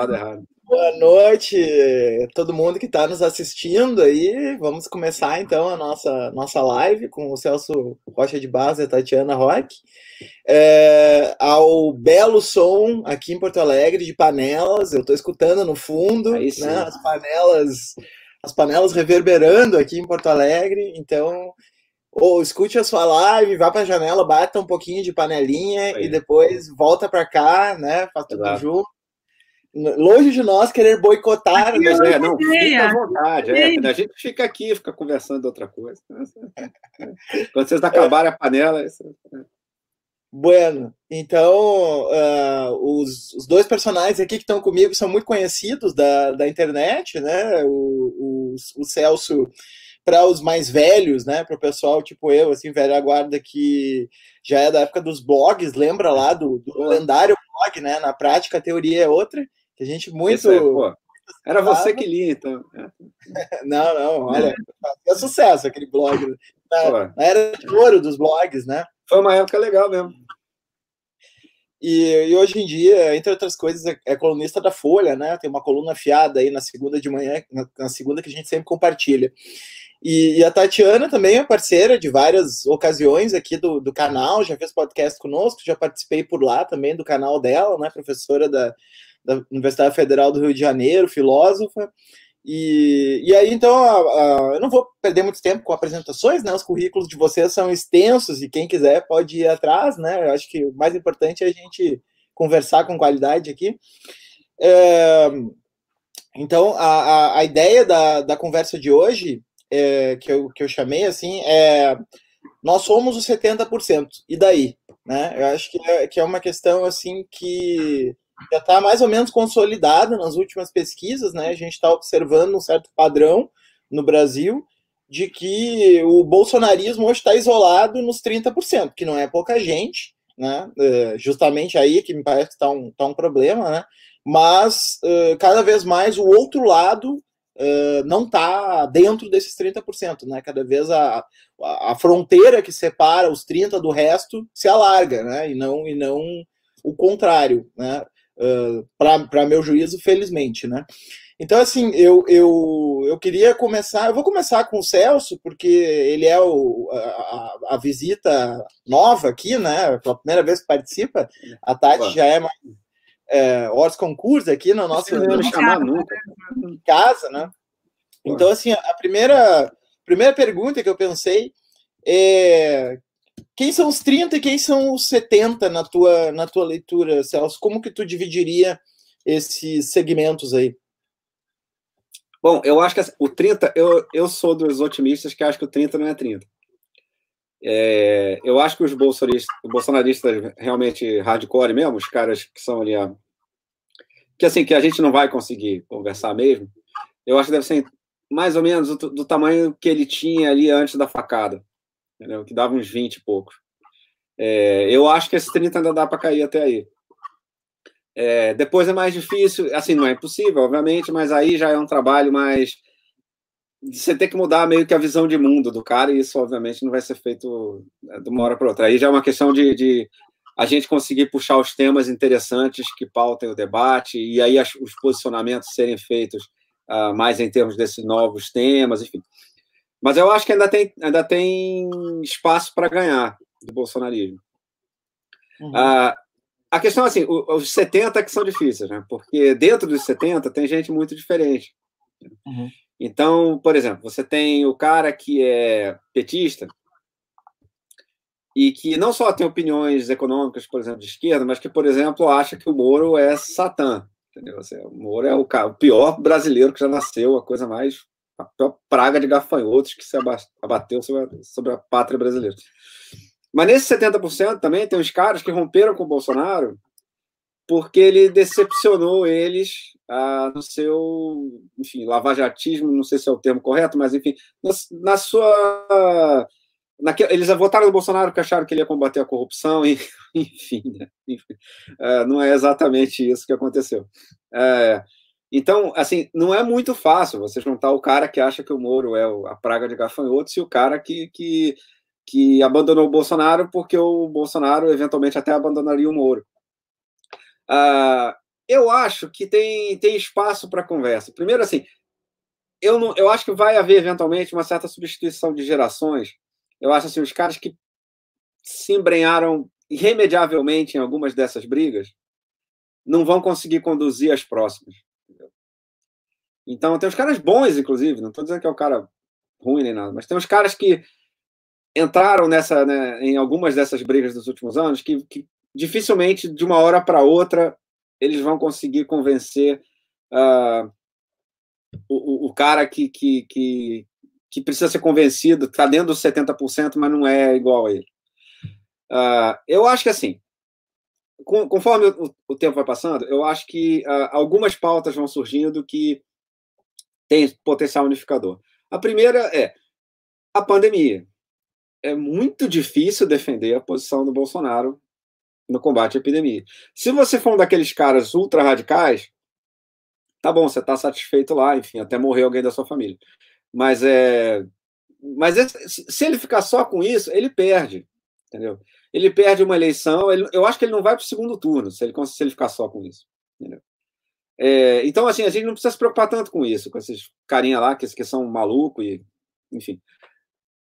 Lado errado. Boa noite, todo mundo que está nos assistindo aí. Vamos começar então a nossa, nossa live com o Celso Rocha de Base e a Tatiana Roque. É, ao belo som aqui em Porto Alegre de panelas, eu estou escutando no fundo né, as panelas as panelas reverberando aqui em Porto Alegre. Então, ou escute a sua live, vá para a janela, bata um pouquinho de panelinha aí. e depois volta para cá, né? Faz tudo Exato. junto longe de nós querer boicotar. Né? É, não, fica à vontade. É, a gente fica aqui, fica conversando de outra coisa. Quando vocês acabarem a panela. Isso... É. Bueno, então uh, os, os, dois personagens aqui que estão comigo são muito conhecidos da, da internet, né? O, o, o Celso para os mais velhos, né? Para o pessoal tipo eu, assim, velha guarda que já é da época dos blogs, lembra lá do, do lendário blog, né? Na prática a teoria é outra. A gente muito. É, pô, era você que lia, então. não, não, olha, é sucesso aquele blog. Na, na era de ouro dos blogs, né? Foi uma época legal mesmo. E, e, hoje em dia, entre outras coisas, é, é, colunista da Folha, né? Tem uma coluna fiada aí na segunda de manhã, na, na segunda que a gente sempre compartilha. E, e, a Tatiana também é parceira de várias ocasiões aqui do, do canal, já fez podcast conosco, já participei por lá também do canal dela, né? Professora da, da Universidade Federal do Rio de Janeiro, filósofa. E, e aí, então, a, a, eu não vou perder muito tempo com apresentações, né? Os currículos de vocês são extensos e quem quiser pode ir atrás, né? Eu acho que o mais importante é a gente conversar com qualidade aqui. É, então, a, a, a, ideia da, da conversa de hoje, é, que, eu, que eu chamei assim, é nós somos os 70%, e daí? Né? Eu acho que é, que é uma questão assim que já está mais ou menos consolidada nas últimas pesquisas, né? A gente está observando um certo padrão no Brasil de que o bolsonarismo hoje está isolado nos 30%, que não é pouca gente, né? É, justamente aí que me parece que está um, tá um problema, né? Mas uh, cada vez mais o outro lado uh, não está dentro desses 30%, né? Cada vez a, a, a fronteira que separa os 30% do resto se alarga, né? E não, e não o contrário, né? Uh, para meu juízo, felizmente, né? Então, assim, eu, eu, eu queria começar, eu vou começar com o Celso, porque ele é o, a, a visita nova aqui, né? Pela primeira vez que participa, a Tati já é mais é, hors concurso aqui no nosso não chamar nunca. casa, né? Então, assim, a primeira, primeira pergunta que eu pensei é quem são os 30 e quem são os 70 na tua, na tua leitura, Celso? Como que tu dividiria esses segmentos aí? Bom, eu acho que o 30, eu, eu sou dos otimistas que acho que o 30 não é 30. É, eu acho que os bolsonaristas, bolsonaristas realmente hardcore mesmo, os caras que são ali, a, que assim, que a gente não vai conseguir conversar mesmo, eu acho que deve ser mais ou menos do, do tamanho que ele tinha ali antes da facada entendeu? que dava uns 20 e poucos. É, eu acho que esse 30 ainda dá para cair até aí. É, depois é mais difícil, assim, não é impossível, obviamente, mas aí já é um trabalho mais. Você tem que mudar meio que a visão de mundo do cara, e isso, obviamente, não vai ser feito né, de uma hora para outra. Aí já é uma questão de, de, a gente conseguir puxar os temas interessantes que pautem o debate, e aí as, os posicionamentos serem feitos uh, mais em termos desses novos temas, enfim. Mas eu acho que ainda tem, ainda tem espaço para ganhar do bolsonarismo. Uhum. Ah, a questão é assim, os 70 que são difíceis, né? Porque dentro dos 70 tem gente muito diferente. Uhum. Então, por exemplo, você tem o cara que é petista e que não só tem opiniões econômicas, por exemplo, de esquerda, mas que, por exemplo, acha que o Moro é Satã. Entendeu? Assim, o Moro é o, o pior brasileiro que já nasceu, a coisa mais a pior praga de gafanhotos que se abateu sobre a, sobre a pátria brasileira. Mas nesses 70% também tem uns caras que romperam com o Bolsonaro porque ele decepcionou eles ah, no seu, enfim, lavajatismo, não sei se é o termo correto, mas enfim, na, na sua. Eles votaram no Bolsonaro porque acharam que ele ia combater a corrupção, e, enfim, né? enfim ah, não é exatamente isso que aconteceu. É, então, assim, não é muito fácil você juntar o cara que acha que o Moro é a praga de gafanhotos e o cara que, que, que abandonou o Bolsonaro porque o Bolsonaro eventualmente até abandonaria o Moro. Ah, eu acho que tem, tem espaço para conversa. Primeiro, assim, eu, não, eu acho que vai haver eventualmente uma certa substituição de gerações. Eu acho assim, os caras que se embrenharam irremediavelmente em algumas dessas brigas não vão conseguir conduzir as próximas. Então, tem os caras bons, inclusive, não estou dizendo que é o cara ruim nem nada, mas tem os caras que entraram nessa, né, em algumas dessas brigas dos últimos anos que, que dificilmente, de uma hora para outra, eles vão conseguir convencer uh, o, o, cara que, que, que, que, precisa ser convencido, está dentro dos 70%, mas não é igual a ele. Uh, eu acho que assim, com, conforme o, o, tempo vai passando, eu acho que uh, algumas pautas vão surgindo que têm potencial unificador. A primeira é a pandemia. É muito difícil defender a posição do Bolsonaro no combate à epidemia. Se você for um daqueles caras ultra radicais, tá bom, você está satisfeito lá, enfim, até morrer alguém da sua família. Mas é, mas se ele ficar só com isso, ele perde, entendeu? Ele perde uma eleição. Ele, eu acho que ele não vai para o segundo turno se ele, se ele ficar só com isso, entendeu? É, então, assim, a gente não precisa se preocupar tanto com isso, com esses carinha lá que, que são malucos e, enfim.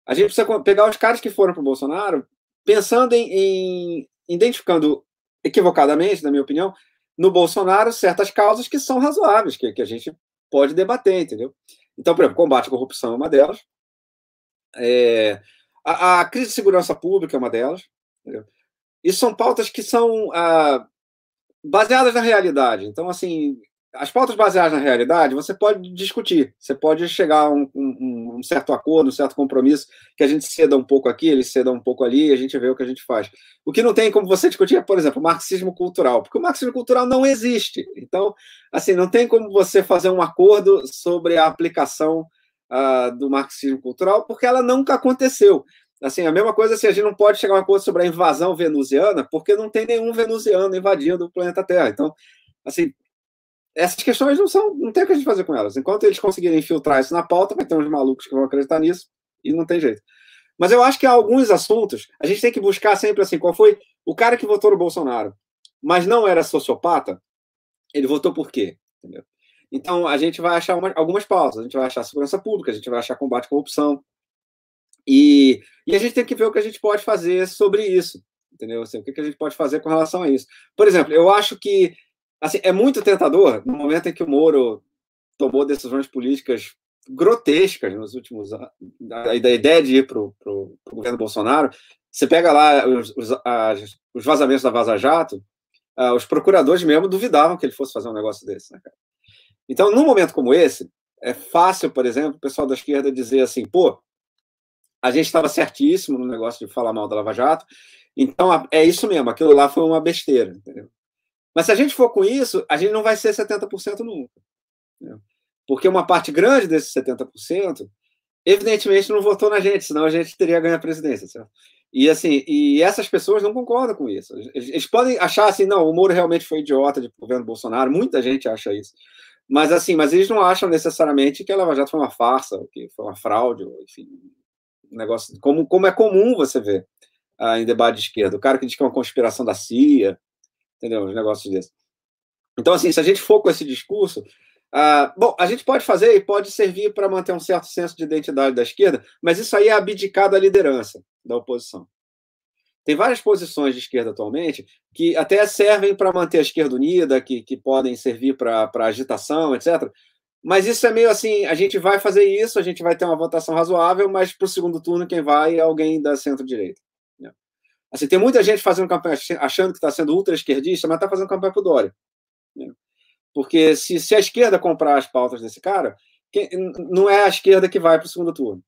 A gente precisa pegar os caras que foram para o Bolsonaro pensando em, em identificando equivocadamente, na minha opinião, no Bolsonaro certas causas que são razoáveis, que, que a gente pode debater, entendeu? Então, por exemplo, combate à corrupção é uma delas. É, a, a, crise de segurança pública é uma delas. Entendeu? E são pautas que são ah, baseadas na realidade. Então, assim, as pautas baseadas na realidade, você pode discutir, você pode chegar a um, um, um, certo acordo, um certo compromisso, que a gente ceda um pouco aqui, ele ceda um pouco ali, e a gente vê o que a gente faz. O que não tem como você discutir é, por exemplo, marxismo cultural, porque o marxismo cultural não existe. Então, assim, não tem como você fazer um acordo sobre a aplicação uh, do marxismo cultural, porque ela nunca aconteceu. Assim, a mesma coisa, assim, a gente não pode chegar a um acordo sobre a invasão venusiana, porque não tem nenhum venusiano invadindo o planeta Terra. Então, assim, essas questões não são, não tem o que a gente fazer com elas. Enquanto eles conseguirem infiltrar isso na pauta, vai ter uns malucos que vão acreditar nisso e não tem jeito. Mas eu acho que há alguns assuntos a gente tem que buscar sempre assim, qual foi o cara que votou no Bolsonaro, mas não era sociopata, ele votou por quê? Entendeu? Então a gente vai achar uma, algumas pautas, a gente vai achar segurança pública, a gente vai achar combate à corrupção. E, e a gente tem que ver o que a gente pode fazer sobre isso, entendeu? Assim, o que a gente pode fazer com relação a isso. Por exemplo, eu acho que Assim, é muito tentador no momento em que o Moro tomou decisões políticas grotescas nos últimos anos, da, ideia de ir para o governo Bolsonaro. Você pega lá os, os, as, os vazamentos da Vaza Jato, uh, os procuradores mesmo duvidavam que ele fosse fazer um negócio desse. Né, então, num momento como esse, é fácil, por exemplo, o pessoal da esquerda dizer assim: pô, a gente estava certíssimo no negócio de falar mal da Lava Jato, então é isso mesmo, aquilo lá foi uma besteira, entendeu? Mas se a gente for com isso, a gente não vai ser 70% nunca. Né? Porque uma parte grande desses 70%, evidentemente, não votou na gente, senão a gente teria ganho a presidência. Certo? E assim, e essas pessoas não concordam com isso. Eles, podem achar assim, não, o Moro realmente foi idiota de governo Bolsonaro, muita gente acha isso. Mas assim, mas eles não acham necessariamente que a Lava Jato foi uma farsa, que foi uma fraude, enfim, um negócio como, como é comum você ver ah, em debate de esquerda. O cara que diz que é uma conspiração da CIA, entendeu? Os negócios desses. Então, assim, se a gente for com esse discurso, ah, bom, a gente pode fazer e pode servir para manter um certo senso de identidade da esquerda, mas isso aí é abdicar da liderança da oposição. Tem várias posições de esquerda atualmente que até servem para manter a esquerda unida, que, que podem servir para agitação, etc. Mas isso é meio assim: a gente vai fazer isso, a gente vai ter uma votação razoável, mas para o segundo turno quem vai é alguém da centro-direita. Assim, tem muita gente fazendo campanha achando que está sendo ultra-esquerdista, mas está fazendo campanha para o Dória. Né? Porque se, se a esquerda comprar as pautas desse cara, quem, não é a esquerda que vai para o segundo turno.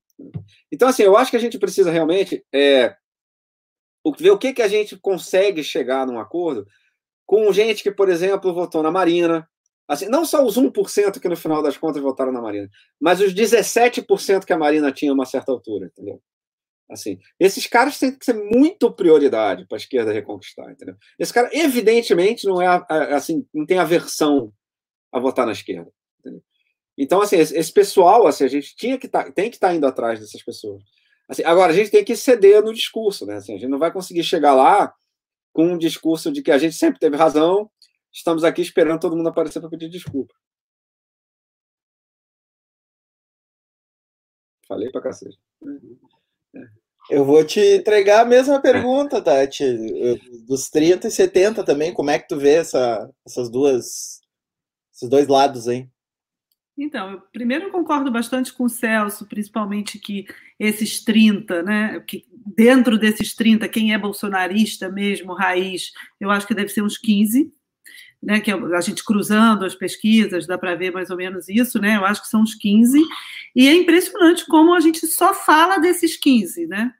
Então, assim, eu acho que a gente precisa realmente é, ver o que, que a gente consegue chegar num acordo com gente que, por exemplo, votou na Marina. Assim, não só os 1% que no final das contas votaram na Marina, mas os 17% que a Marina tinha a uma certa altura, entendeu? Assim, esses caras têm que ser muito prioridade para a esquerda reconquistar, entendeu? Esse cara, evidentemente, não é assim, não tem aversão a votar na esquerda. Entendeu? Então, assim, esse, pessoal, assim, a gente tinha que tá, tem que estar tá indo atrás dessas pessoas. Assim, agora, a gente tem que ceder no discurso, né? Assim, a gente não vai conseguir chegar lá com um discurso de que a gente sempre teve razão, estamos aqui esperando todo mundo aparecer para pedir desculpa. Falei para cacete. Eu vou te entregar a mesma pergunta, Tati. Dos 30 e 70 também, como é que tu vê essa, essas duas, esses dois lados, hein? Então, eu, primeiro eu concordo bastante com o Celso, principalmente que esses 30, né, que dentro desses 30, quem é bolsonarista mesmo, raiz, eu acho que deve ser uns 15, né, que a gente cruzando as pesquisas, dá para ver mais ou menos isso, né, eu acho que são uns 15, e é impressionante como a gente só fala desses 15, né,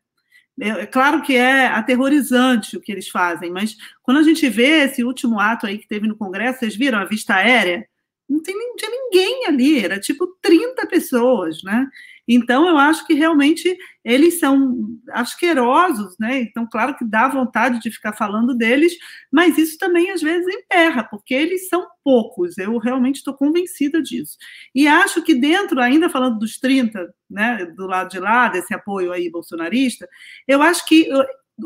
é, é claro que é aterrorizante o que eles fazem, mas quando a gente vê esse último ato aí que teve no Congresso, vocês viram a vista aérea? não, tem, não tinha ninguém ali, era tipo 30 pessoas, né? Então, eu acho que realmente eles são asquerosos, né? Então, claro que dá vontade de ficar falando deles, mas isso também às vezes emperra, porque eles são poucos, eu realmente estou convencida disso. E acho que dentro, ainda falando dos 30, né, do lado de lá, desse apoio aí bolsonarista, eu acho que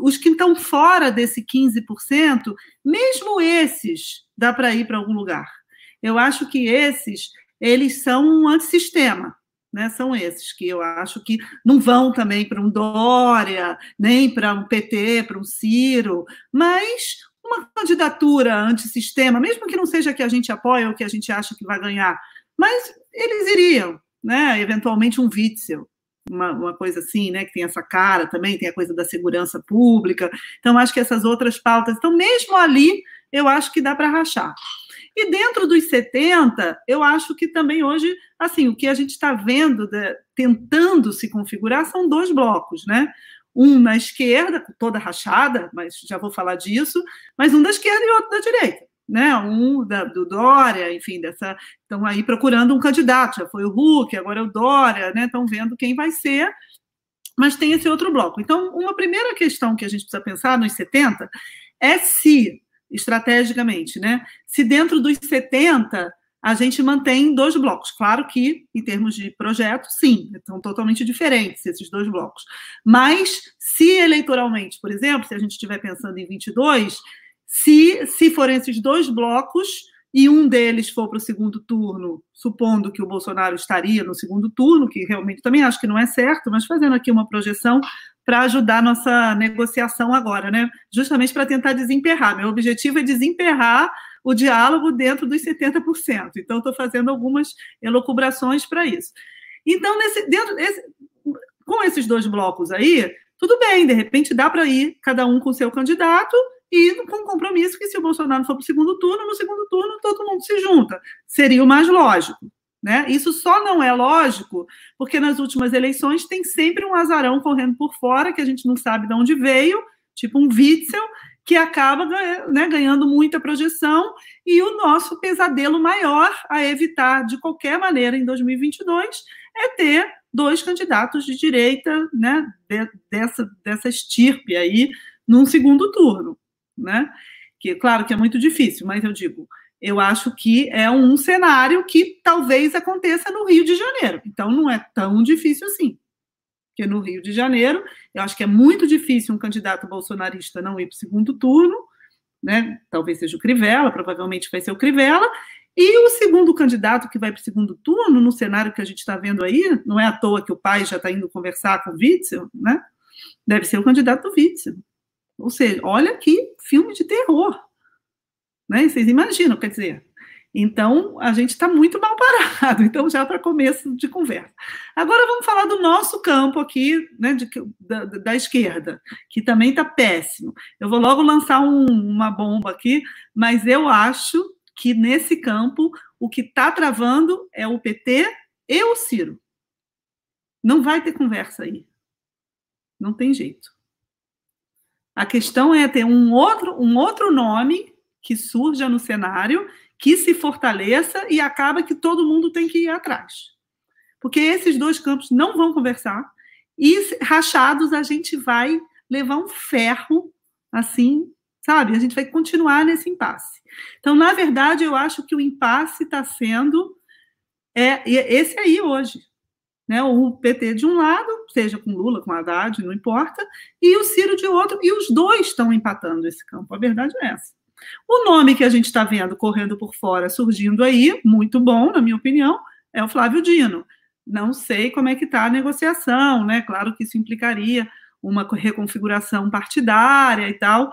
os que estão fora desse 15%, mesmo esses, dá para ir para algum lugar eu acho que esses, eles são um antissistema, né? São esses que eu acho que não vão também para um Dória, nem para um PT, para um Ciro, mas uma candidatura antissistema, mesmo que não seja que a gente apoia ou que a gente acha que vai ganhar, mas eles iriam, né? Eventualmente um Witzel, uma, uma, coisa assim, né? Que tem essa cara também, tem a coisa da segurança pública. Então, acho que essas outras pautas. Então, mesmo ali, eu acho que dá para rachar. E dentro dos 70, eu acho que também hoje, assim, o que a gente está vendo, de, tentando se configurar, são dois blocos, né? Um na esquerda, toda rachada, mas já vou falar disso, mas um da esquerda e outro da direita. Né, um da, do Dória, enfim, dessa estão aí procurando um candidato, já foi o Huck, agora é o Dória, né? Estão vendo quem vai ser, mas tem esse outro bloco. Então, uma primeira questão que a gente precisa pensar nos 70 é se estrategicamente, né? Se dentro dos 70 a gente mantém dois blocos. Claro que, em termos de projeto, sim, são totalmente diferentes esses dois blocos. Mas, se eleitoralmente, por exemplo, se a gente estiver pensando em 22, se, se forem esses dois blocos e um deles for para o segundo turno, supondo que o Bolsonaro estaria no segundo turno, que realmente também acho que não é certo, mas fazendo aqui uma projeção, para ajudar nossa negociação agora, né? Justamente para tentar desemperrar. Meu objetivo é desemperrar o diálogo dentro dos 70%. Então, estou fazendo algumas elocubrações para isso. Então, nesse, dentro, com esses dois blocos aí, tudo bem, de repente dá para ir cada um com seu candidato e com um compromisso que se o Bolsonaro for para o segundo turno, no segundo turno todo mundo se junta. Seria o mais lógico. Né? Isso só não é lógico porque nas últimas eleições tem sempre um azarão correndo por fora que a gente não sabe de onde veio, tipo um Witzel, que acaba né, ganhando muita projeção, e o nosso pesadelo maior a evitar de qualquer maneira em 2022 é ter dois candidatos de direita né, de, dessa, dessa estirpe aí num segundo turno. Né? Que, claro que é muito difícil, mas eu digo, eu acho que é um cenário que talvez aconteça no Rio de Janeiro. Então, não é tão difícil assim. Porque no Rio de Janeiro, eu acho que é muito difícil um candidato bolsonarista não ir para o segundo turno, né? Talvez seja o Crivella, provavelmente vai ser o Crivella. E o segundo candidato que vai para o segundo turno, no cenário que a gente está vendo aí, não é à toa que o pai já está indo conversar com o Witzel, né? Deve ser o candidato do Witzel. Ou seja, olha que filme de terror. Né? Vocês imaginam, quer dizer. Então, a gente está muito mal parado. Então, já para começo de conversa. Agora, vamos falar do nosso campo aqui, né, de, da, da esquerda, que também está péssimo. Eu vou logo lançar um, uma bomba aqui, mas eu acho que nesse campo o que está travando é o PT e o Ciro. Não vai ter conversa aí. Não tem jeito. A questão é ter um outro, um outro nome que surja no cenário, que se fortaleça e acaba que todo mundo tem que ir atrás. Porque esses dois campos não vão conversar e rachados a gente vai levar um ferro assim, sabe? A gente vai continuar nesse impasse. Então, na verdade, eu acho que o impasse está sendo é, esse aí hoje. Né, o PT de um lado, seja com Lula, com Haddad, não importa, e o Ciro de outro, e os dois estão empatando esse campo. A verdade é essa. O nome que a gente está vendo correndo por fora, surgindo aí, muito bom, na minha opinião, é o Flávio Dino. Não sei como é que está a negociação, né? Claro que isso implicaria uma reconfiguração partidária e tal.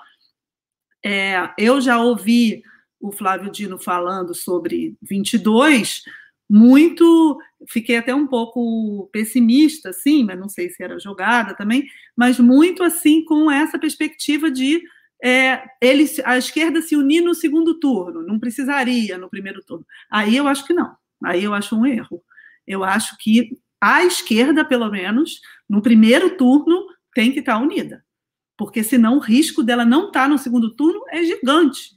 É, eu já ouvi o Flávio Dino falando sobre 22, muito, fiquei até um pouco pessimista, assim, mas não sei se era jogada também, mas muito assim com essa perspectiva de é, ele, a esquerda se unir no segundo turno, não precisaria no primeiro turno. Aí eu acho que não, aí eu acho um erro. Eu acho que a esquerda, pelo menos, no primeiro turno, tem que estar unida, porque senão o risco dela não estar no segundo turno é gigante,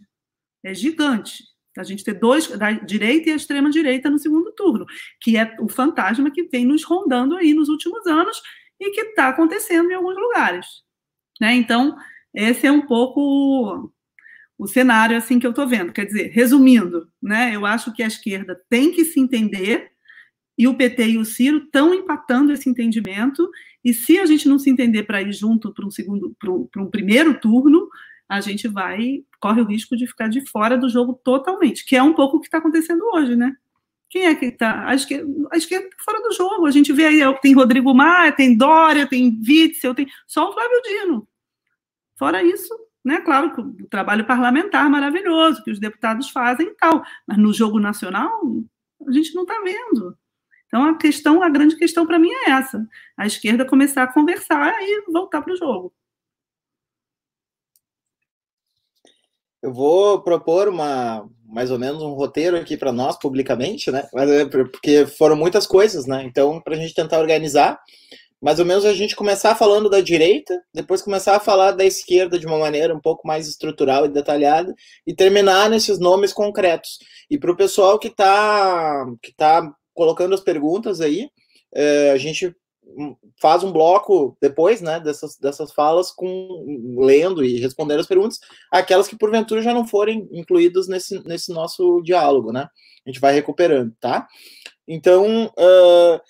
é gigante a gente ter dois, da direita e a extrema-direita no segundo turno, que é o fantasma que vem nos rondando aí nos últimos anos e que está acontecendo em alguns lugares. Né? Então, esse é um pouco o cenário assim que eu estou vendo. Quer dizer, resumindo, né, eu acho que a esquerda tem que se entender e o PT e o Ciro estão empatando esse entendimento. E se a gente não se entender para ir junto para um segundo, para um primeiro turno, a gente vai, corre o risco de ficar de fora do jogo totalmente, que é um pouco o que está acontecendo hoje, né? Quem é que está? A esquerda, a esquerda tá fora do jogo. A gente vê aí, tem Rodrigo Maia, tem Dória, tem Witzel, tem só o Flávio Dino. Fora isso, né? Claro que o trabalho parlamentar maravilhoso que os deputados fazem e tal, mas no jogo nacional a gente não está vendo. Então a questão, a grande questão para mim é essa: a esquerda começar a conversar e voltar para o jogo. Eu vou propor uma mais ou menos um roteiro aqui para nós publicamente, né? Mas é porque foram muitas coisas, né? Então, para a gente tentar organizar, mais ou menos a gente começar falando da direita, depois começar a falar da esquerda de uma maneira um pouco mais estrutural e detalhada, e terminar nesses nomes concretos. E para o pessoal que está que tá colocando as perguntas aí, é, a gente faz um bloco depois, né, dessas, dessas falas, com lendo e respondendo as perguntas, aquelas que porventura já não forem incluídas nesse, nesse nosso diálogo, né? A gente vai recuperando, tá? Então, uh,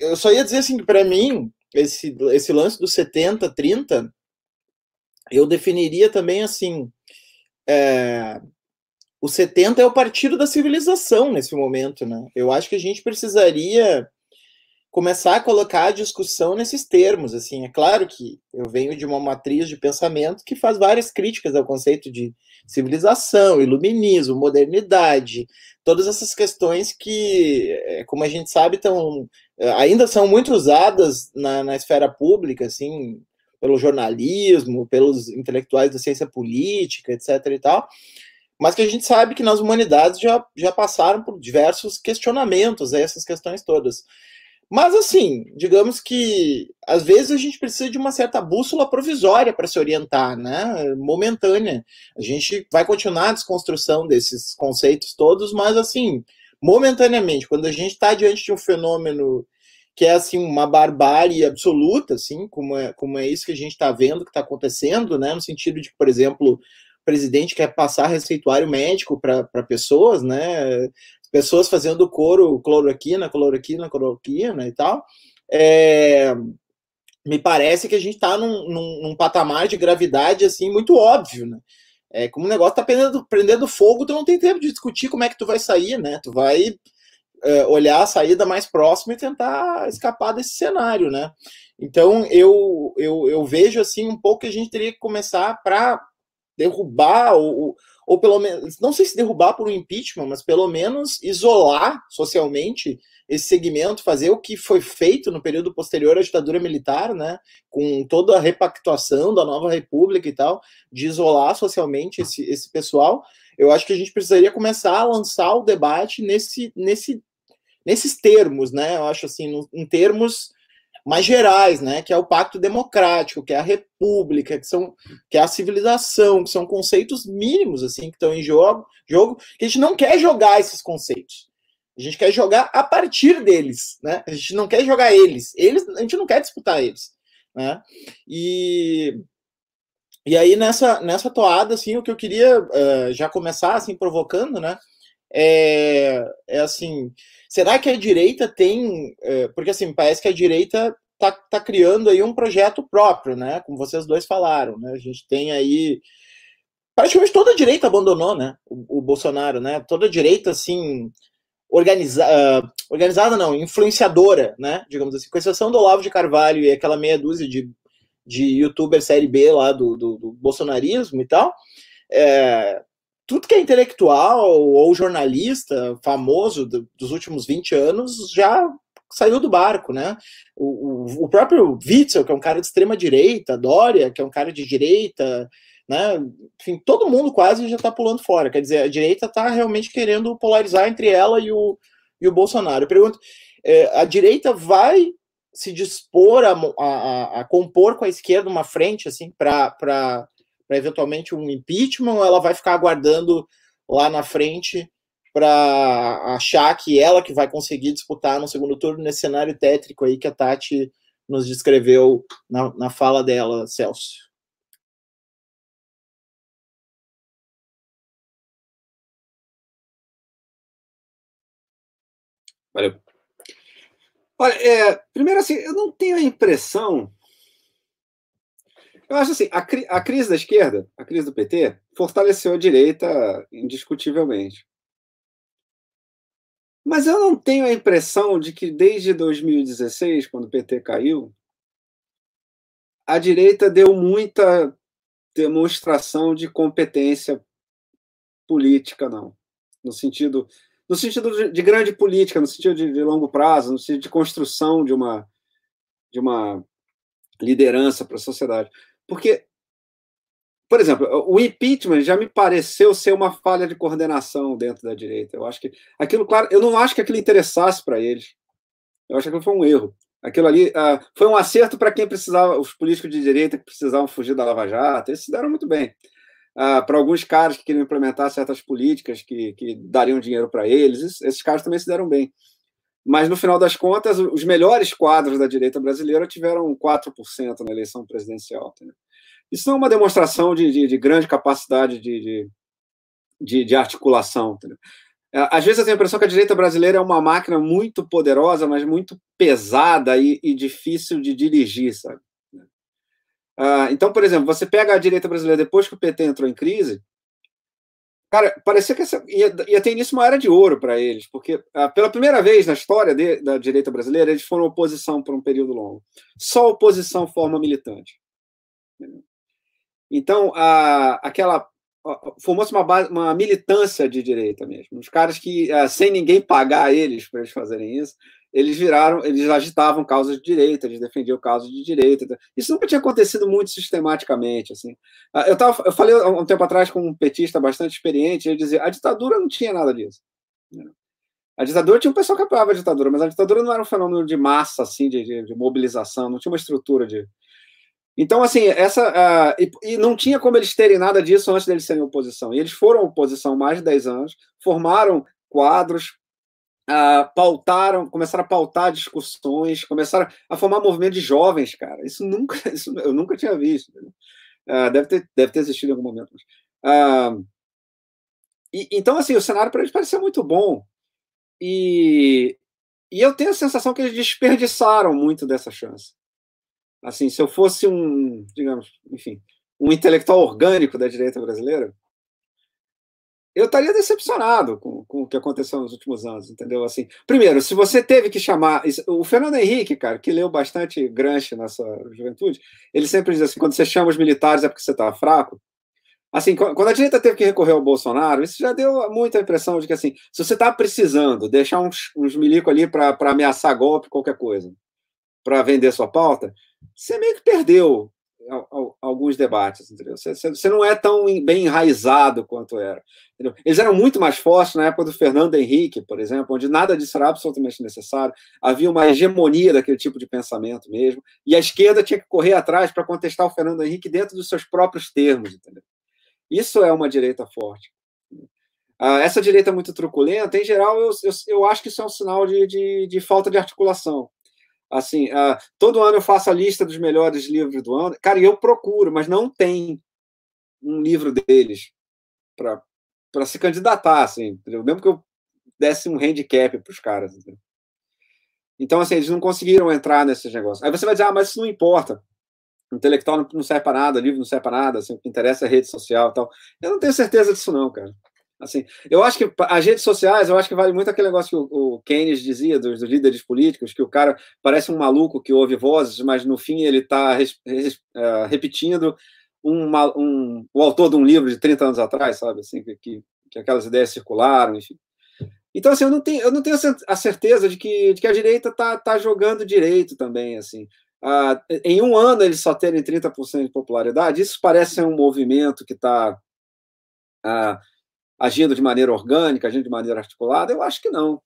eu só ia dizer assim que para mim esse, esse lance do 70 30 eu definiria também assim é, o 70 é o partido da civilização nesse momento, né? Eu acho que a gente precisaria começar a colocar a discussão nesses termos. Assim, é claro que eu venho de uma matriz de pensamento que faz várias críticas ao conceito de civilização, iluminismo, modernidade, todas essas questões que, é, como a gente sabe, estão é, ainda são muito usadas na, na esfera pública, assim, pelo jornalismo, pelos intelectuais da ciência política, etc. e tal mas que a gente sabe que nas humanidades já, já passaram por diversos questionamentos a essas questões todas. Mas, assim, digamos que às vezes a gente precisa de uma certa bússola provisória para se orientar, né? Momentânea. A gente vai continuar a desconstrução desses conceitos todos, mas, assim, momentaneamente, quando a gente está diante de um fenômeno que é, assim, uma barbárie absoluta, assim, como é, como é isso que a gente está vendo que está acontecendo, né? No sentido de, por exemplo, o presidente quer passar receituário médico para pessoas, né? Pessoas fazendo coro, cloroquina, cloroquina, cloroquina e tal. É, me parece que a gente está num, num, num, patamar de gravidade assim muito óbvio, né? É, como o negócio está prendendo, prendendo fogo, tu não tem tempo de discutir como é que tu vai sair, né? Tu vai é, olhar a saída mais próxima e tentar escapar desse cenário, né? Então eu, eu, eu vejo assim um pouco que a gente teria que começar para derrubar o, ou pelo menos, não sei se derrubar por um impeachment, mas pelo menos isolar socialmente esse segmento, fazer o que foi feito no período posterior à ditadura militar, né, com toda a repactuação da nova república e tal, de isolar socialmente esse, esse pessoal, eu acho que a gente precisaria começar a lançar o debate nesse, nesse, nesses termos, né, eu acho assim, em termos mais gerais, né, que é o pacto democrático, que é a república, que são que é a civilização, que são conceitos mínimos assim que estão em jogo, jogo, que a gente não quer jogar esses conceitos. A gente quer jogar a partir deles, né? A gente não quer jogar eles. Eles a gente não quer disputar eles, né? E e aí nessa nessa toada assim, o que eu queria uh, já começar assim provocando, né? É, é assim, será que a direita tem. É, porque assim, parece que a direita está tá criando aí um projeto próprio, né? Como vocês dois falaram, né? A gente tem aí praticamente toda a direita abandonou, né? O, o Bolsonaro, né? Toda a direita, assim, organiza, uh, organizada não, influenciadora, né? Digamos assim, com exceção do Olavo de Carvalho e aquela meia dúzia de, de youtuber série B lá do, do, do bolsonarismo e tal. É, tudo que é intelectual ou jornalista famoso do, dos últimos 20 anos já saiu do barco, né? O, o, o, próprio Witzel, que é um cara de extrema direita, Dória, que é um cara de direita, né? Enfim, todo mundo quase já está pulando fora. Quer dizer, a direita está realmente querendo polarizar entre ela e o, e o Bolsonaro. Eu pergunto, é, a direita vai se dispor a, a, a, compor com a esquerda uma frente assim para eventualmente um impeachment ou ela vai ficar aguardando lá na frente para achar que ela que vai conseguir disputar no segundo turno nesse cenário tétrico aí que a Tati nos descreveu na, na fala dela, Celso. Valeu. Olha, é, primeiro assim, eu não tenho a impressão. Eu acho assim, a, cri a crise da esquerda, a crise do PT, fortaleceu a direita indiscutivelmente. Mas eu não tenho a impressão de que desde 2016, quando o PT caiu, a direita deu muita demonstração de competência política, não. No sentido no sentido de, de grande política, no sentido de, de, longo prazo, no sentido de construção de uma, de uma liderança para a sociedade. Porque, por exemplo, o impeachment já me pareceu ser uma falha de coordenação dentro da direita. Eu acho que aquilo, claro, eu não acho que aquilo interessasse para eles. Eu acho que foi um erro. Aquilo ali uh, foi um acerto para quem precisava, os políticos de direita que precisavam fugir da Lava Jato, eles se deram muito bem uh, para alguns caras que queriam implementar certas políticas que, que dariam dinheiro para eles, esses caras também se deram bem. Mas, no final das contas, os melhores quadros da direita brasileira tiveram 4% na eleição presidencial. Entendeu? Isso não é uma demonstração de, de, de grande capacidade de, de, de articulação. Entendeu? É, às vezes eu tenho a impressão que a direita brasileira é uma máquina muito poderosa, mas muito pesada e, e difícil de dirigir, sabe? Ah, então, por exemplo, você pega a direita brasileira depois que o PT entrou em crise, cara, parecia que essa, ia, ia ter início uma era de ouro para eles, porque ah, pela primeira vez na história de, da direita brasileira, eles foram oposição por um período longo. Só oposição forma militante. Então, a, aquela formou-se uma, uma militância de direita mesmo. Os caras que, ah, sem ninguém pagar eles para eles fazerem isso, eles viraram, eles agitavam causas de direita, eles defendiam causas de direita. Isso nunca tinha acontecido muito sistematicamente, assim. Ah, eu, tava, eu falei há um tempo atrás com um petista bastante experiente, ele dizia, a ditadura não tinha nada disso. A ditadura tinha um pessoal que apoiava a ditadura, mas a ditadura não era um fenômeno de massa, assim, de, de, de mobilização, não tinha uma estrutura de... Então, assim, essa... Uh, e, e, não tinha como eles terem nada disso antes deles serem oposição. E eles foram oposição mais de 10 anos, formaram quadros, pautaram, começaram a pautar discussões, começaram a formar movimento de jovens, cara. Isso nunca, isso eu nunca tinha visto. Uh, deve, ter, deve ter existido em algum momento. Uh, e, então, assim, o cenário para eles parecia muito bom. E, e eu tenho a sensação que eles desperdiçaram muito dessa chance. Assim, se eu fosse um, digamos, enfim, um intelectual orgânico da direita brasileira, eu estaria decepcionado com, com o que aconteceu nos últimos anos, entendeu? Assim, primeiro, se você teve que chamar. O Fernando Henrique, cara, que leu bastante Gramsci na sua juventude, ele sempre diz assim: quando você chama os militares é porque você está fraco. Assim, quando a direita teve que recorrer ao Bolsonaro, isso já deu muita impressão de que, assim, se você está precisando deixar uns, uns milico ali para ameaçar golpe, qualquer coisa, para vender sua pauta, você meio que perdeu alguns debates, entendeu? Você, você, não é tão bem enraizado quanto era. Entendeu? Eles eram muito mais fortes na época do Fernando Henrique, por exemplo, onde nada disso era absolutamente necessário. Havia uma hegemonia daquele tipo de pensamento mesmo, e a esquerda tinha que correr atrás para contestar o Fernando Henrique dentro dos seus próprios termos, entendeu? Isso é uma direita forte. Ah, essa direita muito truculenta, em geral, eu, eu, eu acho que isso é um sinal de, de, de falta de articulação Assim, uh, todo ano eu faço a lista dos melhores livros do ano. Cara, eu procuro, mas não tem um livro deles para se candidatar, assim, entendeu? mesmo que eu desse um handicap para os caras. Entendeu? Então, assim, eles não conseguiram entrar nesses negócios. Aí você vai dizer, ah, mas isso não importa. intelectual não serve para nada, livro não serve para nada, assim, o que interessa é rede social e tal. Eu não tenho certeza disso, não, cara. Assim, eu acho que as redes sociais, eu acho que vale muito aquele negócio que o, o Keynes dizia dos, dos, líderes políticos, que o cara parece um maluco que ouve vozes, mas no fim ele está uh, repetindo uma, um, o autor de um livro de 30 anos atrás, sabe? Assim, que, que, que aquelas ideias circularam, enfim. Então, assim, eu não tenho, eu não tenho a certeza de que, de que a direita está tá jogando direito também, assim. Ah, em um ano eles só terem 30% de popularidade, isso parece ser um movimento que está ah, agindo de maneira orgânica, agindo de maneira articulada? Eu acho que não.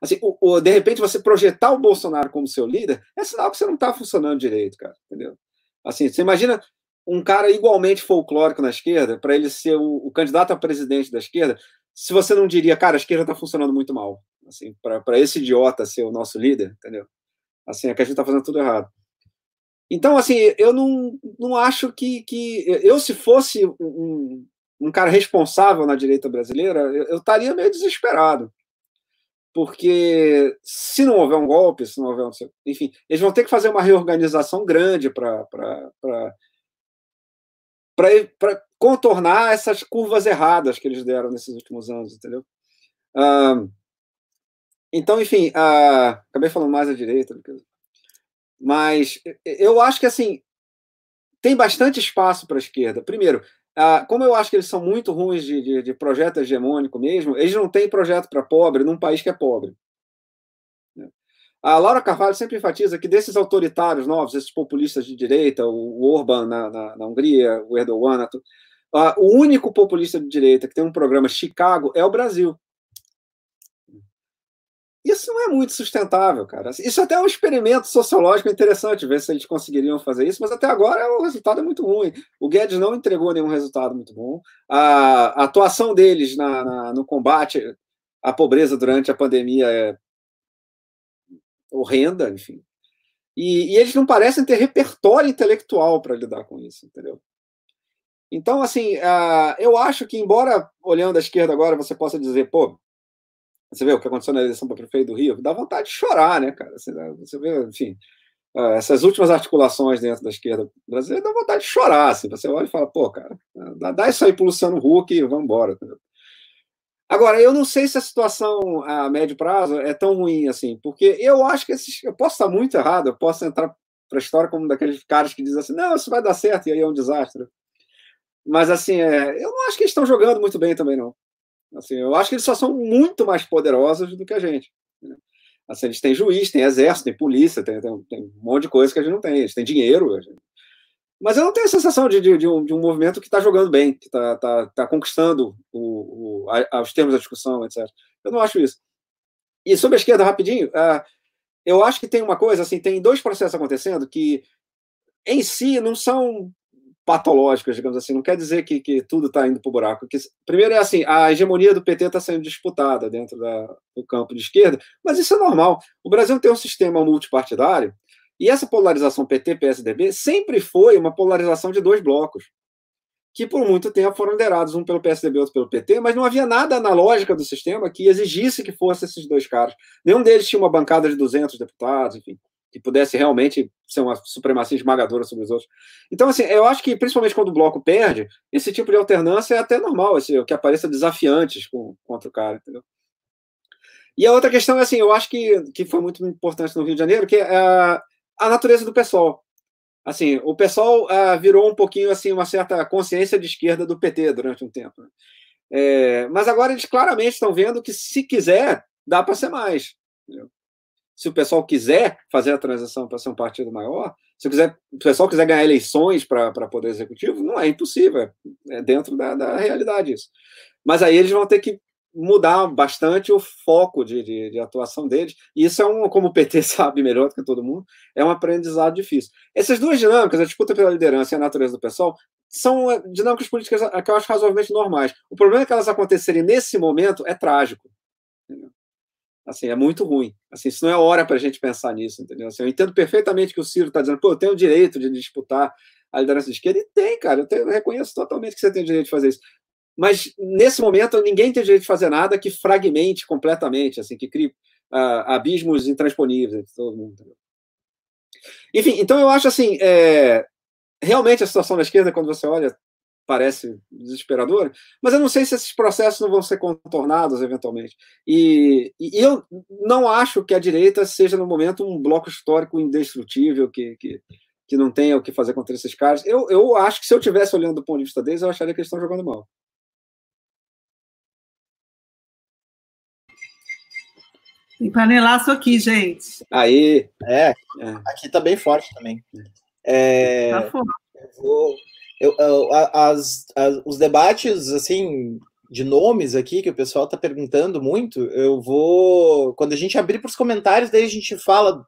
Assim, o, o, de repente, você projetar o Bolsonaro como seu líder é sinal que você não está funcionando direito, cara, entendeu? Assim, você imagina um cara igualmente folclórico na esquerda, para ele ser o, o, candidato a presidente da esquerda, se você não diria, cara, a esquerda está funcionando muito mal, assim, para esse idiota ser o nosso líder, entendeu? Assim, é que a gente está fazendo tudo errado. Então, assim, eu não, não acho que, que. Eu, se fosse um, um cara responsável na direita brasileira, eu, estaria meio desesperado. Porque se não houver um golpe, se não houver um. Enfim, eles vão ter que fazer uma reorganização grande para para contornar essas curvas erradas que eles deram nesses últimos anos, entendeu? Então, enfim, acabei falando mais à direita, mas eu acho que assim tem bastante espaço para a esquerda. Primeiro, ah, como eu acho que eles são muito ruins de, de, de projeto hegemônico mesmo, eles não têm projeto para pobre num país que é pobre. A Laura Carvalho sempre enfatiza que desses autoritários novos, esses populistas de direita, o Orban na, na, na Hungria, o Erdogan, uh, o único populista de direita que tem um programa Chicago é o Brasil. Isso não é muito sustentável, cara. Isso até é um experimento sociológico interessante, ver se eles conseguiriam fazer isso, mas até agora o resultado é muito ruim. O Guedes não entregou nenhum resultado muito bom. A, a atuação deles na, na, no combate à pobreza durante a pandemia é horrenda, enfim. E, e eles não parecem ter repertório intelectual para lidar com isso, entendeu? Então, assim, uh, eu acho que, embora olhando à esquerda agora você possa dizer, pô, você vê o que aconteceu na eleição para prefeito do Rio, dá vontade de chorar, né, cara? Você, você vê, enfim, ah, essas últimas articulações dentro da esquerda brasileira, dá vontade de chorar. Assim, você olha e fala, pô, cara, dá, isso aí pro Luciano Huck e vamos embora. Agora, eu não sei se a situação a médio prazo é tão ruim assim, porque eu acho que esses, eu posso estar muito errado, eu posso entrar para a história como daqueles caras que dizem assim, não, isso vai dar certo e aí é um desastre. Mas assim, é, eu não acho que eles estão jogando muito bem também, não. Assim, eu acho que eles só são muito mais poderosos do que a gente. Né? Assim, eles têm juiz, têm exército, têm polícia, tem, tem, um monte de coisa que a gente não tem. Eles têm dinheiro. Mas eu não tenho a sensação de, de, de, um, de um, movimento que está jogando bem, que está tá, tá conquistando o, o, a, os termos da discussão, etc. Eu não acho isso. E sobre a esquerda, rapidinho, uh, eu acho que tem uma coisa, assim, tem dois processos acontecendo que, em si, não são patológicas, digamos assim. Não quer dizer que, que tudo está indo para o buraco. Que, primeiro é assim, a hegemonia do PT está sendo disputada dentro da, do campo de esquerda, mas isso é normal. O Brasil tem um sistema multipartidário e essa polarização PT-PSDB sempre foi uma polarização de dois blocos, que por muito tempo foram liderados, um pelo PSDB e outro pelo PT, mas não havia nada na lógica do sistema que exigisse que fossem esses dois caras. Nenhum deles tinha uma bancada de 200 deputados, enfim que pudesse realmente ser uma supremacia esmagadora sobre os outros. Então, assim, eu acho que, principalmente quando o bloco perde, esse tipo de alternância é até normal, esse, que apareça desafiantes com, contra o cara, entendeu? E a outra questão é assim, eu acho que, que foi muito importante no Rio de Janeiro, que é a, a natureza do pessoal. Assim, o pessoal uh, virou um pouquinho assim uma certa consciência de esquerda do PT durante um tempo. Né? É, mas agora eles claramente estão vendo que se quiser dá para ser mais. Entendeu? Se o pessoal quiser fazer a transição para ser um partido maior, se o, quiser, o pessoal quiser ganhar eleições para poder executivo, não é impossível, é, é dentro da, da, realidade isso. Mas aí eles vão ter que mudar bastante o foco de, de, de, atuação deles, e isso é um, como o PT sabe melhor do que todo mundo, é um aprendizado difícil. Essas duas dinâmicas, a disputa pela liderança e a natureza do pessoal, são é, dinâmicas políticas que eu acho razoavelmente normais. O problema é que elas acontecerem nesse momento é trágico. Entendeu? Assim, é muito ruim. Assim, isso não é hora para a gente pensar nisso, entendeu? Assim, eu entendo perfeitamente que o Ciro está dizendo, pô, eu tenho o direito de disputar a liderança de esquerda, e tem, cara, eu, tenho, eu reconheço totalmente que você tem o direito de fazer isso. Mas, nesse momento, ninguém tem direito de fazer nada que fragmente completamente, assim, que crie uh, abismos intransponíveis entre todo mundo. Enfim, então eu acho assim, é, realmente a situação da esquerda, quando você olha, parece desesperadora, mas eu não sei se esses processos não vão ser contornados eventualmente. E, e eu não acho que a direita seja, no momento, um bloco histórico indestrutível que, que, que não tenha o que fazer contra esses caras. Eu, eu acho que se eu estivesse olhando do ponto de vista deles, eu acharia que eles estão jogando mal. Tem panelaço aqui, gente. Aí. É, é, aqui tá bem forte também. É, tá forte. Eu vou, eu, eu, as, as, os debates, assim, de nomes aqui, que o pessoal tá perguntando muito, eu vou. Quando a gente abrir para os comentários, daí a gente fala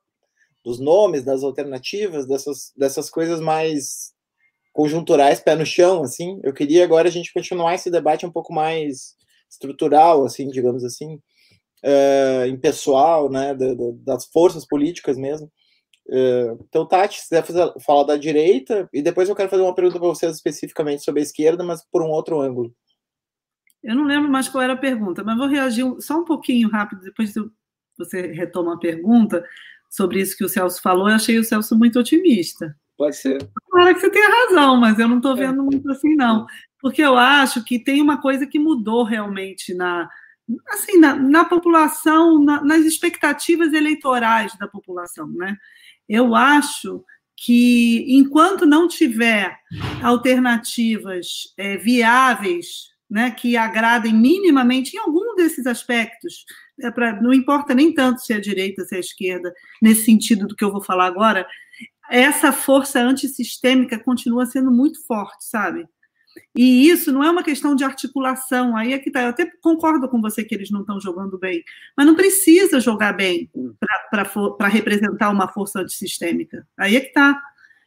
dos nomes, das alternativas, dessas, dessas coisas mais conjunturais, pé no chão, assim. Eu queria agora a gente continuar esse debate um pouco mais estrutural, assim, digamos assim, uh, impessoal, né, das forças políticas mesmo. Uh, então, Tati, se quiser fazer, falar da direita, e depois eu quero fazer uma pergunta para vocês especificamente sobre a esquerda, mas por um outro ângulo. Eu não lembro mais qual era a pergunta, mas vou reagir só um pouquinho rápido, depois você retoma a pergunta sobre isso que o Celso falou. Eu achei o Celso muito otimista. Pode ser. Claro que você tem razão, mas eu não estou vendo é. muito assim, não. Porque eu acho que tem uma coisa que mudou realmente na, assim, na, na população, na, nas expectativas eleitorais da população, né? Eu acho que enquanto não tiver alternativas é, viáveis, né, que agradem minimamente em algum desses aspectos, é pra, não importa nem tanto se é a direita, se é a esquerda, nesse sentido do que eu vou falar agora, essa força antissistêmica continua sendo muito forte, sabe? E isso não é uma questão de articulação, aí é que tá. Eu até concordo com você que eles não estão jogando bem, mas não precisa jogar bem para representar uma força antissistêmica. Aí é que está.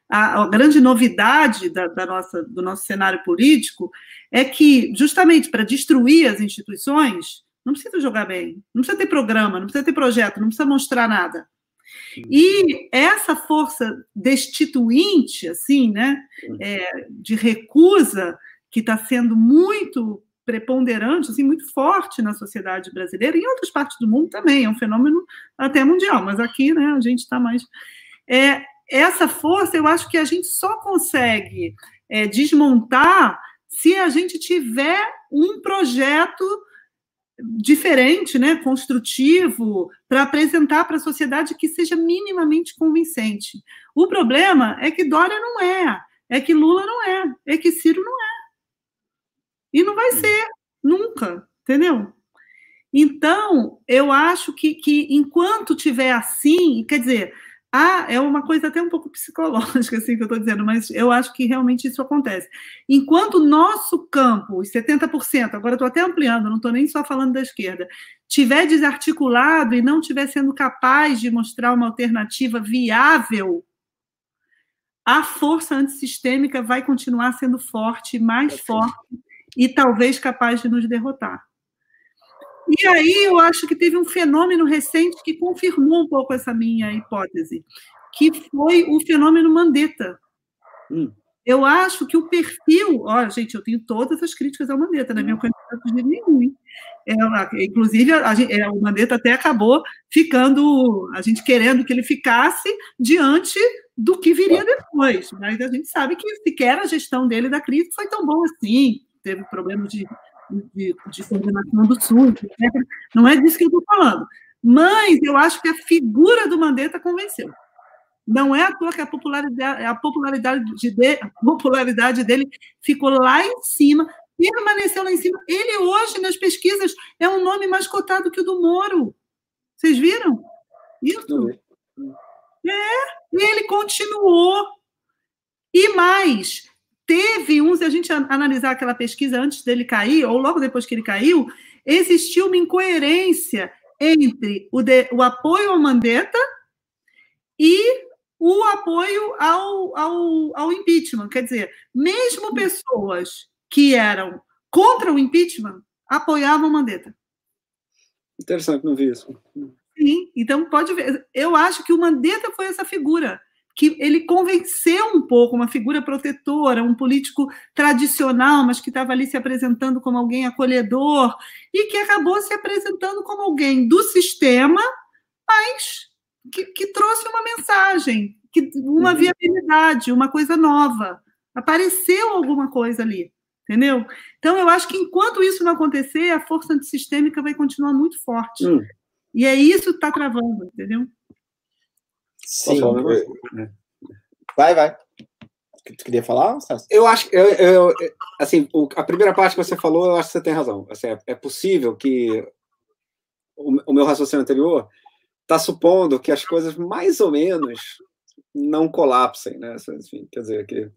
A, a, grande novidade da, da, nossa, do nosso cenário político é que, justamente para destruir as instituições, não precisa jogar bem, não precisa ter programa, não precisa ter projeto, não precisa mostrar nada. E essa força destituinte, assim, né, é, de recusa, que está sendo muito preponderante, assim, muito forte na sociedade brasileira e em outras partes do mundo também, é um fenômeno até mundial, mas aqui, né, a gente está mais... É, essa força, eu acho que a gente só consegue é, desmontar se a gente tiver um projeto diferente, né, construtivo, para apresentar para a sociedade que seja minimamente convincente. O problema é que Dória não é, é que Lula não é, é que Ciro não é. E não vai ser, nunca, entendeu? Então, eu acho que, que enquanto tiver assim, quer dizer, ah, é uma coisa até um pouco psicológica, assim, que eu estou dizendo, mas eu acho que realmente isso acontece. Enquanto o nosso campo, os 70%, agora estou até ampliando, não estou nem só falando da esquerda, tiver desarticulado e não tiver sendo capaz de mostrar uma alternativa viável, a força antissistêmica vai continuar sendo forte, mais forte, e talvez capaz de nos derrotar. E aí eu acho que teve um fenômeno recente que confirmou um pouco essa minha hipótese, que foi o fenômeno Mandetta. Hum. Eu acho que o perfil, ó, gente, eu tenho todas as críticas ao Mandetta, na minha candidato de nenhum. É, inclusive, a, a, é, o Mandetta até acabou ficando, a gente querendo que ele ficasse diante do que viria depois. Mas a gente sabe que sequer a gestão dele da crise foi tão boa assim. Teve problemas de de, de coordenação do Sul, etc. Não é disso que eu estou falando. Mas eu acho que a figura do Mandetta convenceu. Não é à toa que a popularidade, a popularidade, de, a popularidade dele ficou lá em cima, permaneceu lá em cima. Ele hoje, nas pesquisas, é um nome mais cotado que o do Moro. Vocês viram? Isso. É, e ele continuou. E mais, teve um, se a gente analisar aquela pesquisa antes dele cair, ou logo depois que ele caiu, existiu uma incoerência entre o, de, o apoio ao Mandetta e o apoio ao, ao, ao impeachment. Quer dizer, mesmo pessoas que eram contra o impeachment apoiavam o Mandetta. Interessante, não vi isso. Sim, então pode ver. Eu acho que o Mandetta foi essa figura que ele convenceu um pouco uma figura protetora, um político tradicional, mas que estava ali se apresentando como alguém acolhedor e que acabou se apresentando como alguém do sistema, mas que, que trouxe uma mensagem que uma uhum. viabilidade, uma coisa nova. Apareceu alguma coisa ali, entendeu? Então, eu acho que enquanto isso não acontecer, a força antissistêmica vai continuar muito forte. Uhum. E é isso que está travando, entendeu? Sim. Vai, vai. Tu queria falar, Sassi? Eu acho eu, eu, assim, a primeira parte que você falou, eu acho que você tem razão. Assim, é, é possível que o, o, meu raciocínio anterior está supondo que as coisas mais ou menos não colapsem, né? Enfim, quer dizer que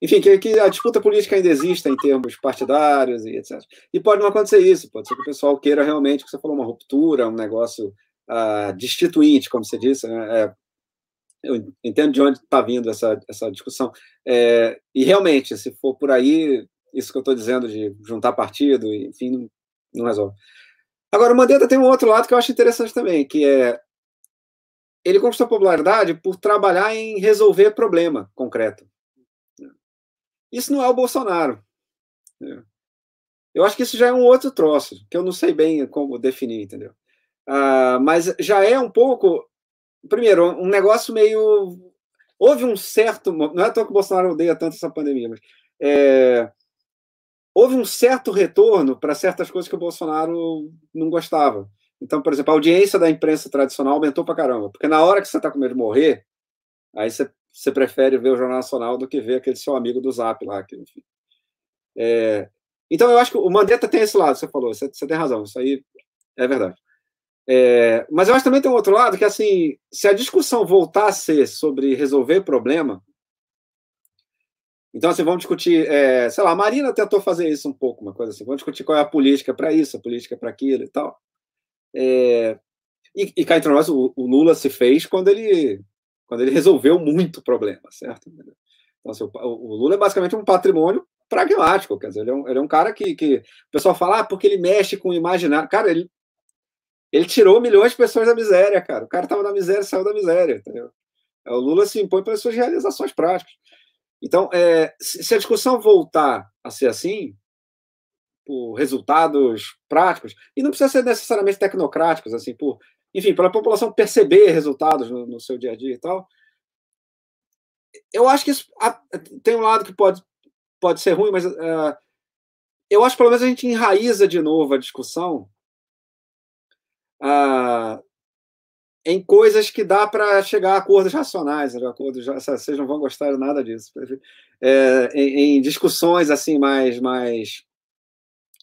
enfim, que, que, a disputa política ainda exista em termos partidários e etc. E pode não acontecer isso, pode ser que o pessoal queira realmente, que você falou, uma ruptura, um negócio uh, destituinte, como você disse, né? É, eu entendo de onde está vindo essa, essa discussão. É, e realmente, se for por aí, isso que eu estou dizendo de juntar partido, enfim, não, não, resolve. Agora, o Mandetta tem um outro lado que eu acho interessante também, que é ele conquistou popularidade por trabalhar em resolver problema concreto. Isso não é o Bolsonaro. Eu acho que isso já é um outro troço, que eu não sei bem como definir, entendeu? Ah, mas já é um pouco primeiro, um negócio meio. Houve um certo. Não é toa que o Bolsonaro odeia tanto essa pandemia, mas. É... Houve um certo retorno para certas coisas que o Bolsonaro não gostava. Então, por exemplo, a audiência da imprensa tradicional aumentou para caramba. Porque na hora que você está com medo de morrer, aí você, você prefere ver o Jornal Nacional do que ver aquele seu amigo do Zap lá. Que, enfim. É... Então, eu acho que o Mandetta tem esse lado, você falou, você, você tem razão, isso aí é verdade. É, mas eu acho que também tem um outro lado que, assim, se a discussão voltar a ser sobre resolver problema, então, assim, vamos discutir, é, sei lá, a Marina tentou fazer isso um pouco, uma coisa assim, vamos discutir qual é a política para isso, a política para aquilo e tal. É, e, e cá entre nós, o, o, Lula se fez quando ele, quando ele resolveu muito problema, certo? Então, assim, o, o, Lula é basicamente um patrimônio pragmático, quer dizer, ele é um, ele é um cara que, que o pessoal fala, ah, porque ele mexe com o imaginário. Cara, ele ele tirou milhões de pessoas da miséria, cara. O cara estava na miséria, saiu da miséria, entendeu? É, o Lula se impõe pelas suas realizações práticas. Então, é, se a discussão voltar a ser assim, por resultados práticos, e não precisa ser necessariamente tecnocráticos, assim, por, enfim, para a população perceber resultados no, no, seu dia a dia e tal, eu acho que isso tem um lado que pode, pode ser ruim, mas uh, eu acho que pelo menos a gente enraiza de novo a discussão ah, em coisas que dá para chegar a acordos racionais, né? acordos, vocês não vão gostar de nada disso, é, em, em, discussões assim mais, mais,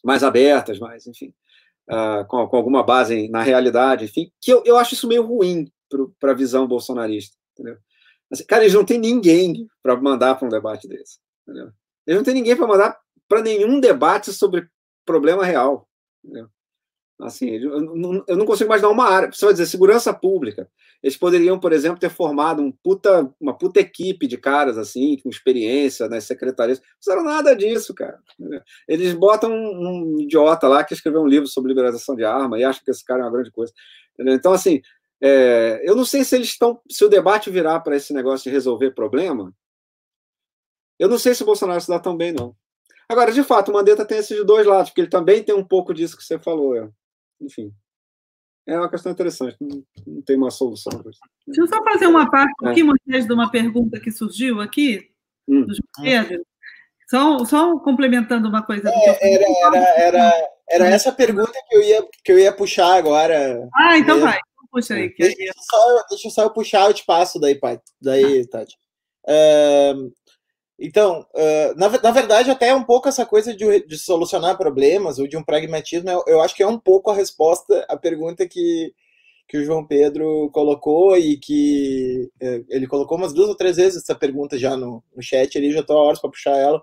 mais abertas, mais, enfim, ah, com, com, alguma base na realidade, enfim, que eu, eu acho isso meio ruim para a visão bolsonarista, entendeu? Assim, cara, eles não têm ninguém para mandar para um debate desse, entendeu? Eles não têm ninguém para mandar para nenhum debate sobre problema real, entendeu? Assim, eu não, eu não consigo imaginar uma área. Você vai dizer segurança pública. Eles poderiam, por exemplo, ter formado um puta, uma puta equipe de caras assim, com experiência nas secretarias. Não fizeram nada disso, cara. Eles botam um, um idiota lá que escreveu um livro sobre liberalização de arma e acham que esse cara é uma grande coisa. Entendeu? Então, assim, é, eu não sei se eles estão. Se o debate virar para esse negócio de resolver problema, eu não sei se o Bolsonaro se dá tão bem, não. Agora, de fato, o Mandetta tem esses dois lados, porque ele também tem um pouco disso que você falou. É enfim. É uma questão interessante, não, não tem uma solução. Deixa eu só fazer uma parte é. aqui, Moisés, de uma pergunta que surgiu aqui, hum. do João Pedro. Só, só complementando uma coisa. É, era, era, era, era essa pergunta que eu ia, que eu ia puxar agora. Ah, então vai. Então puxa aí. Deixa, aí... Só, deixa só eu puxar, eu te passo daí, pai. Daí, Tati. Uh, então, na, na, verdade, até é um pouco essa coisa de, de, solucionar problemas ou de um pragmatismo, eu, eu, acho que é um pouco a resposta à pergunta que, que o João Pedro colocou e que ele colocou umas duas ou três vezes essa pergunta já no, no chat, ali já estou a horas para puxar ela,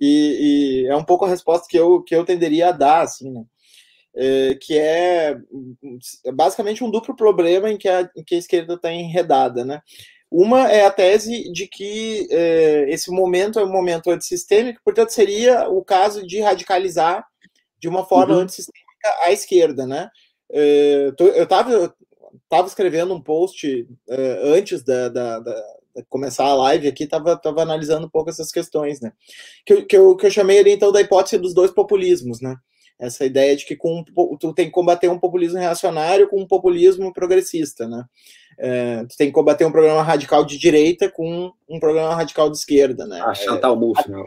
e, e, é um pouco a resposta que eu, que eu tenderia a dar, assim, né? É, que é basicamente um duplo problema em que a, em que a esquerda está enredada, né? Uma é a tese de que é, esse momento é um momento antissistêmico, portanto, seria o caso de radicalizar de uma forma uhum. antissistêmica a esquerda, né? É, eu estava tava escrevendo um post é, antes da, da, da, começar a live aqui, estava tava analisando um pouco essas questões, né? Que, que, eu, que eu chamei ali, então, da hipótese dos dois populismos, né? Essa ideia de que com, tu tem que combater um populismo reacionário com um populismo progressista, né? É, tu tem que combater um programa radical de direita com um programa radical de esquerda, né? Ah, Chantal Mouffe, né?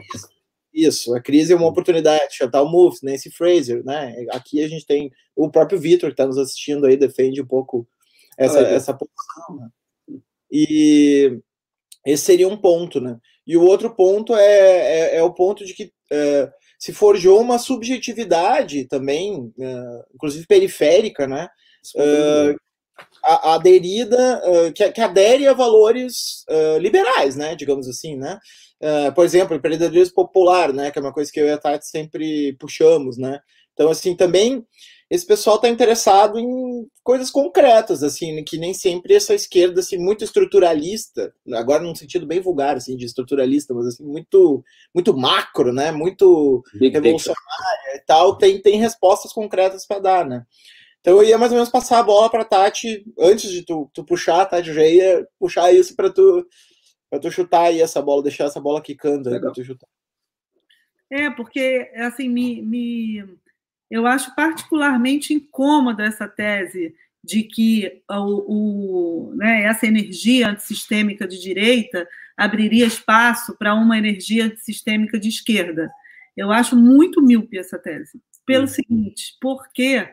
Isso, a crise é uma oportunidade. Chantal Mouffe, Nancy Fraser, né? Aqui a gente tem o próprio Vitor que está nos assistindo aí defende um pouco essa, essa posição. Né? E esse seria um ponto, né? E o outro ponto é, é, é o ponto de que é, se forjou uma subjetividade também, é, inclusive periférica, né? Uh, aderida, uh, que, que, adere a valores uh, liberais, né? Digamos assim, né? por exemplo, empreendedorismo popular, né? Que é uma coisa que eu e a Tati sempre puxamos, né? Então, assim, também esse pessoal está interessado em coisas concretas, assim, que nem sempre essa esquerda, assim, muito estruturalista, agora num sentido bem vulgar, assim, de estruturalista, mas assim, muito, muito macro, né, muito Big revolucionária e tal, tem, tem respostas concretas para dar, né. Então eu ia mais ou menos passar a bola para Tati, antes de tu, tu puxar, Tati, já ia puxar isso para tu, pra tu chutar aí essa bola, deixar essa bola quicando aí para tu chutar. É, porque, assim, me, me eu acho particularmente incômoda essa tese de que o, o, né, essa energia antissistêmica de direita abriria espaço para uma energia antissistêmica de esquerda. Eu acho muito míope essa tese. Pelo hum. seguinte, porque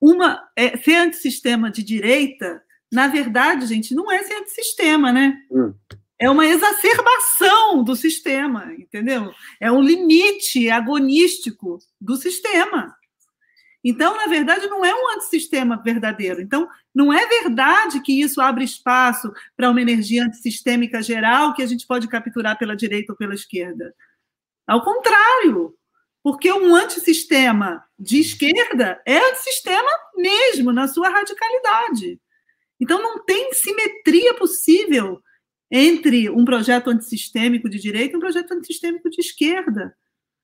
uma, é, ser antissistema de direita, na verdade, gente, não é ser antissistema, né? Hum é uma exacerbação do sistema, entendeu? É um limite agonístico do sistema. Então, na verdade, não é um antissistema verdadeiro. Então, não é verdade que isso abre espaço para uma energia antissistêmica geral que a gente pode capturar pela direita ou pela esquerda. Ao contrário, porque um antissistema de esquerda é antissistema mesmo, na sua radicalidade. Então, não tem simetria possível entre um projeto antissistêmico de direita e um projeto antissistêmico de esquerda,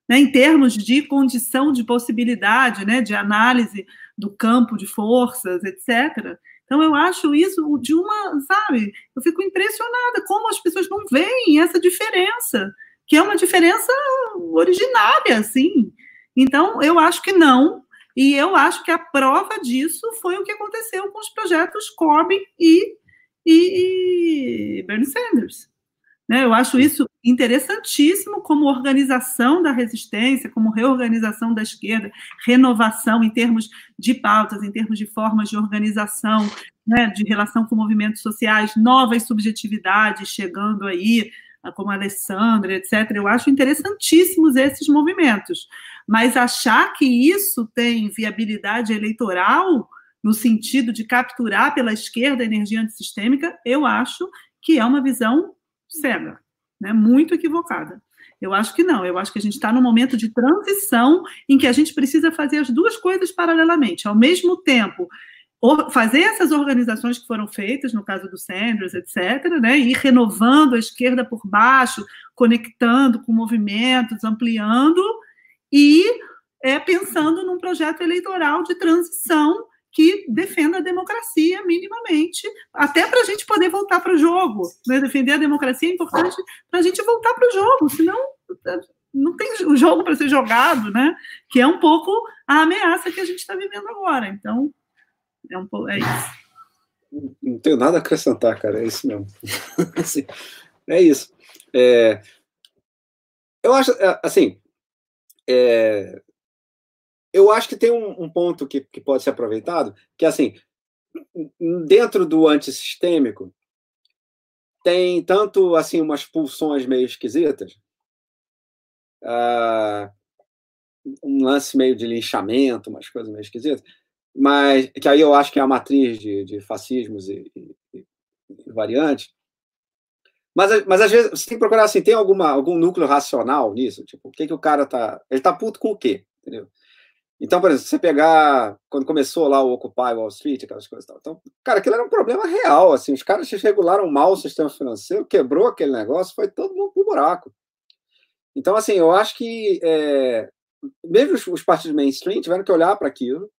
né, em termos de condição de possibilidade, né, de análise do campo de forças, etc. Então, eu acho isso de uma, sabe, eu fico impressionada como as pessoas não veem essa diferença, que é uma diferença originária, assim. Então, eu acho que não, e eu acho que a prova disso foi o que aconteceu com os projetos Corbyn e e, e Bernie Sanders. Né? Eu acho isso interessantíssimo como organização da resistência, como reorganização da esquerda, renovação em termos de pautas, em termos de formas de organização, né? de relação com movimentos sociais, novas subjetividades chegando aí, como a Alessandra, etc. Eu acho interessantíssimos esses movimentos. Mas achar que isso tem viabilidade eleitoral no sentido de capturar pela esquerda a energia antissistêmica, eu acho que é uma visão cega, né? muito equivocada. Eu acho que não, eu acho que a gente está num momento de transição em que a gente precisa fazer as duas coisas paralelamente. Ao mesmo tempo, fazer essas organizações que foram feitas, no caso do Sanders, etc., né, e renovando a esquerda por baixo, conectando com movimentos, ampliando, e é, pensando num projeto eleitoral de transição que defenda a democracia minimamente, até para a gente poder voltar para o jogo. Né? Defender a democracia é importante para a gente voltar para o jogo, senão não tem o jogo para ser jogado, né? Que é um pouco a ameaça que a gente está vivendo agora. Então, é, um pouco, é isso. Não tenho nada a acrescentar, cara. É isso mesmo. assim, é isso. É, eu acho, é, assim, é, eu acho que tem um, um ponto que, que, pode ser aproveitado, que é assim, dentro do antissistêmico, tem tanto assim umas pulsões meio esquisitas, uh, um lance meio de linchamento, umas coisas meio esquisitas, mas que aí eu acho que é a matriz de, de fascismos e, e, e variantes. Mas, mas às vezes você tem que procurar assim, tem alguma, algum núcleo racional nisso? Tipo, o que, que o cara tá. Ele tá puto com o quê? Entendeu? Então, por exemplo, você pegar quando começou lá o Occupy Wall Street, aquelas coisas e tal. Então, cara, aquilo era um problema real, assim, os caras regularam mal o sistema financeiro, quebrou aquele negócio, foi todo mundo pro buraco. Então, assim, eu acho que é, mesmo os, os, partidos mainstream tiveram que olhar para aquilo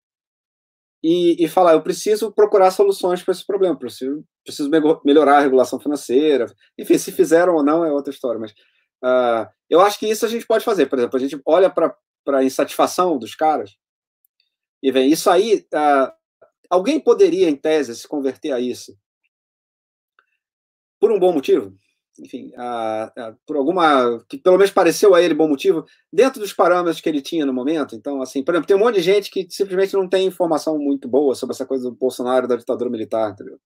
e, e, falar, eu preciso procurar soluções para esse problema, preciso, preciso melhorar a regulação financeira. Enfim, se fizeram ou não é outra história, mas uh, eu acho que isso a gente pode fazer. Por exemplo, a gente olha para para insatisfação dos caras. E vem, isso aí uh, alguém poderia, em tese, se converter a isso por um bom motivo? Enfim, a, a, por alguma. que pelo menos pareceu a ele bom motivo, dentro dos parâmetros que ele tinha no momento. Então, assim, por exemplo, tem um monte de gente que simplesmente não tem informação muito boa sobre essa coisa do Bolsonaro da ditadura militar, entendeu?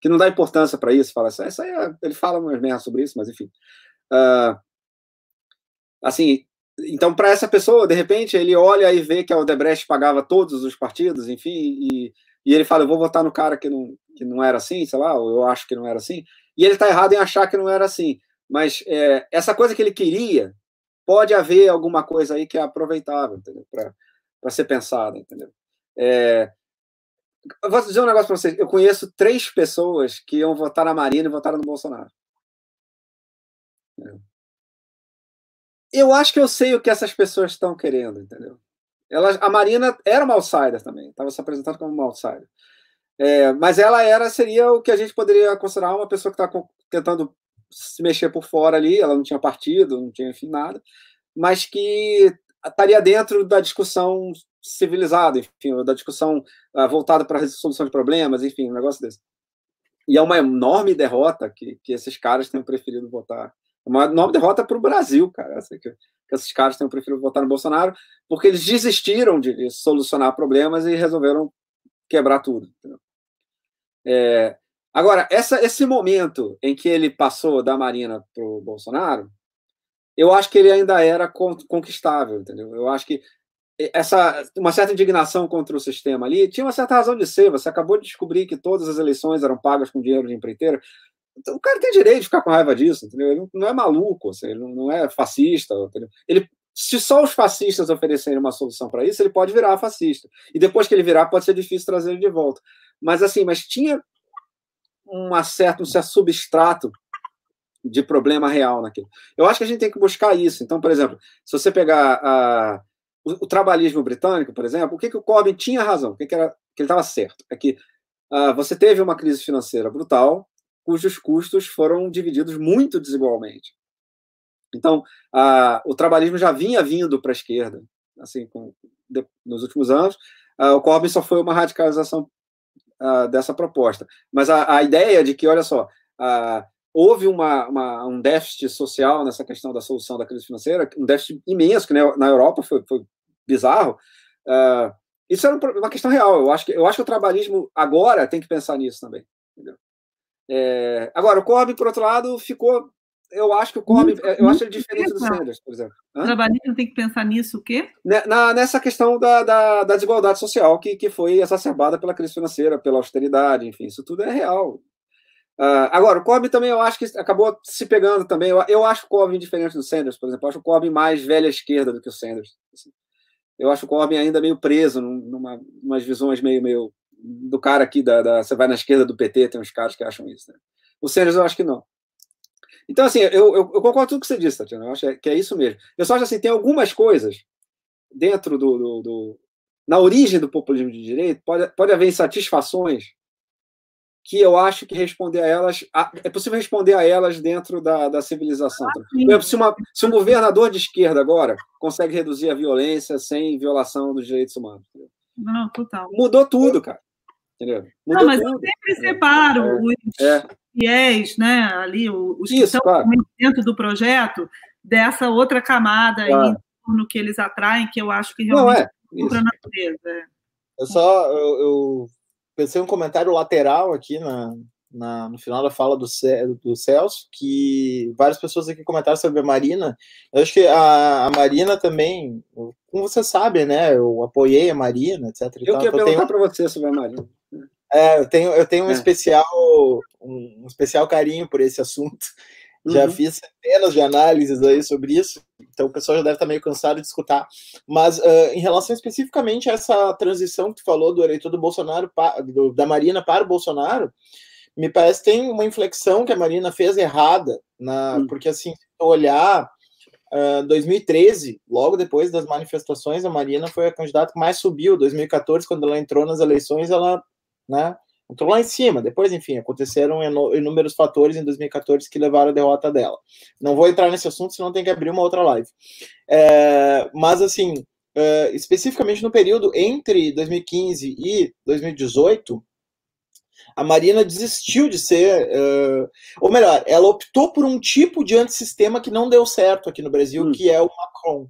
Que não dá importância para isso, fala assim, isso aí é, ele fala umas merdas sobre isso, mas enfim. Uh, assim, então, para essa pessoa, de repente, ele olha e vê que a Odebrecht pagava todos os partidos, enfim, e, e ele fala: eu vou votar no cara que não, que não era assim, sei lá, ou eu acho que não era assim. E ele está errado em achar que não era assim. Mas é, essa coisa que ele queria, pode haver alguma coisa aí que é aproveitável? Para ser pensada, entendeu? É, vou dizer um negócio para vocês. Eu conheço três pessoas que iam votar na Marina e votaram no Bolsonaro. É eu acho que eu sei o que essas pessoas estão querendo, entendeu? Ela, a Marina era uma outsider também, estava se apresentando como uma outsider. É, mas ela era seria o que a gente poderia considerar uma pessoa que está tentando se mexer por fora ali, ela não tinha partido, não tinha enfim nada, mas que estaria dentro da discussão civilizada, enfim, da discussão uh, voltada para a resolução de problemas, enfim, um negócio desse. E é uma enorme derrota que, que esses caras têm preferido votar uma enorme derrota para o Brasil, cara. Essa que, que esses caras tenham preferido votar no Bolsonaro, porque eles desistiram de solucionar problemas e resolveram quebrar tudo. É, agora, essa, esse momento em que ele passou da Marina para o Bolsonaro, eu acho que ele ainda era conquistável, entendeu? Eu acho que essa uma certa indignação contra o sistema ali tinha uma certa razão de ser. Você acabou de descobrir que todas as eleições eram pagas com dinheiro de empreiteira. Então, o cara tem direito de ficar com raiva disso, entendeu? Ele não é maluco, assim, ele não é fascista. Entendeu? Ele, se só os fascistas oferecerem uma solução para isso, ele pode virar fascista. E depois que ele virar, pode ser difícil trazer ele de volta. Mas assim, mas tinha uma certa, um certo substrato de problema real naquilo. Eu acho que a gente tem que buscar isso. Então, por exemplo, se você pegar a, o, o, trabalhismo britânico, por exemplo, o que, que o Corbyn tinha razão, o que, que, era, que ele estava certo? É que uh, você teve uma crise financeira brutal, cujos custos foram divididos muito desigualmente. Então, a, o trabalhismo já vinha vindo para a esquerda, assim, com, de, nos últimos anos. A, o Corbyn só foi uma radicalização a, dessa proposta. Mas a, ideia de que, olha só, houve uma, uma, um déficit social nessa questão da solução da crise financeira, um déficit imenso, que na Europa foi, foi bizarro. isso era uma questão real. Eu acho, que, eu acho que o trabalhismo agora tem que pensar nisso também. É, agora, o Corbyn, por outro lado, ficou. Eu acho que o Corbyn. Muito, eu acho ele diferente do Sanders, por exemplo. O trabalhista tem que pensar nisso o quê? Na, nessa questão da, da, da, desigualdade social que, que foi exacerbada pela crise financeira, pela austeridade, enfim, isso tudo é real. Uh, agora, o Corbyn também eu acho que acabou se pegando também. Eu, eu acho o Corbyn diferente do Sanders, por exemplo. Eu acho o Corbyn mais velha esquerda do que o Sanders. Assim. Eu acho o Corbyn ainda meio preso numa, umas visões meio, meio do cara aqui, da, da, você vai na esquerda do PT, tem uns caras que acham isso. Né? O Sanders eu acho que não. Então, assim, eu, eu, eu concordo com tudo que você disse, Tatiana. Eu acho que é isso mesmo. Eu só acho assim, tem algumas coisas dentro do, do, do, na origem do populismo de direito, pode, pode haver insatisfações que eu acho que responder a elas a, é possível responder a elas dentro da, da civilização. Ah, Por exemplo, se, uma, se um governador de esquerda agora consegue reduzir a violência sem violação dos direitos humanos. Não, total. Mudou tudo, cara. Entendeu? Mudou não, mas tudo. eu sempre separo é. os é. fiéis, né? Ali, os que Isso, estão claro. dentro do projeto, dessa outra camada claro. aí no que eles atraem, que eu acho que realmente não, é. a natureza. É. Eu só eu, eu pensei um comentário lateral aqui na, na, no final da fala do, do Celso, que várias pessoas aqui comentaram sobre a Marina. Eu acho que a, a Marina também, como você sabe, né? Eu apoiei a Marina, etc. Eu queria perguntar tenho... para você sobre a Marina. É, eu tenho, eu tenho um é. especial um, um, especial carinho por esse assunto. Já uhum. fiz centenas de análises aí sobre isso, então o pessoal já deve estar meio cansado de escutar. Mas uh, em relação especificamente a essa transição que tu falou do eleitor do Bolsonaro, do, da Marina para o Bolsonaro, me parece que tem uma inflexão que a Marina fez errada, na, hum. porque assim, se olhar uh, ah, 2013, logo depois das manifestações, a Marina foi a candidata que mais subiu. 2014, quando ela entrou nas eleições, ela né, entrou lá em cima. Depois, enfim, aconteceram inúmeros fatores em 2014 que levaram a derrota dela. Não vou entrar nesse assunto, senão tem que abrir uma outra live. É, mas assim, uh, especificamente no período entre 2015 e 2018, a Marina desistiu de ser, uh, ou melhor, ela optou por um tipo de antissistema que não deu certo aqui no Brasil, hum. que é o Macron.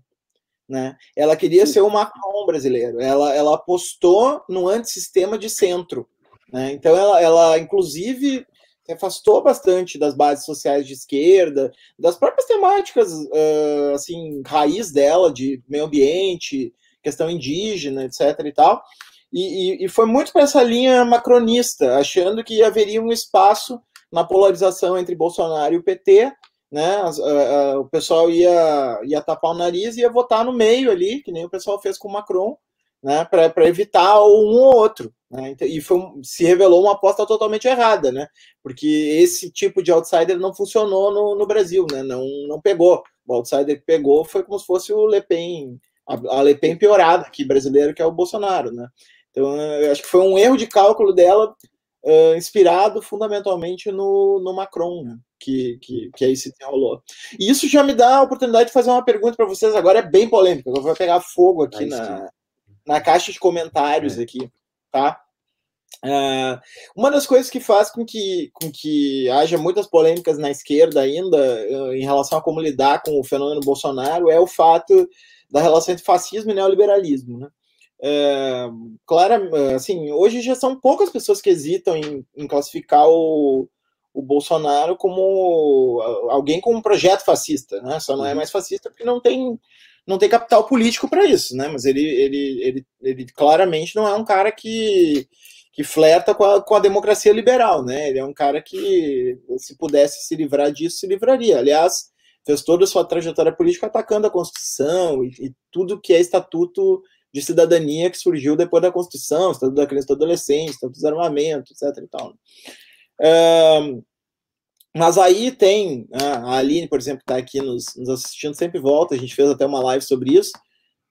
Né? Ela queria ser o Macron brasileiro. Ela, ela apostou no antissistema de centro. Né? Então, ela, ela, inclusive, se afastou bastante das bases sociais de esquerda, das próprias temáticas, uh, assim, raiz dela, de meio ambiente, questão indígena, etc. e tal. E, e, e foi muito para essa linha macronista, achando que haveria um espaço na polarização entre Bolsonaro e o PT, né? o pessoal ia, ia tapar o nariz e ia votar no meio ali, que nem o pessoal fez com o Macron, né? Para evitar um ou outro. Né? E foi, se revelou uma aposta totalmente errada, né? Porque esse tipo de outsider não funcionou no, no Brasil, né? Não, não pegou. O outsider que pegou foi como se fosse o Le Pen, a, a Le Pen piorada aqui, brasileiro, que é o Bolsonaro, né? Então, eu acho que foi um erro de cálculo dela, uh, inspirado fundamentalmente no, no Macron, né? que, que, que aí se desenrolou. E isso já me dá a oportunidade de fazer uma pergunta para vocês, agora é bem polêmica, eu vou pegar fogo aqui na, na caixa de comentários é. aqui, tá? Uh, uma das coisas que faz com que, com que haja muitas polêmicas na esquerda ainda uh, em relação a como lidar com o fenômeno Bolsonaro é o fato da relação entre fascismo e neoliberalismo, né? É, claro, assim, hoje já são poucas pessoas que hesitam em, em classificar o, o Bolsonaro como alguém com um projeto fascista, né? Só não é uhum. mais fascista porque não tem não tem capital político para isso, né? Mas ele, ele, ele, ele claramente não é um cara que, que flerta com a, com a democracia liberal, né? Ele é um cara que, se pudesse se livrar disso, se livraria. Aliás, fez toda a sua trajetória política atacando a Constituição e, e tudo que é estatuto de cidadania que surgiu depois da Constituição, Estatuto da Criança e do Adolescente, Estatuto dos Armamentos, etc. E tal. Um, mas aí tem né, a Aline, por exemplo, que está aqui nos, nos, assistindo, sempre volta, a gente fez até uma live sobre isso,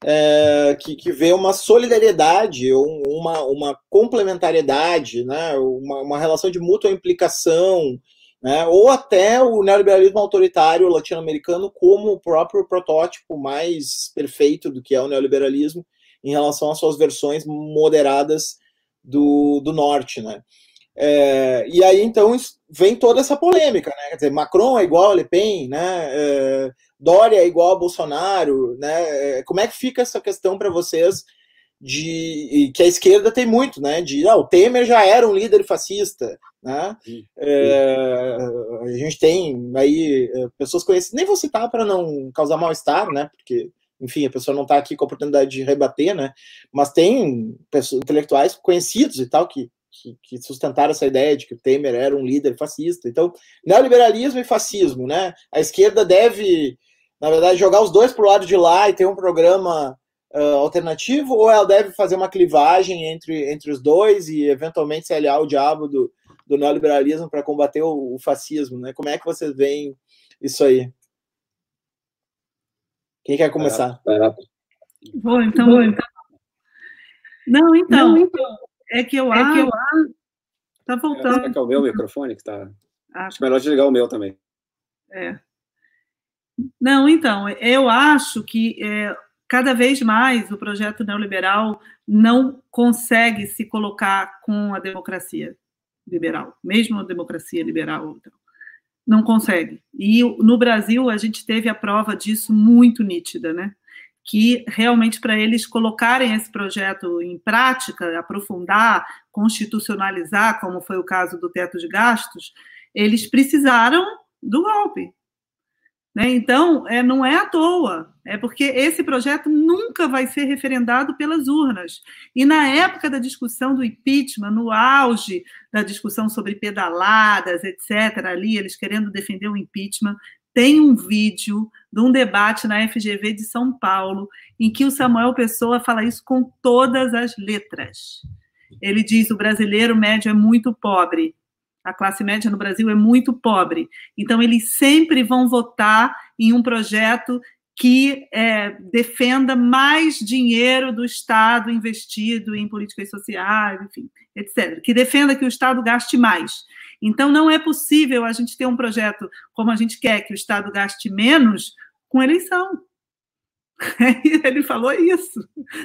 é, que, que vê uma solidariedade, uma, uma complementariedade, né, uma, uma relação de mútua implicação, né, ou até o neoliberalismo autoritário latino-americano como o próprio protótipo mais perfeito do que é o neoliberalismo, em relação às suas versões moderadas do, do norte, né? É, e aí, então, vem toda essa polêmica, né? Quer dizer, Macron é igual a Le Pen, né? É, Dória é igual a Bolsonaro, né? É, como é que fica essa questão para vocês de que a esquerda tem muito, né? De ah, o Temer já era um líder fascista, né? É, a gente tem aí é, pessoas conhecidas, nem vou citar para não causar mal-estar, né? Porque enfim, a pessoa não está aqui com a oportunidade de rebater, né? Mas tem pessoas, intelectuais conhecidos e tal que, que, que, sustentaram essa ideia de que o Temer era um líder fascista. Então, neoliberalismo e fascismo, né? A esquerda deve, na verdade, jogar os dois para o lado de lá e ter um programa uh, alternativo, ou ela deve fazer uma clivagem entre, entre os dois e eventualmente se aliar ao diabo do, do neoliberalismo para combater o, o fascismo, né? Como é que vocês veem isso aí? Quem quer começar? Vou, então. Vou, então. Não, então, Não, então. É que eu é acho. Que Tá voltando. É, que é o meu microfone que está. Acho melhor desligar o meu também. É. Não, então, eu acho que é, cada vez mais o projeto neoliberal não consegue se colocar com a democracia liberal, mesmo a democracia liberal. Então não consegue. E no Brasil a gente teve a prova disso muito nítida, né? Que realmente para eles colocarem esse projeto em prática, aprofundar, constitucionalizar, como foi o caso do teto de gastos, eles precisaram do golpe. Né? Então, é, não é à toa, é porque esse projeto nunca vai ser referendado pelas urnas. E na época da discussão do impeachment, no auge da discussão sobre pedaladas, etc., ali, eles querendo defender o impeachment, tem um vídeo de um debate na FGV de São Paulo, em que o Samuel Pessoa fala isso com todas as letras. Ele diz: o brasileiro médio é muito pobre, a classe média no Brasil é muito pobre. Então, eles sempre vão votar em um projeto que é, defenda mais dinheiro do Estado investido em políticas sociais, enfim, etc. Que defenda que o Estado gaste mais. Então, não é possível a gente ter um projeto como a gente quer, que o Estado gaste menos, com eleição. Ele falou isso.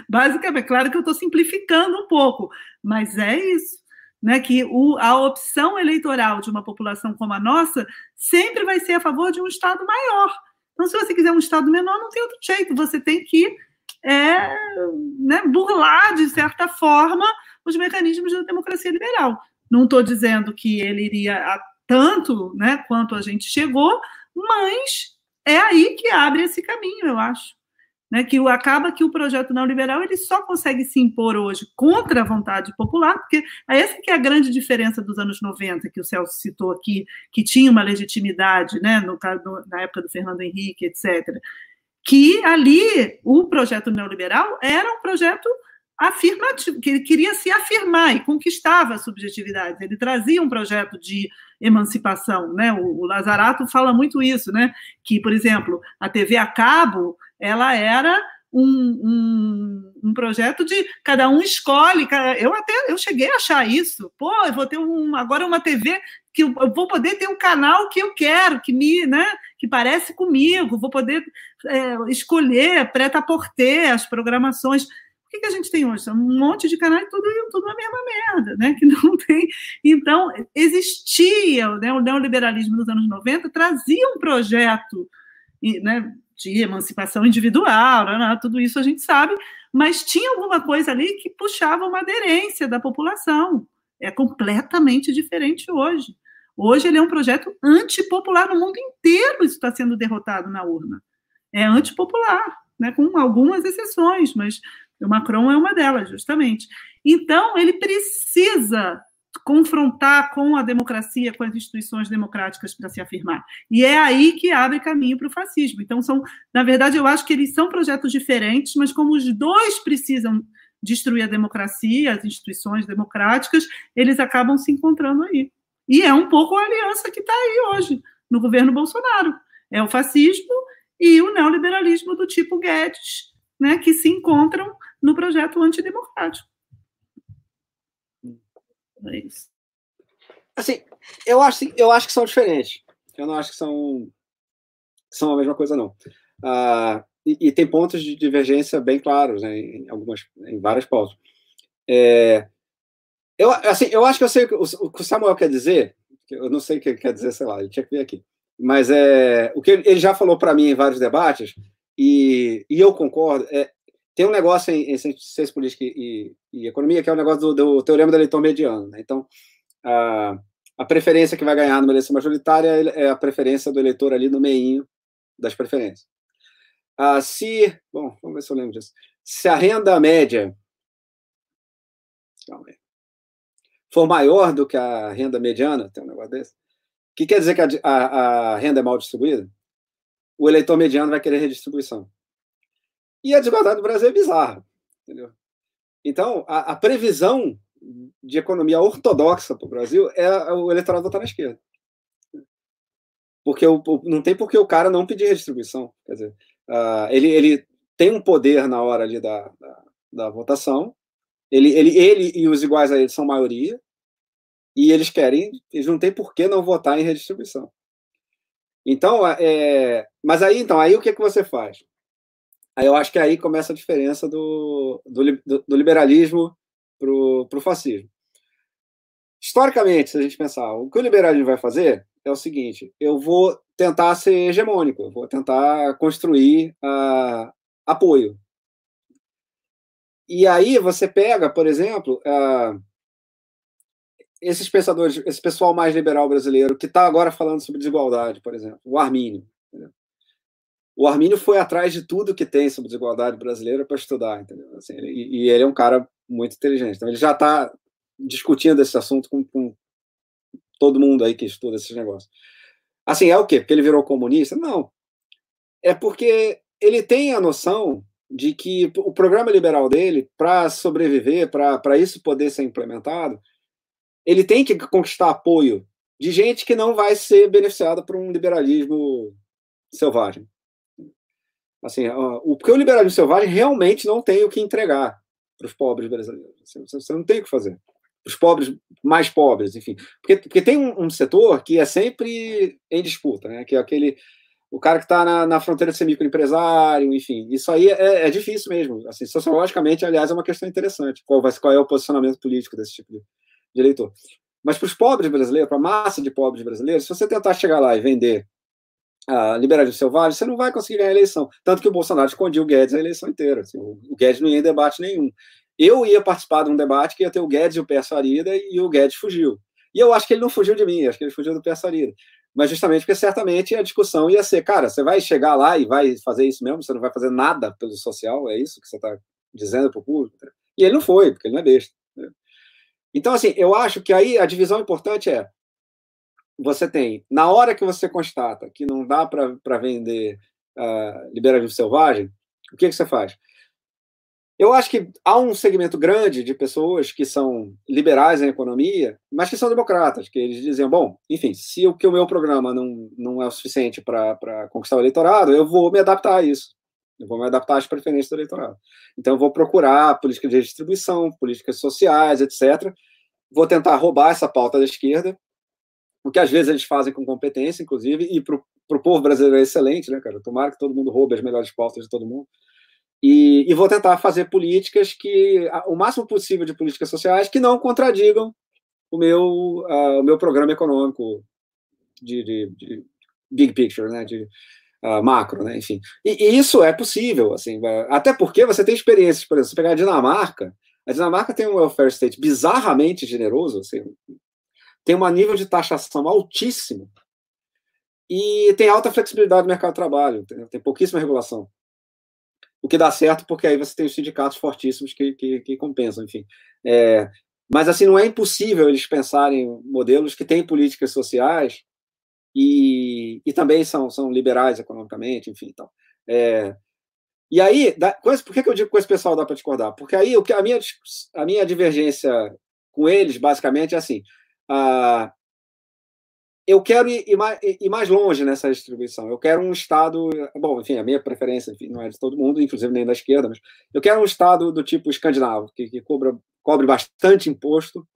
Basicamente, claro que eu estou simplificando um pouco, mas é isso. Né, que o, a opção eleitoral de uma população como a nossa sempre vai ser a favor de um Estado maior. Então, se você quiser um Estado menor, não tem outro jeito, você tem que é, né, burlar, de certa forma, os mecanismos da democracia liberal. Não estou dizendo que ele iria a tanto né, quanto a gente chegou, mas é aí que abre esse caminho, eu acho né, que acaba que o projeto neoliberal ele só consegue se impor hoje contra a vontade popular, porque é essa que é a grande diferença dos anos 90, que o Celso citou aqui, que tinha uma legitimidade, né, no caso na época do Fernando Henrique, etc. Que ali o projeto neoliberal era um projeto afirmativo, que ele queria se afirmar e conquistava a subjetividade. Ele trazia um projeto de emancipação, né? O, o Lazarato fala muito isso, né? Que, por exemplo, a TV a cabo ela era um, um, um, projeto de cada um escolhe. Eu até eu cheguei a achar isso. Pô, eu vou ter um, agora uma TV que eu, eu vou poder ter um canal que eu quero, que me, né, que parece comigo. Vou poder é, escolher preta porter as programações. O que, que, a gente tem hoje? Um monte de canais, tudo, tudo a mesma merda, né? Que não tem. Então, existia né, o neoliberalismo dos anos 90, trazia um projeto né, de emancipação individual, né, né, tudo isso a gente sabe, mas tinha alguma coisa ali que puxava uma aderência da população. É completamente diferente hoje. Hoje ele é um projeto antipopular no mundo inteiro, isso está sendo derrotado na urna. É antipopular, né, com algumas exceções, mas o Macron é uma delas, justamente. Então, ele precisa confrontar com a democracia, com as instituições democráticas para se afirmar. E é aí que abre caminho para o fascismo. Então, são, na verdade, eu acho que eles são projetos diferentes, mas como os dois precisam destruir a democracia, as instituições democráticas, eles acabam se encontrando aí. E é um pouco a aliança que está aí hoje, no governo Bolsonaro. É o fascismo e o neoliberalismo do tipo Guedes, né, que se encontram no projeto antidemocrático. É. Assim, eu acho, eu acho que são diferentes. Eu não acho que são, são a mesma coisa, não. Uh, e, e, tem pontos de divergência bem claros né, em algumas, em várias pautas. É, eu, assim, eu acho que eu sei o, o que o Samuel quer dizer. Eu não sei o que ele quer dizer, sei lá, ele tinha que vir aqui. Mas é, o que ele já falou para mim em vários debates, e, e eu concordo, é, tem um negócio em, em ciência política e, e, economia, que é o negócio do, do teorema do eleitor mediano. Né? Então, a, a preferência que vai ganhar numa eleição majoritária é a preferência do eleitor ali no meinho das preferências. Ah, se, bom, vamos ver se eu lembro disso. Se a renda média for maior do que a renda mediana, tem um negócio desse, que quer dizer que a, a, a renda é mal distribuída? O eleitor mediano vai querer redistribuição. E a desigualdade do Brasil é bizarra. Entendeu? Então, a, a previsão de economia ortodoxa para o Brasil é, é o eleitorado votar na esquerda. Porque o, não tem por que o cara não pedir redistribuição. Quer dizer, uh, ele, ele tem um poder na hora ali da, da, da, votação, ele, ele, ele e os iguais a ele são maioria, e eles querem, eles não têm por que não votar em redistribuição. Então, é, mas aí, então, aí o que, que você faz? Aí eu acho que aí começa a diferença do, do, do liberalismo para o fascismo. Historicamente, se a gente pensar, o que o liberalismo vai fazer é o seguinte: eu vou tentar ser hegemônico, eu vou tentar construir uh, apoio. E aí você pega, por exemplo, uh, esses pensadores, esse pessoal mais liberal brasileiro que está agora falando sobre desigualdade, por exemplo, o Armínio. O Armínio foi atrás de tudo que tem sobre desigualdade brasileira para estudar, entendeu? Assim, ele, e ele é um cara muito inteligente. Então, ele já está discutindo esse assunto com, com, todo mundo aí que estuda esses negócios. Assim, é o quê? Porque ele virou comunista? Não. É porque ele tem a noção de que o programa liberal dele, para sobreviver, para isso poder ser implementado, ele tem que conquistar apoio de gente que não vai ser beneficiada por um liberalismo selvagem. Assim, o, porque o liberalismo selvagem realmente não tem o que entregar para os pobres brasileiros. Você, você, não tem o que fazer. Os pobres mais pobres, enfim. Porque, porque tem um, um, setor que é sempre em disputa, né? que é aquele o cara que está na, na, fronteira de ser microempresário, enfim, isso aí é, é, difícil mesmo. Assim, sociologicamente, aliás, é uma questão interessante. Qual, vai, qual é o posicionamento político desse tipo de, de eleitor? Mas para os pobres brasileiros, para a massa de pobres brasileiros, se você tentar chegar lá e vender a liberalismo selvagem, você não vai conseguir ganhar a eleição. Tanto que o Bolsonaro escondia o Guedes a eleição inteira. Assim, o Guedes não ia em debate nenhum. Eu ia participar de um debate que ia ter o Guedes e o Pérez Farida, e o Guedes fugiu. E eu acho que ele não fugiu de mim, acho que ele fugiu do Pérez Farida. Mas justamente porque certamente a discussão ia ser, cara, você vai chegar lá e vai fazer isso mesmo? Você não vai fazer nada pelo social? É isso que você está dizendo para o público? E ele não foi, porque ele não é besta. Né? Então, assim, eu acho que aí a divisão importante é você tem, na hora que você constata que não dá para vender uh, liberalismo selvagem, o que, que você faz? Eu acho que há um segmento grande de pessoas que são liberais em economia, mas que são democratas, que eles dizem, bom, enfim, se o que o meu programa não, não é o suficiente para conquistar o eleitorado, eu vou me adaptar a isso. Eu vou me adaptar às preferências do eleitorado. Então, eu vou procurar políticas de redistribuição, políticas sociais, etc. Vou tentar roubar essa pauta da esquerda o que às vezes eles fazem com competência, inclusive, e para o povo brasileiro é excelente, né, cara? Tomara que todo mundo roube as melhores pautas de todo mundo. E, e, vou tentar fazer políticas que, o máximo possível de políticas sociais, que não contradigam o meu, uh, o meu programa econômico de, de, de big picture, né, de uh, macro, né, enfim. E, e, isso é possível, assim, até porque você tem experiências, por exemplo, se pegar a Dinamarca, a Dinamarca tem um welfare state bizarramente generoso, assim, tem um nível de taxação altíssimo e tem alta flexibilidade do mercado de trabalho, tem, pouquíssima regulação. O que dá certo porque aí você tem os sindicatos fortíssimos que, que, que compensam, enfim. É, mas, assim, não é impossível eles pensarem modelos que têm políticas sociais e, e também são, são liberais economicamente, enfim. Então, é, e aí, da, por que, que eu digo que esse pessoal dá para discordar? Porque aí o que a minha, a minha divergência com eles, basicamente, é assim: ah, eu quero ir, ir, mais, ir, mais, longe nessa distribuição. Eu quero um Estado. Bom, enfim, a minha preferência enfim, não é de todo mundo, inclusive nem da esquerda, mas eu quero um Estado do tipo escandinavo, que, que cobra, cobre bastante imposto,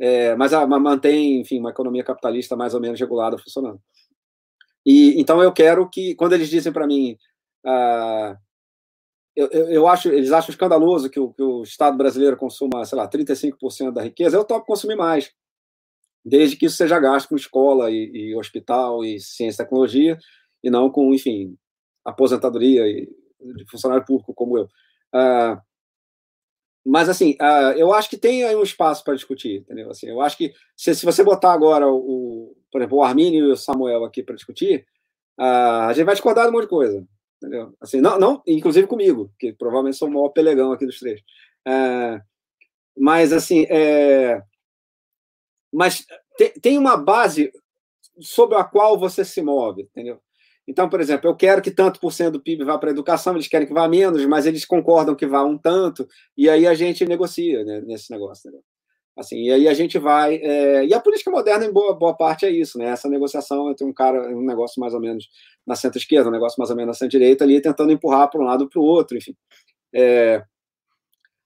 é, mas a, mantém, enfim, uma economia capitalista mais ou menos regulada funcionando. E então eu quero que, quando eles dizem para mim, ah, eu, eu, eu, acho, eles acham escandaloso que o, que o Estado brasileiro consuma, sei lá, 35% da riqueza, eu topo consumir mais desde que isso seja gasto com escola e, e hospital e ciência e tecnologia, e não com, enfim, aposentadoria e, de funcionário público como eu. Uh, mas, assim, uh, eu acho que tem aí um espaço para discutir, entendeu? Assim, eu acho que se, se você botar agora, o, por exemplo, o Armínio e o Samuel aqui para discutir, uh, a gente vai discordar de um monte de coisa, entendeu? Assim, não, não, inclusive comigo, que provavelmente sou o maior pelegão aqui dos três. mas, assim, é, mas tem, tem uma base sobre a qual você se move, entendeu? Então, por exemplo, eu quero que tanto por cento do PIB vá para a educação, eles querem que vá menos, mas eles concordam que vá um tanto, e aí a gente negocia né, nesse negócio, entendeu? Assim, e aí a gente vai. É... e a política moderna, em boa, boa parte, é isso, né? Essa negociação entre um cara, um negócio mais ou menos na centro-esquerda, um negócio mais ou menos na centro-direita, ali, tentando empurrar para um lado para o outro, enfim. É...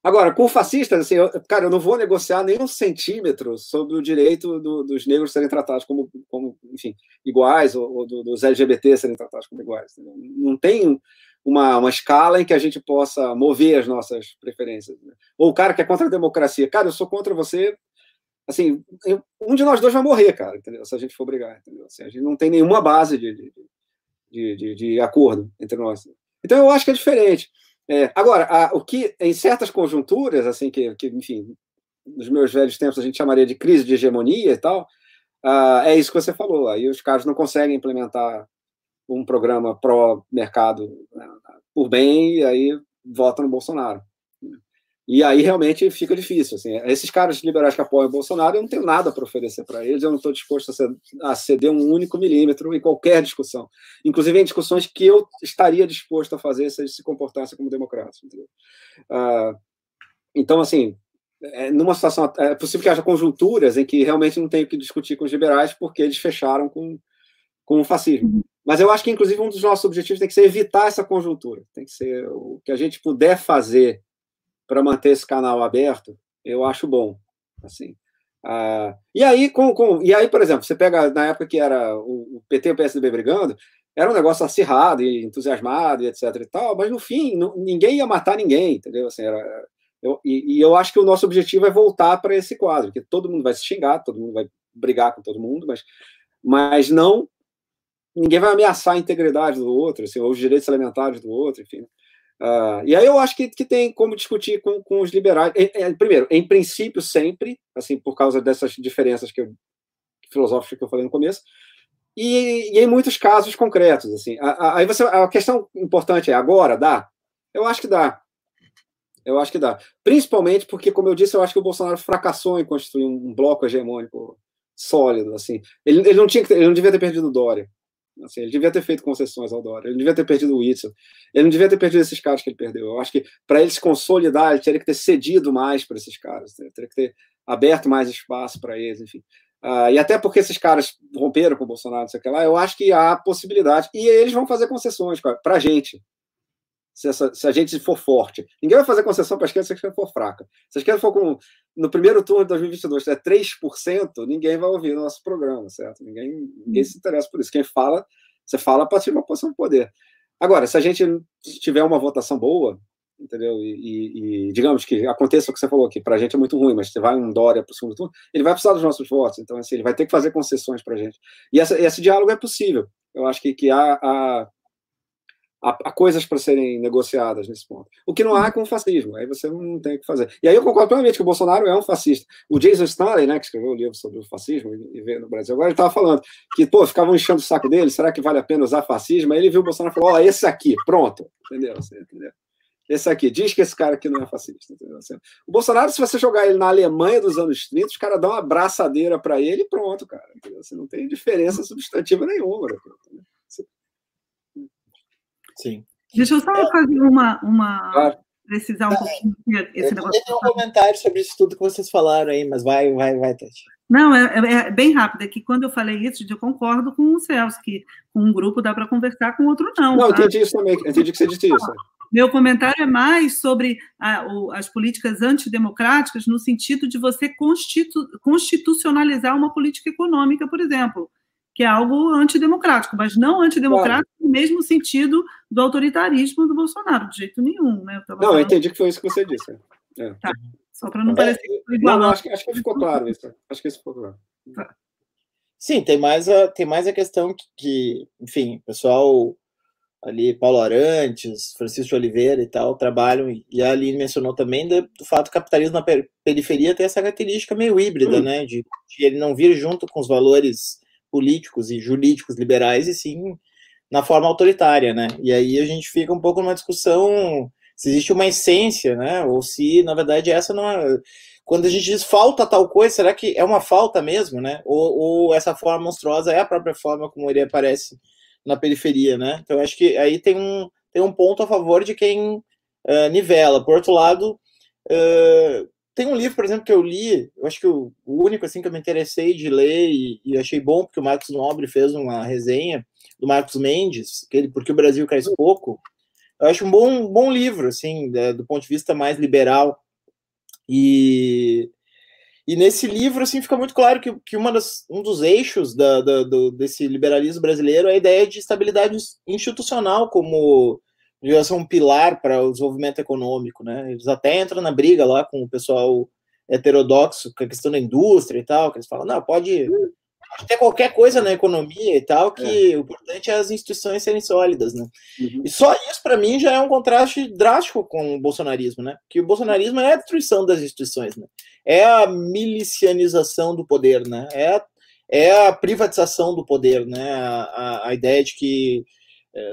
Agora, com fascistas, assim, eu, cara, eu não vou negociar nem um centímetro sobre o direito do, dos negros serem tratados como, como enfim, iguais, ou, ou dos LGBT serem tratados como iguais. Não tem uma, uma escala em que a gente possa mover as nossas preferências. Né? Ou o cara que é contra a democracia. Cara, eu sou contra você. Assim, um de nós dois vai morrer, cara, entendeu? se a gente for brigar. Entendeu? Assim, a gente não tem nenhuma base de, de, de, de acordo entre nós. Então, eu acho que é diferente. É, agora, a, o que em certas conjunturas, assim, que, que, enfim, nos meus velhos tempos a gente chamaria de crise de hegemonia e tal, é isso que você falou. Aí os caras não conseguem implementar um programa pró-mercado né, por bem e aí votam no Bolsonaro. E aí realmente fica difícil. Assim, esses caras liberais que apoiam o Bolsonaro, eu não tenho nada para oferecer para eles, eu não estou disposto a ceder um único milímetro em qualquer discussão. Inclusive em discussões que eu estaria disposto a fazer se eles se comportassem como democratas. Uh, então, assim, é, numa situação. É possível que haja conjunturas em que realmente não tenho que discutir com os liberais porque eles fecharam com, com o fascismo. Uhum. Mas eu acho que, inclusive, um dos nossos objetivos tem que ser evitar essa conjuntura. Tem que ser o que a gente puder fazer para manter esse canal aberto, eu acho bom. Assim. Ah, e aí, com, com, e aí, por exemplo, você pega na época que era o, PT e o PSDB brigando, era um negócio acirrado e entusiasmado e etc e tal, mas no fim não, ninguém ia matar ninguém, entendeu? Assim, era, eu, e, e, eu acho que o nosso objetivo é voltar para esse quadro, que todo mundo vai se xingar, todo mundo vai brigar com todo mundo, mas, mas não ninguém vai ameaçar a integridade do outro, assim, ou os direitos elementares do outro, enfim. Uh, e aí eu acho que, que tem como discutir com, com os liberais. É, é, primeiro, em princípio, sempre, assim, por causa dessas diferenças que eu, filosóficas que eu falei no começo, e, e em muitos casos concretos. Assim. Aí você, a questão importante é: agora dá? Eu acho que dá. Eu acho que dá. Principalmente porque, como eu disse, eu acho que o Bolsonaro fracassou em construir um bloco hegemônico sólido. Assim. Ele, ele, não, tinha ele não devia ter perdido o Dória. Assim, ele devia ter feito concessões ao Dória, ele devia ter perdido o Whitson, ele não devia ter perdido esses caras que ele perdeu. Eu acho que para ele se consolidar, ele teria que ter cedido mais para esses caras, teria que ter aberto mais espaço para eles, enfim. Uh, e até porque esses caras romperam com o Bolsonaro, não sei o que lá, eu acho que há possibilidade. E eles vão fazer concessões para a gente, se, essa, se, a gente for forte. Ninguém vai fazer concessão para a esquerda se a esquerda for fraca. Se a esquerda for com, no primeiro turno de 2022, é 3%, ninguém vai ouvir o nosso programa, certo? Ninguém, ninguém se interessa por isso. Quem fala, você fala a partir de uma posição de poder. Agora, se a gente tiver uma votação boa, entendeu? E, e, e, digamos que aconteça o que você falou aqui, para a gente é muito ruim, mas você vai um Dória para o segundo turno, ele vai precisar dos nossos votos, então assim, ele vai ter que fazer concessões para a gente. E essa, esse diálogo é possível. Eu acho que, que há, há, há, coisas para serem negociadas nesse ponto. O que não há é com o fascismo, aí você não tem o que fazer. E aí eu concordo plenamente que o Bolsonaro é um fascista. O Jason Stanley, né, que escreveu um livro sobre o fascismo e veio no Brasil agora, ele estava falando que, pô, ficavam enchendo o saco dele, será que vale a pena usar fascismo? Aí ele viu o Bolsonaro e falou, ó, esse aqui, pronto, entendeu? Você entendeu? Esse aqui, diz que esse cara aqui não é fascista. Assim, o Bolsonaro, se você jogar ele na Alemanha dos anos 30, os caras dão uma abraçadeira para ele e pronto, cara. Você não tem diferença substantiva nenhuma. Sim. Deixa eu só fazer uma, uma claro. precisar um pouquinho esse eu negócio. Eu um comentário sobre isso tudo que vocês falaram aí, mas vai, vai, vai, Tati. Não, é, é, é, bem rápido. É que quando eu falei isso, eu concordo com o Celso, que com um grupo dá para conversar, com outro não. Não, tá? entendi isso também. Entendi que você disse isso. Meu comentário é mais sobre a, o, as políticas antidemocráticas no sentido de você constitu, constitucionalizar uma política econômica, por exemplo, que é algo antidemocrático, mas não antidemocrático claro. no mesmo sentido do autoritarismo do Bolsonaro, de jeito nenhum. Né? Eu não, eu entendi que foi isso que você disse. É. Tá. Só para não é, parecer que foi igual. Não, não, acho, que, acho que ficou claro isso. Acho que isso ficou claro. Tá. Sim, tem mais a, tem mais a questão que, que enfim, o pessoal ali Paulo Arantes, Francisco Oliveira e tal, trabalham, e a Aline mencionou também do, do fato do capitalismo na periferia ter essa característica meio híbrida, uhum. né, de, de, ele não vir junto com os valores políticos e jurídicos liberais, e sim na forma autoritária, né, e aí a gente fica um pouco numa discussão se existe uma essência, né, ou se, na verdade, essa não é... Quando a gente diz falta tal coisa, será que é uma falta mesmo, né, ou, ou essa forma monstruosa é a própria forma como ele aparece na periferia, né? Então acho que aí tem um, tem um ponto a favor de quem uh, nivela. Por outro lado, uh, tem um livro, por exemplo, que eu li, eu acho que o, único assim que eu me interessei de ler e, e, achei bom porque o Marcos Nobre fez uma resenha do Marcos Mendes, que ele, porque o Brasil cresce pouco. Eu acho um bom, bom livro, assim, do ponto de vista mais liberal. E e nesse livro, assim, fica muito claro que, que uma das, um dos eixos da, da, do, desse liberalismo brasileiro é a ideia de estabilidade institucional como ser um pilar para o desenvolvimento econômico, né? Eles até entram na briga lá com o pessoal heterodoxo, com a questão da indústria e tal, que eles falam, não, pode, pode ter qualquer coisa na economia e tal, que é. o importante é as instituições serem sólidas, né? Uhum. E só isso, para mim, já é um contraste drástico com o bolsonarismo, né? Que o bolsonarismo é a destruição das instituições, né? é a milicianização do poder, né? É a, é a privatização do poder, né? A, a, a ideia de que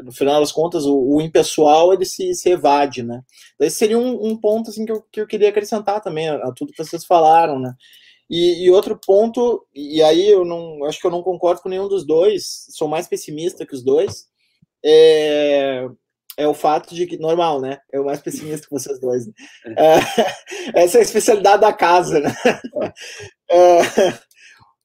no final das contas, o, o impessoal ele se, se evade, né? Então, esse seria um, um, ponto assim, que, eu, que eu queria acrescentar também a, a tudo que vocês falaram, né? E, e, outro ponto, e aí eu não acho que eu não concordo com nenhum dos dois, sou mais pessimista que os dois, é, é o fato de que, normal, né? É o mais pessimista que vocês dois. Né? É, essa é a especialidade da casa, né? É,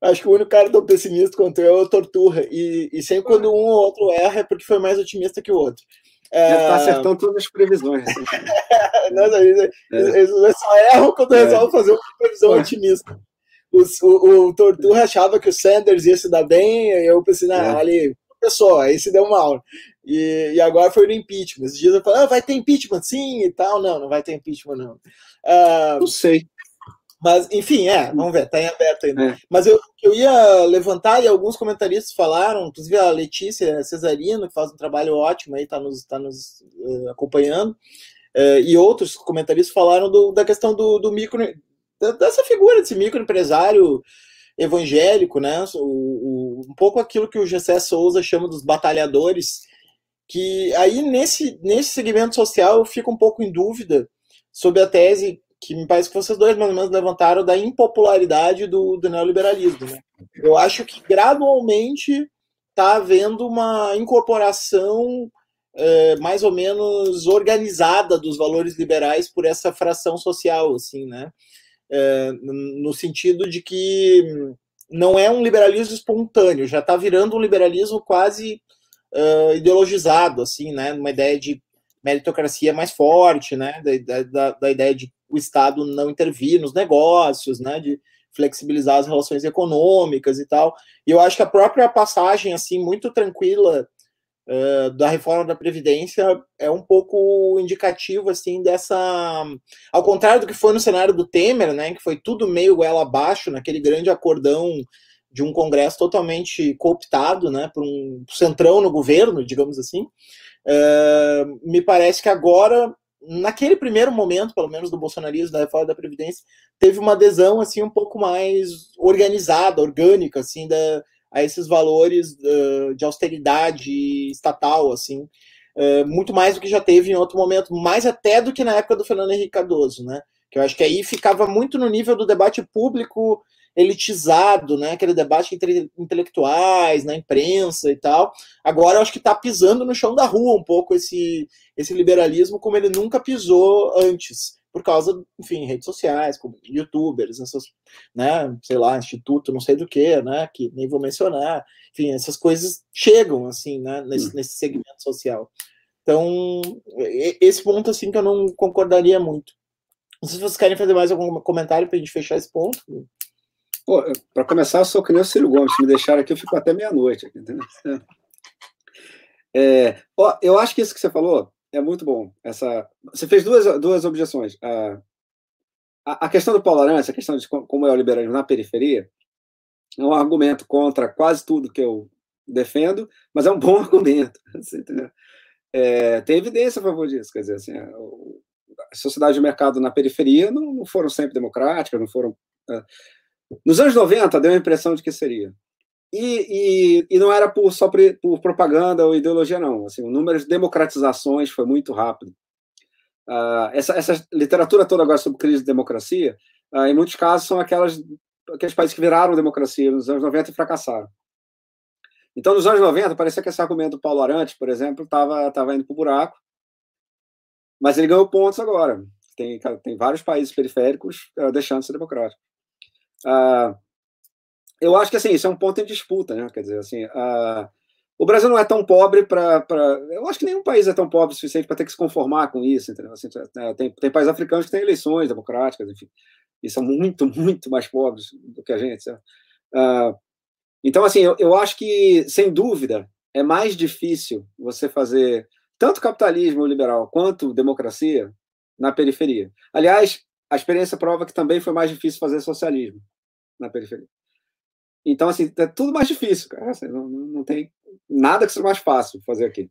acho que o único cara tão pessimista quanto eu é o Torturra. E, e sempre quando um ou outro erra é porque foi mais otimista que o outro. É... Já tá acertando todas as previsões. Assim. não, eles, eles, só erram quando é. resolvem fazer uma previsão otimista. O, o, o Torturra achava que o Sanders ia se dar bem, e eu pensei, não, é. ali pessoa, aí se deu mal. E, e agora foi no impeachment. Esses dias eu falei, ah, vai ter impeachment, sim, e tal. Não, não vai ter impeachment, não. Uh, não sei. Mas, enfim, é, vamos ver, tá em aberto ainda. É. Mas eu, eu ia levantar, e alguns comentaristas falaram, inclusive a Letícia Cesarino, que faz um trabalho ótimo aí, tá nos, tá nos uh, acompanhando, uh, e outros comentaristas falaram do, da questão do, do micro, dessa figura desse microempresário evangélico, né? O, o, um pouco aquilo que o Gessé Souza chama dos batalhadores, que aí nesse, nesse segmento social eu fico um pouco em dúvida sobre a tese que me parece que vocês dois mais ou menos levantaram da impopularidade do, do neoliberalismo. Né? Eu acho que gradualmente está havendo uma incorporação é, mais ou menos organizada dos valores liberais por essa fração social, assim, né? É, no sentido de que não é um liberalismo espontâneo, já está virando um liberalismo quase ideologizado, assim, né? Uma ideia de meritocracia mais forte, né? Da, da, da ideia de o Estado não intervir nos negócios, né, de flexibilizar as relações econômicas e tal. E eu acho que a própria passagem, assim, muito tranquila uh, da reforma da Previdência é um pouco indicativo, assim, dessa... Ao contrário do que foi no cenário do Temer, né, que foi tudo meio goela abaixo, naquele grande acordão de um Congresso totalmente cooptado, né, por um centrão no governo, digamos assim, uh, me parece que agora naquele primeiro momento, pelo menos do bolsonarismo, da reforma da Previdência, teve uma adesão assim um pouco mais organizada, orgânica, assim, da, a esses valores uh, de austeridade estatal, assim, uh, muito mais do que já teve em outro momento, mais até do que na época do Fernando Henrique Cardoso, né? Que eu acho que aí ficava muito no nível do debate público elitizado, né? Aquele debate entre intelectuais, na imprensa e tal. Agora eu acho que está pisando no chão da rua um pouco esse, esse liberalismo como ele nunca pisou antes, por causa, enfim, redes sociais, como youtubers, essas, né, sei lá, instituto, não sei do que, né, que nem vou mencionar. Enfim, essas coisas chegam assim, né, nesse, hum. nesse segmento social. Então, esse ponto assim que eu não concordaria muito. Não sei se vocês querem fazer mais algum comentário para a gente fechar esse ponto. Para começar, eu sou que nem o Ciro Gomes. Se me deixar aqui, eu fico até meia-noite. É, ó, eu acho que isso que você falou é muito bom. Essa, você fez duas, duas objeções. A, a, a questão do Paulo Arantes, a questão de como é o liberalismo na periferia, é um argumento contra quase tudo que eu defendo, mas é um bom argumento. É, tem evidência a favor disso. Quer dizer, assim, a, a sociedade de mercado na periferia não, não foram sempre democráticas, não foram. É, nos anos 90, deu a impressão de que seria. E, e, e não era por, só por, por, propaganda ou ideologia, não. Assim, o número de democratizações foi muito rápido. Uh, essa, essa, literatura toda agora sobre crise de democracia, uh, em muitos casos, são aquelas, aqueles países que viraram democracia nos anos 90 e fracassaram. Então, nos anos 90, parecia que esse argumento do Paulo Arantes, por exemplo, estava tava indo para o buraco, mas ele ganhou pontos agora. Tem, tem vários países periféricos uh, deixando de ser democráticos. Uh, eu acho que assim, isso é um ponto em disputa, né? Quer dizer, assim, uh, o Brasil não é tão pobre para. Eu acho que nenhum país é tão pobre o suficiente para ter que se conformar com isso, entendeu? Assim, é, tem, tem países africanos que têm eleições democráticas, enfim, e são muito, muito mais pobres do que a gente, uh, então, assim, eu, eu acho que, sem dúvida, é mais difícil você fazer tanto capitalismo liberal quanto democracia na periferia. Aliás, a experiência prova que também foi mais difícil fazer socialismo na periferia. Então, assim, é tudo mais difícil, cara. Assim, não, não tem nada que seja mais fácil fazer aqui.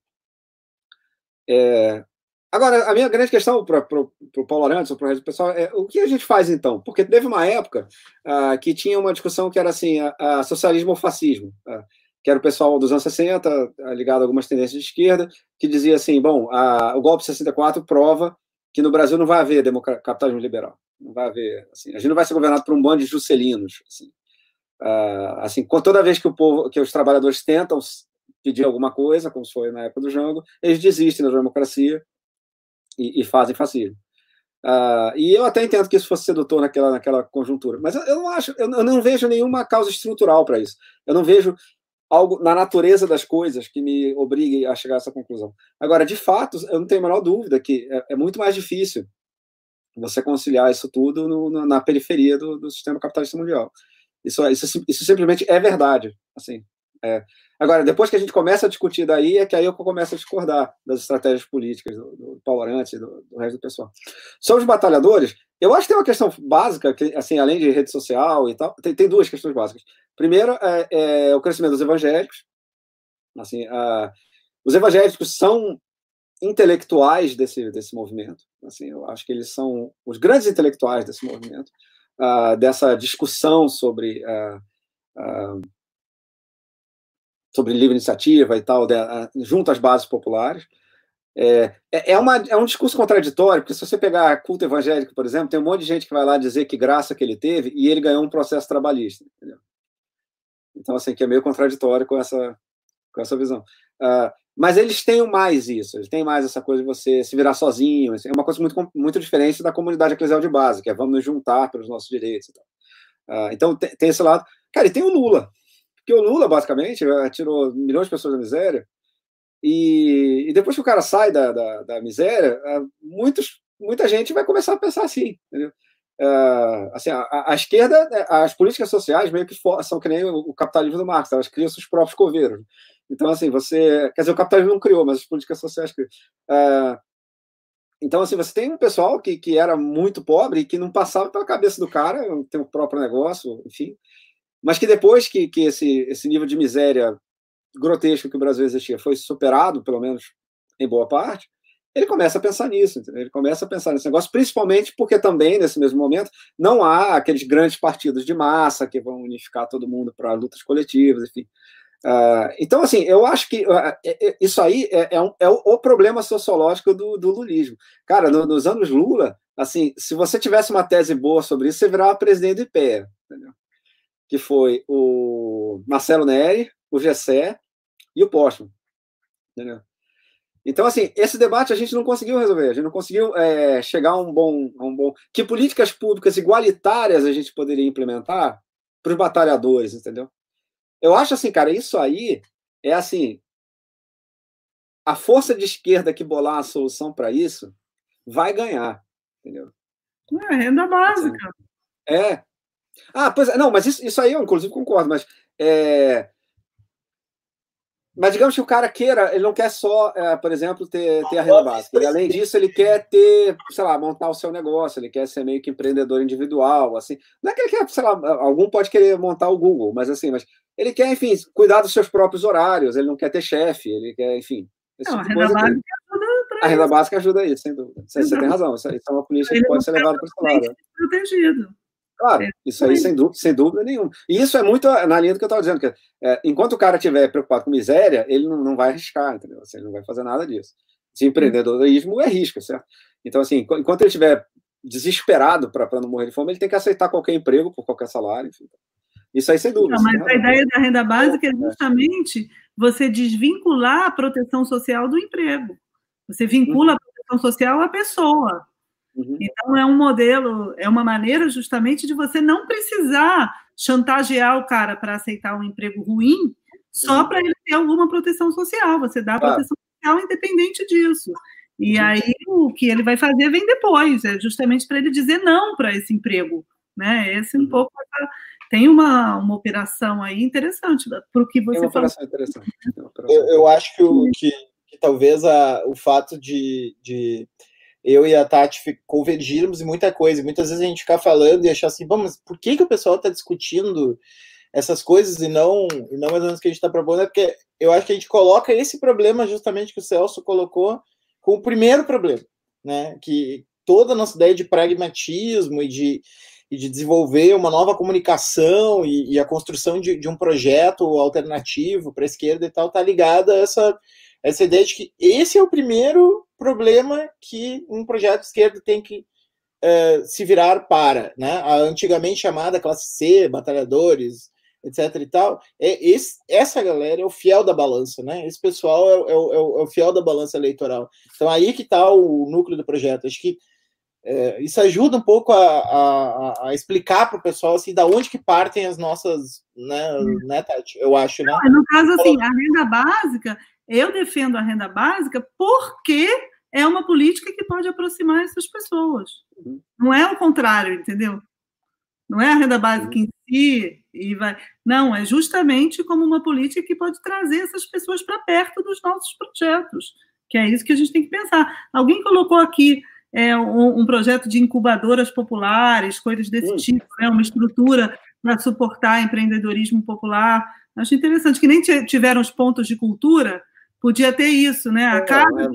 É... Agora, a minha grande questão para o Paulo Arantes, ou para o resto do pessoal, é o que a gente faz então? Porque teve uma época uh, que tinha uma discussão que era assim, a, a socialismo ou fascismo, uh, que era o pessoal dos anos 60, ligado a algumas tendências de esquerda, que dizia assim, bom, a, o golpe de 64 prova que no Brasil não vai haver capitalismo liberal. Não vai haver. Assim, a gente não vai ser governado por um bando de juscelinos. Assim, uh, assim toda vez que o povo, que os trabalhadores tentam pedir alguma coisa, como foi na época do Jango, eles desistem da democracia e, e fazem fascismo. Uh, e eu até entendo que isso fosse sedutor naquela, naquela conjuntura, mas eu, eu não acho, eu, eu não vejo nenhuma causa estrutural para isso. Eu não vejo algo na natureza das coisas que me obrigue a chegar a essa conclusão. Agora, de fato, eu não tenho a menor dúvida que é, é muito mais difícil você conciliar isso tudo no, no, na periferia do, do, sistema capitalista mundial. Isso, isso, isso simplesmente é verdade. Assim, É. Agora, depois que a gente começa a discutir daí, é que aí eu começo a discordar das estratégias políticas do, do Paulo Arante do, do, resto do pessoal. Sobre os batalhadores, eu acho que tem uma questão básica, que, assim, além de rede social e tal, tem, tem duas questões básicas. Primeiro, é, é o crescimento dos evangélicos. Assim, os evangélicos são intelectuais desse, desse movimento. Assim, eu acho que eles são os grandes intelectuais desse movimento, uh, dessa discussão sobre uh, uh, sobre livre iniciativa e tal, de, junto às bases populares. É, é, é, uma, é um discurso contraditório, porque se você pegar culto evangélico, por exemplo, tem um monte de gente que vai lá dizer que graça que ele teve e ele ganhou um processo trabalhista. Entendeu? Então, assim, que é meio contraditório com essa, com essa visão. Uh, mas eles têm mais isso, eles têm mais essa coisa de você se virar sozinho. É uma coisa muito, muito diferente da comunidade eclesial de base, que é vamos nos juntar pelos nossos direitos. E tal. Uh, então, tem, tem, esse lado. Cara, e tem o Lula. Porque o Lula, basicamente, tirou milhões de pessoas da miséria. E, e depois que o cara sai da, da, da miséria, uh, muitos, muita gente vai começar a pensar assim. Entendeu? Uh, assim, a, a, esquerda, né, as políticas sociais meio que for, são que nem o, capitalismo do Marx, elas criam seus próprios coveiros. Então, assim, você. Quer dizer, o capitalismo não criou, mas as políticas sociais criam. Uh, então, assim, você tem um pessoal que, que era muito pobre e que não passava pela cabeça do cara, tem o próprio negócio, enfim. Mas que depois que, que esse, esse nível de miséria grotesco que o Brasil existia foi superado, pelo menos em boa parte, ele começa a pensar nisso, entendeu? ele começa a pensar nesse negócio, principalmente porque também, nesse mesmo momento, não há aqueles grandes partidos de massa que vão unificar todo mundo para lutas coletivas, enfim. Uh, então, assim, eu acho que uh, isso aí é, é, um, é, o problema sociológico do, do lulismo. Cara, no, nos anos Lula, assim, se você tivesse uma tese boa sobre isso, você virava presidente do IPEA, entendeu? que foi o Marcelo Neri, o Gessé e o Postman, entendeu? Então, assim, esse debate a gente não conseguiu resolver, a gente não conseguiu é, chegar a um, bom, a um bom. Que políticas públicas igualitárias a gente poderia implementar para os batalhadores, entendeu? Eu acho assim, cara, isso aí é assim. A força de esquerda que bolar a solução para isso vai ganhar, entendeu? É, renda básica. É. Ah, pois é, não, mas isso, isso aí eu inclusive concordo, mas é, mas digamos que o cara queira, ele não quer só, é, por exemplo, ter, ter a renda básica. E, além disso, ele quer ter, sei lá, montar o seu negócio, ele quer ser meio que empreendedor individual, assim. Não é que ele quer, sei lá, algum pode querer montar o Google, mas assim, mas ele quer, enfim, cuidar dos seus próprios horários, ele não quer ter chefe, ele quer, enfim. Não, tipo a renda básica ajuda A renda básica ajuda isso, sem dúvida. Você, você tem razão, isso, isso é uma política que pode ser levada para esse lado. Protegido. Claro, isso aí sem dúvida, sem dúvida nenhuma. E isso é muito na linha do que eu estava dizendo, que é, enquanto o cara estiver preocupado com miséria, ele não, não vai arriscar, entendeu? Assim, ele não vai fazer nada disso. Se empreendedorismo é risco, certo? Então, assim, enquanto ele estiver desesperado para não morrer de fome, ele tem que aceitar qualquer emprego por qualquer salário, enfim. Isso aí, sem dúvida. Não, mas a ideia da renda básica é justamente você desvincular a proteção social do emprego. Você vincula a proteção social à pessoa. Uhum. Então, é um modelo, é uma maneira justamente de você não precisar chantagear o cara para aceitar um emprego ruim só uhum. para ele ter alguma proteção social. Você dá claro. proteção social independente disso. E uhum. aí, o que ele vai fazer vem depois, é justamente para ele dizer não para esse emprego. Né? Esse um uhum. pouco tem uma, uma operação aí interessante para o que você falou. Interessante. Eu, eu acho que, o, que, que talvez a, o fato de, de eu e a Tati convergirmos em muita coisa. Muitas vezes a gente ficar falando e achar assim, vamos, por que, que o pessoal está discutindo essas coisas e não, e não mais ou menos o que a gente está propondo? É porque eu acho que a gente coloca esse problema justamente que o Celso colocou com o primeiro problema, né? Que toda a nossa ideia de pragmatismo e de, e de desenvolver uma nova comunicação e, e a construção de, de, um projeto alternativo para a esquerda e tal está ligada a essa, essa ideia de que esse é o primeiro problema que um projeto de esquerda tem que uh, se virar para, né? A antigamente chamada classe C, batalhadores, etc e tal, é esse, essa galera é o fiel da balança, né? Esse pessoal é, é, é, o, é o, fiel da balança eleitoral. Então aí que está o núcleo do projeto. Acho que é, isso ajuda um pouco a, a, a explicar para o pessoal assim, da onde que partem as nossas, né, né Tati? Eu acho, né? Não, no caso assim, a renda básica, eu defendo a renda básica porque é uma política que pode aproximar essas pessoas. Não é o contrário, entendeu? Não é a renda básica em si e vai. Não, é justamente como uma política que pode trazer essas pessoas para perto dos nossos projetos, que é isso que a gente tem que pensar. Alguém colocou aqui é, um, um projeto de incubadoras populares, coisas desse hum. tipo, né? uma estrutura para suportar empreendedorismo popular. Acho interessante que nem tiveram os pontos de cultura, podia ter isso, né? A é, casa é,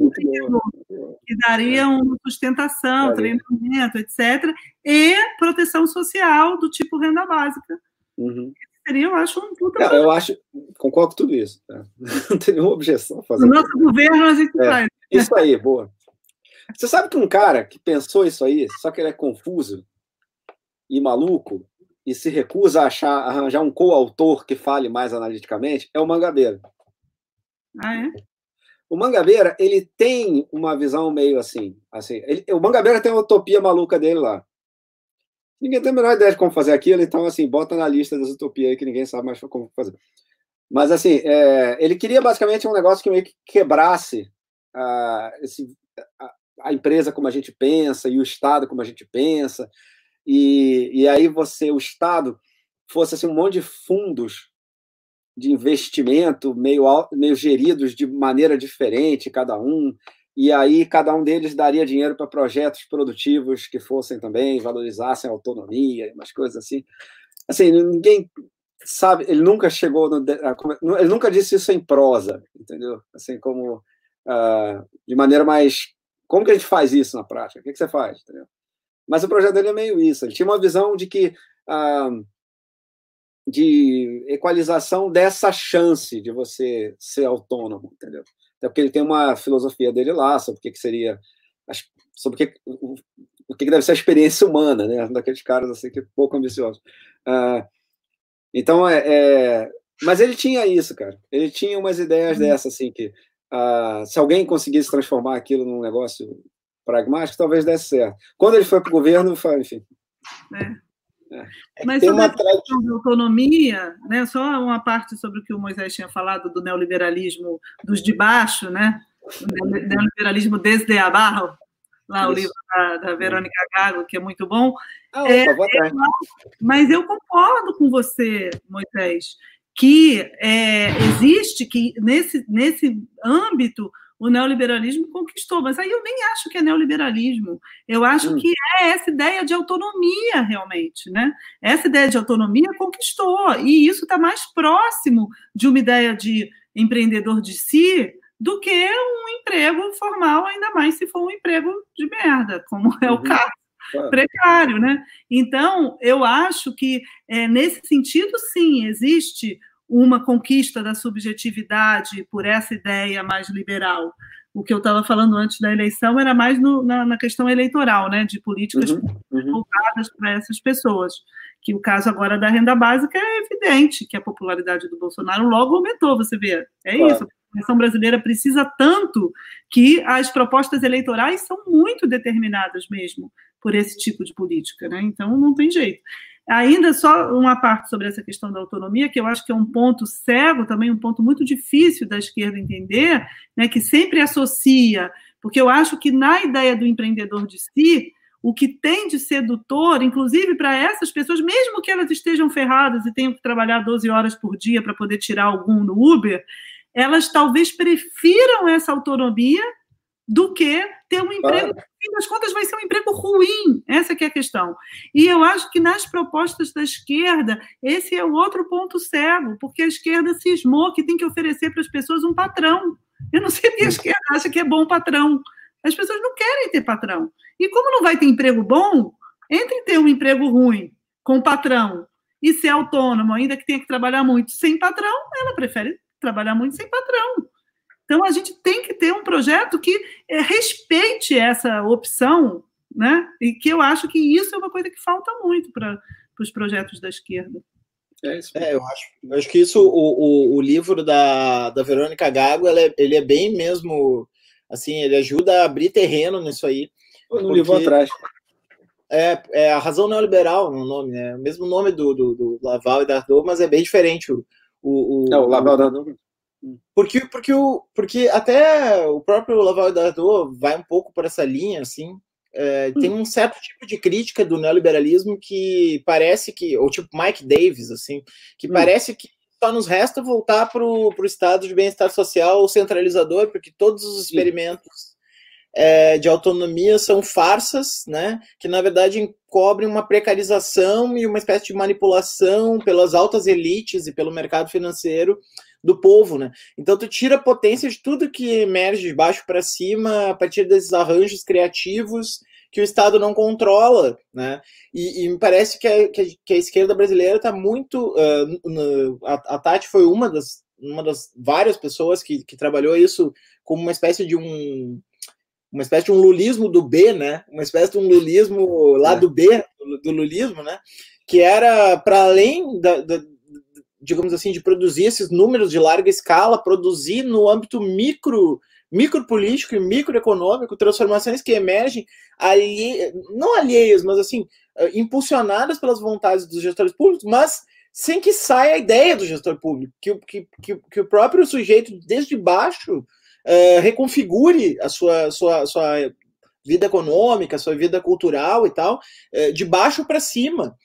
que daria uma sustentação, treinamento, etc. E proteção social do tipo renda básica. Uhum. Seria, eu acho, um puta. Não, eu acho, concordo com tudo isso. Tá? Não tem nenhuma objeção a fazer. No nosso governo a gente é, faz. Isso aí, boa. Você sabe que um cara que pensou isso aí, só que ele é confuso e maluco, e se recusa a achar, arranjar um coautor que fale mais analiticamente, é o Mangabeira. Ah, é? O Mangabeira, ele tem uma visão meio assim. assim ele, o Mangabeira tem uma utopia maluca dele lá. Ninguém tem a menor ideia de como fazer aquilo, então, assim, bota na lista das utopias aí que ninguém sabe mais como fazer. Mas, assim, é, ele queria basicamente um negócio que meio que quebrasse uh, esse, a, a, empresa como a gente pensa e o Estado como a gente pensa. E, e aí você, o Estado, fosse assim, um monte de fundos de investimento meio, meio geridos de maneira diferente, cada um, e aí cada um deles daria dinheiro para projetos produtivos que fossem também, valorizassem a autonomia, umas coisas assim. Assim, ninguém sabe, ele nunca chegou, no, ele nunca disse isso em prosa, entendeu? Assim, como uh, de maneira mais. Como que a gente faz isso na prática? O que, que você faz? Entendeu? Mas o projeto dele é meio isso. Ele tinha uma visão de que. Uh, de equalização dessa chance de você ser autônomo, entendeu? Até porque ele tem uma filosofia dele lá sobre o que, que seria, sobre o que, o que deve ser a experiência humana, né? Daqueles caras assim que é pouco ambiciosos. Uh, então é, é, mas ele tinha isso, cara. Ele tinha umas ideias uhum. dessas assim que uh, se alguém conseguisse transformar aquilo num negócio pragmático, talvez desse certo. Quando ele foi para o governo, foi, enfim. É. É. Mas sobre uma a questão da autonomia, né, só uma parte sobre o que o Moisés tinha falado do neoliberalismo dos de baixo, né, o neoliberalismo desde abaixo, lá Isso. o livro da, da, Verônica Gago, que é muito bom. Ah, é, opa, é, mas eu concordo com você, Moisés, que é, existe que nesse, nesse âmbito o neoliberalismo conquistou. Mas aí eu nem acho que é neoliberalismo. Eu acho hum. que é essa ideia de autonomia, realmente. Né? Essa ideia de autonomia conquistou. E isso está mais próximo de uma ideia de empreendedor de si do que um emprego formal, ainda mais se for um emprego de merda, como é o uhum. caso. Precário, né? Então, eu acho que é, nesse sentido, sim, existe uma conquista da subjetividade por essa ideia mais liberal. O que eu estava falando antes da eleição era mais no, na, na, questão eleitoral, né, de políticas uhum, uhum. voltadas para essas pessoas. Que o caso agora da renda básica é evidente que a popularidade do Bolsonaro logo aumentou, você vê. É claro. isso. A população brasileira precisa tanto que as propostas eleitorais são muito determinadas mesmo por esse tipo de política, né? Então não tem jeito. Ainda só uma parte sobre essa questão da autonomia, que eu acho que é um ponto cego, também um ponto muito difícil da esquerda entender, né, que sempre associa, porque eu acho que na ideia do empreendedor de si, o que tem de sedutor, inclusive para essas pessoas, mesmo que elas estejam ferradas e tenham que trabalhar 12 horas por dia para poder tirar algum no Uber, elas talvez prefiram essa autonomia do que ter um emprego, no fim das contas, vai ser um emprego ruim. Essa é a questão. E eu acho que nas propostas da esquerda, esse é o outro ponto cego, porque a esquerda cismou que tem que oferecer para as pessoas um patrão. Eu não sei porque a esquerda acha que é bom patrão. As pessoas não querem ter patrão. E como não vai ter emprego bom, entre ter um emprego ruim com patrão e ser autônomo, ainda que tenha que trabalhar muito sem patrão, ela prefere trabalhar muito sem patrão. Então, a gente tem que ter um projeto que é, respeite essa opção, né? E que eu acho que isso é uma coisa que falta muito para os projetos da esquerda. É, isso é, eu acho, eu acho que isso, o, o, o, livro da, da Verônica Gago, ele é, ele é bem mesmo, assim, ele ajuda a abrir terreno nisso aí. No livro atrás. É, é a razão neoliberal no nome, né? O mesmo nome do, do, do Laval e Dardot, mas é bem diferente. O, o, o, é, o Laval e Dardot porque, porque, o, porque até o próprio Laval Dardot vai um pouco por essa linha, assim, é, tem um certo tipo de crítica do neoliberalismo que parece que, ou tipo Mike Davis, assim, que hum. parece que só nos resta voltar para o estado de bem-estar social centralizador, porque todos os experimentos é, de autonomia são farsas, né, que na verdade encobrem uma precarização e uma espécie de manipulação pelas altas elites e pelo mercado financeiro do povo, né? Então tu tira a potência de tudo que emerge de baixo para cima a partir desses arranjos criativos que o Estado não controla, né? E, e me parece que a, que a, esquerda brasileira está muito. Uh, no, a, a Tati foi uma das, uma das várias pessoas que, que trabalhou isso como uma espécie de um uma espécie de um lulismo do B, né? Uma espécie de um lulismo lá é. do B, do, do lulismo, né? Que era para além da, da, digamos assim, de produzir esses números de larga escala, produzir no âmbito micro micropolítico e microeconômico, transformações que emergem alhe... não alheias, mas assim, eh, impulsionadas pelas vontades dos gestores públicos, mas sem que saia a ideia do gestor público, que, que, que, que o próprio sujeito, desde baixo, uh, reconfigure a sua, sua, sua vida econômica, sua vida cultural e tal, uh, de baixo para cima.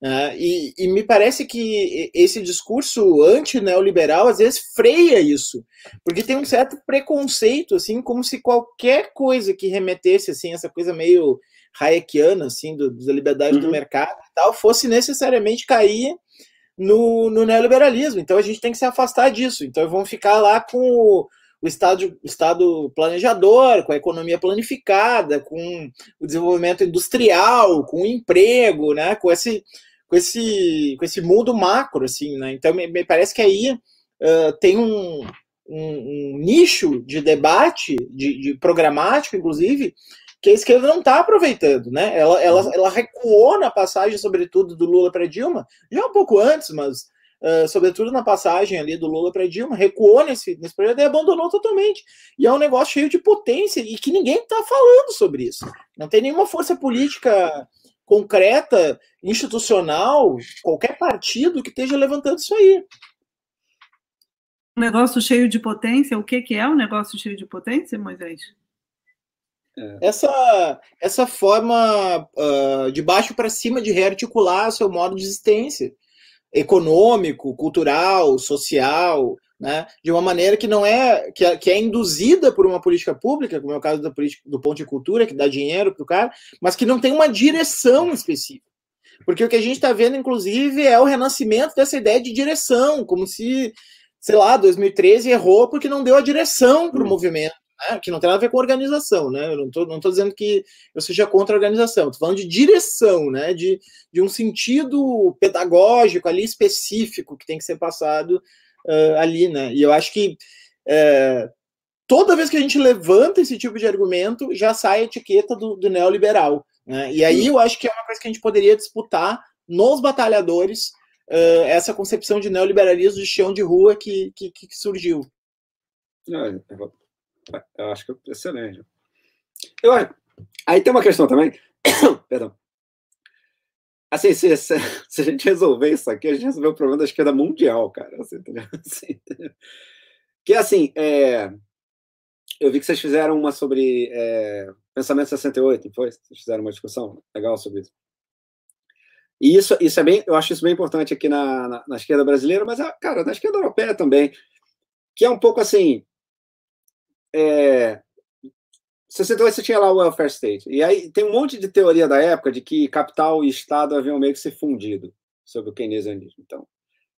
Uh, e, e, me parece que esse discurso anti-neoliberal às vezes freia isso, porque tem um certo preconceito, assim, como se qualquer coisa que remetesse, assim, essa coisa meio hayekiana, assim, do, da liberdade uhum. do mercado e tal, fosse necessariamente cair no, no, neoliberalismo. Então a gente tem que se afastar disso. Então vamos ficar lá com o, o estado, estado planejador, com a economia planificada, com o desenvolvimento industrial, com o emprego, né, com esse com esse, com esse mundo macro, assim, né? Então, me, me parece que aí uh, tem um, um, um, nicho de debate, de, de, programático, inclusive, que a esquerda não está aproveitando, né? Ela, ela, uhum. ela recuou na passagem, sobretudo, do Lula para Dilma, já um pouco antes, mas uh, sobretudo na passagem ali do Lula para Dilma, recuou nesse, nesse projeto e abandonou totalmente. E é um negócio cheio de potência e que ninguém está falando sobre isso. Não tem nenhuma força política concreta, institucional, qualquer partido que esteja levantando isso aí. Um negócio cheio de potência, o que, que é um negócio cheio de potência, Moisés? É. Essa, essa forma uh, de baixo para cima de rearticular seu modo de existência econômico, cultural, social, né, de uma maneira que não é que é, que é induzida por uma política pública, como é o caso da política, do ponto de cultura, que dá dinheiro para o cara, mas que não tem uma direção específica. Porque o que a gente está vendo, inclusive, é o renascimento dessa ideia de direção, como se, sei lá, 2013 errou porque não deu a direção para o hum. movimento. Né, que não tem nada a ver com organização, né? Eu não estou não tô dizendo que eu seja contra a organização, estou falando de direção, né? De, de um sentido pedagógico ali específico que tem que ser passado uh, ali, né? E eu acho que uh, toda vez que a gente levanta esse tipo de argumento, já sai a etiqueta do, do neoliberal. Né? E aí eu acho que é uma coisa que a gente poderia disputar nos batalhadores uh, essa concepção de neoliberalismo de chão de rua que, que, que surgiu. Eu, eu acho que é excelente. Eu, aí tem uma questão também, perdão, Assim, se, se, a gente resolver isso aqui, a gente resolveu o problema da esquerda mundial, cara. Assim, assim, que assim, é, eu vi que vocês fizeram uma sobre é, Pensamento 68, não foi? Vocês fizeram uma discussão legal sobre isso. E isso, isso é bem, eu acho isso bem importante aqui na, na, na esquerda brasileira, mas, cara, na esquerda europeia também, que é um pouco assim, é, 62 você tinha lá o welfare state. E aí tem um monte de teoria da época de que capital e Estado haviam meio que se fundido sobre o keynesianismo. Então,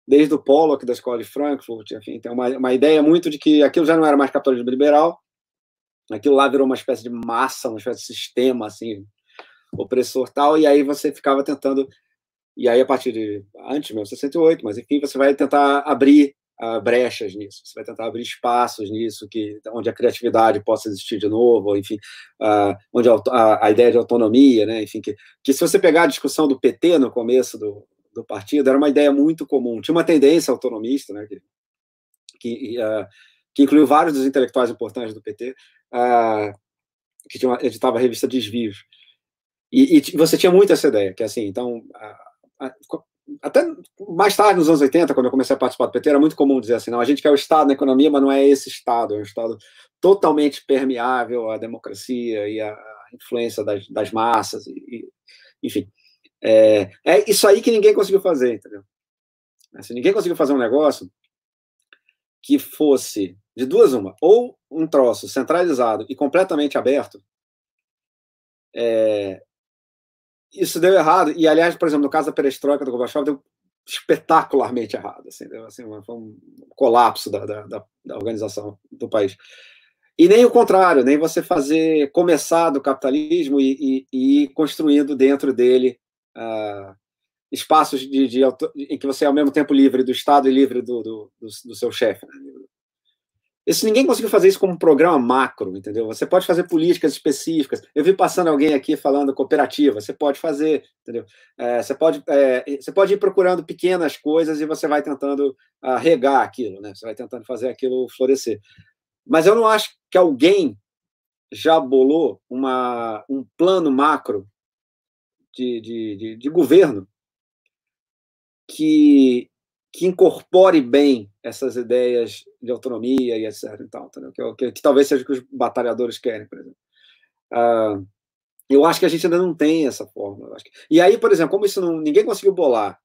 desde o Pollock da escola de Frankfurt, enfim, tem uma, uma ideia muito de que aquilo já não era mais capitalismo liberal, aquilo lá virou uma espécie de massa, uma espécie de sistema, assim, opressor tal, e aí você ficava tentando, e aí a partir de antes de 1968, mas enfim, você vai tentar abrir uh, brechas nisso, você vai tentar abrir espaços nisso, que, onde a criatividade possa existir de novo, enfim, uh, onde a, a, a, ideia de autonomia, né, enfim, que, que se você pegar a discussão do PT no começo do, do partido, era uma ideia muito comum, tinha uma tendência autonomista, né, que, que, uh, que incluiu vários dos intelectuais importantes do PT, que tinha uma, editava a revista Desvios, e, e, você tinha muito essa ideia, que assim, então, até mais tarde, nos anos 80, quando eu comecei a participar do PT, era muito comum dizer assim: não, a gente quer o Estado na economia, mas não é esse Estado, é um Estado totalmente permeável à democracia e à influência das, das massas, e, e enfim. É, é isso aí que ninguém conseguiu fazer, entendeu? Assim, ninguém conseguiu fazer um negócio que fosse de duas uma, ou um troço centralizado e completamente aberto, é, isso deu errado. E, aliás, por exemplo, no caso da perestroika do Gorbachev, deu espetacularmente errado. Assim, deu, assim, foi um colapso da, da, da, organização do país. E nem o contrário, nem você fazer, começar do capitalismo e, e, e construindo dentro dele uh, espaços de, de, em que você é ao mesmo tempo livre do Estado e livre do, do, do, do seu chefe. Né? Isso, ninguém conseguiu fazer isso como um programa macro, entendeu? Você pode fazer políticas específicas. Eu vi passando alguém aqui falando cooperativa. Você pode fazer, entendeu? É, você, pode, é, você pode ir procurando pequenas coisas e você vai tentando uh, regar aquilo, né? Você vai tentando fazer aquilo florescer. Mas eu não acho que alguém já bolou uma, um plano macro de, de, de, de governo que, que incorpore bem essas ideias de autonomia e etc. Então, que, que, que, talvez seja o que os batalhadores querem, por exemplo. Uh, eu acho que a gente ainda não tem essa forma. Que... E aí, por exemplo, como isso não, ninguém conseguiu bolar,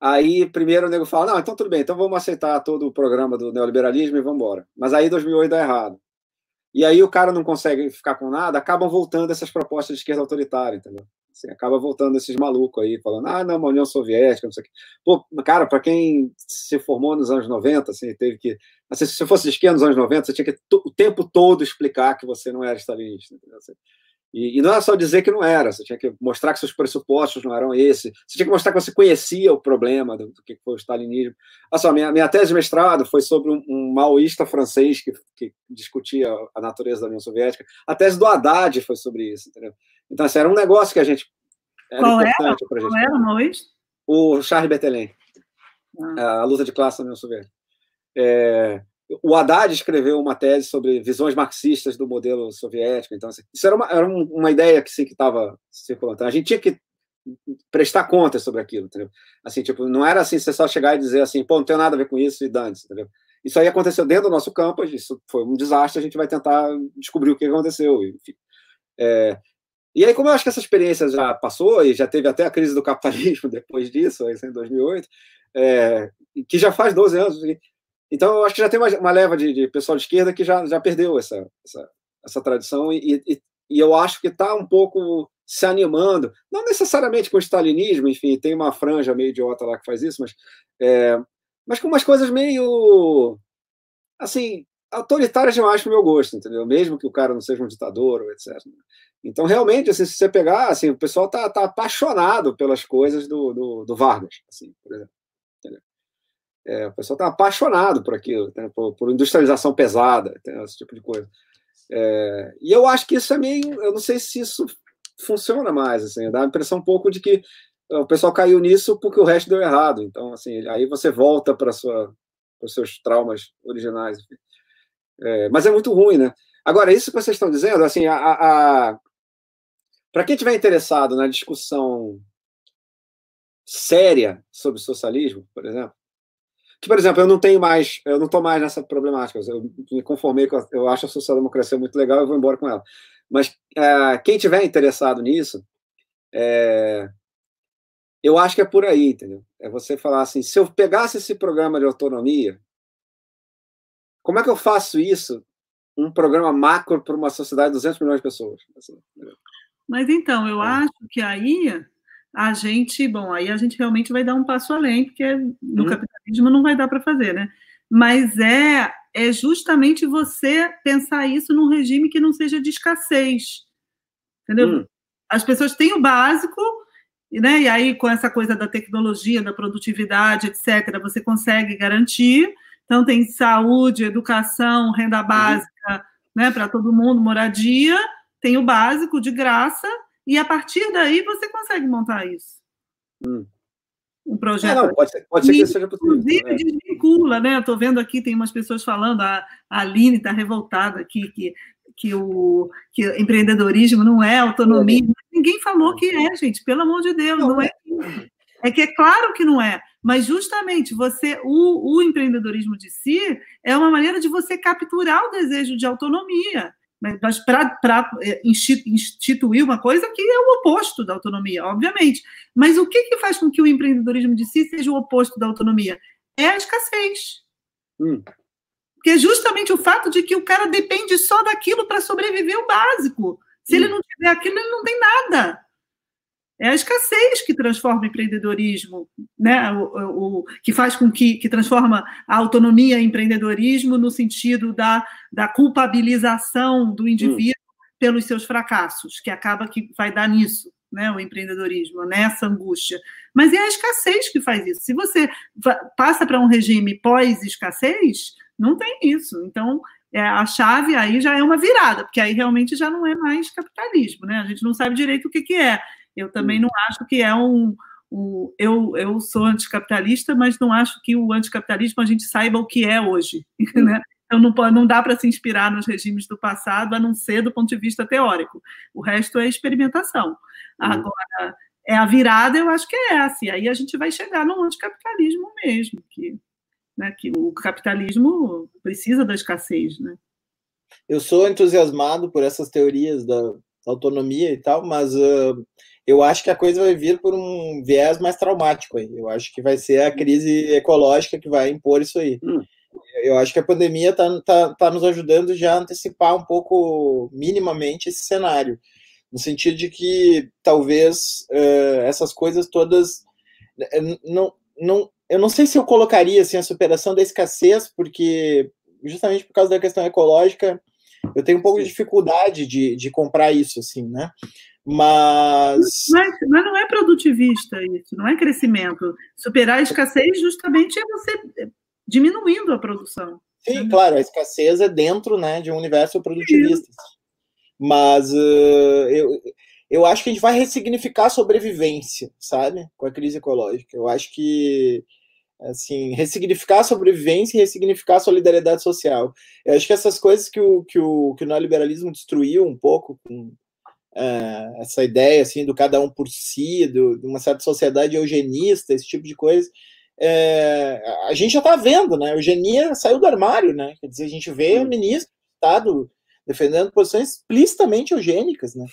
aí primeiro o nego fala, não, então tudo bem, então vamos aceitar todo o programa do neoliberalismo e vamos embora. Mas aí 2008 dá errado. E aí o cara não consegue ficar com nada, acabam voltando essas propostas de esquerda autoritária, entendeu? Assim, acaba voltando esses malucos aí, falando, ah, não, uma União Soviética, não sei o quê. Pô, cara, para quem se formou nos anos 90, assim, teve que. Assim, se você fosse de esquerda nos anos 90, você tinha que o tempo todo explicar que você não era stalinista. Assim, e, e, não era só dizer que não era, você tinha que mostrar que seus pressupostos não eram esses, você tinha que mostrar que você conhecia o problema do, do que foi o stalinismo. Olha só, minha, minha tese de mestrado foi sobre um, um maoísta francês que, que discutia a natureza da União Soviética. A tese do Haddad foi sobre isso, entendeu? Então, assim, era um negócio que a gente. Era Qual era? Pra gente. Qual era o Maoísta? O Charles Berthelin. Ah. A luta de classe na União Soviética. É, o Haddad escreveu uma tese sobre visões marxistas do modelo soviético. Então, assim, isso era uma, era uma ideia que estava circulando. Então, a gente tinha que prestar contas sobre aquilo, entendeu? Assim, tipo, não era assim você só chegar e dizer assim, pô, não tem nada a ver com isso e dane-se, entendeu? Isso aí aconteceu dentro do nosso campus, isso foi um desastre, a gente vai tentar descobrir o que aconteceu, enfim. É, e aí, como eu acho que essa experiência já passou, e já teve até a crise do capitalismo depois disso, em 2008, é, que já faz 12 anos, então eu acho que já tem uma, uma leva de, de, pessoal de esquerda que já, já perdeu essa, essa, essa tradição, e, e, e eu acho que está um pouco se animando, não necessariamente com o stalinismo, enfim, tem uma franja meio idiota lá que faz isso, mas, é, mas com umas coisas meio, assim, autoritárias demais para o meu gosto, entendeu? Mesmo que o cara não seja um ditador, ou etc. Então, realmente, assim, se você pegar, assim, o pessoal tá, tá apaixonado pelas coisas do, do, do Vargas, assim, por exemplo. É, o pessoal tá apaixonado por aquilo, né, por, por, industrialização pesada, esse tipo de coisa. É, e eu acho que isso é meio, eu não sei se isso funciona mais, assim, dá a impressão um pouco de que o pessoal caiu nisso porque o resto deu errado. Então, assim, aí você volta para os seus traumas originais. É, mas é muito ruim, né? Agora, isso que vocês estão dizendo, assim, a, a, para quem estiver interessado na discussão séria sobre socialismo, por exemplo, que, por exemplo, eu não tenho mais, eu não estou mais nessa problemática. Eu me conformei com, a, eu acho a social-democracia muito legal, eu vou embora com ela. Mas é, quem tiver interessado nisso, é, eu acho que é por aí, entendeu? É você falar assim, se eu pegasse esse programa de autonomia, como é que eu faço isso, um programa macro para uma sociedade de 200 milhões de pessoas? Mas então, eu é. acho que aí a gente, bom, aí a gente realmente vai dar um passo além, porque no hum. capitalismo não vai dar para fazer, né? Mas é, é justamente você pensar isso num regime que não seja de escassez. Entendeu? Hum. As pessoas têm o básico, né? E aí, com essa coisa da tecnologia, da produtividade, etc., você consegue garantir. Então, tem saúde, educação, renda uhum. básica, né, para todo mundo, moradia tem o básico de graça, e a partir daí você consegue montar isso. Hum. Um projeto. É, não, pode ser, pode ser que seja possível. Inclusive, né? desvincula, né? Estou vendo aqui, tem umas pessoas falando, a, a Aline está revoltada aqui, que, que o que empreendedorismo não é autonomia. É. Ninguém falou que é, gente, pelo amor de Deus, não, não é. É que é claro que não é, mas justamente você, o, o empreendedorismo de si é uma maneira de você capturar o desejo de autonomia mas para é, instituir uma coisa que é o oposto da autonomia, obviamente. Mas o que, que faz com que o empreendedorismo de si seja o oposto da autonomia? É a escassez. Hum. Que é justamente o fato de que o cara depende só daquilo para sobreviver o básico. Se hum. ele não tiver aquilo, ele não tem nada. É a escassez que transforma o empreendedorismo, né? o, o, que faz com que, que transforma a autonomia em empreendedorismo no sentido da, da culpabilização do indivíduo hum. pelos seus fracassos, que acaba que vai dar nisso, né? o empreendedorismo, nessa angústia. Mas é a escassez que faz isso. Se você passa para um regime pós-escassez, não tem isso. Então, é, a chave aí já é uma virada, porque aí realmente já não é mais capitalismo, né? A gente não sabe direito o que, que é. Eu também não acho que é um. um eu, eu sou anticapitalista, mas não acho que o anticapitalismo a gente saiba o que é hoje. Né? Então, não, não dá para se inspirar nos regimes do passado, a não ser do ponto de vista teórico. O resto é experimentação. Agora, é a virada, eu acho que é essa. E aí a gente vai chegar no anticapitalismo mesmo, que, né, que o capitalismo precisa da escassez. Né? Eu sou entusiasmado por essas teorias da autonomia e tal, mas uh, eu acho que a coisa vai vir por um viés mais traumático aí. Eu acho que vai ser a crise ecológica que vai impor isso aí. Hum. Eu acho que a pandemia está tá, tá nos ajudando já a antecipar um pouco, minimamente, esse cenário. No sentido de que talvez uh, essas coisas todas. Eh, não, não, eu não sei se eu colocaria assim, a superação da escassez, porque justamente por causa da questão ecológica, eu tenho um pouco de dificuldade de, de comprar isso, assim, né? Mas... mas... Mas, não é produtivista isso, não é crescimento. Superar a escassez justamente é você diminuindo a produção. Sim, claro, a escassez é dentro né, de um universo produtivista. Mas uh, eu, eu acho que a gente vai ressignificar a sobrevivência, sabe? Com a crise ecológica. Eu acho que assim, ressignificar a sobrevivência e ressignificar a solidariedade social. Eu acho que essas coisas que o, que o, que o neoliberalismo destruiu um pouco com uh, essa ideia assim do cada um por si, do, de uma certa sociedade eugenista, esse tipo de coisa. É, a gente já está vendo, né? A eugenia saiu do armário, né? Quer dizer, a gente vê o ministro do Estado defendendo posições explicitamente eugênicas, né?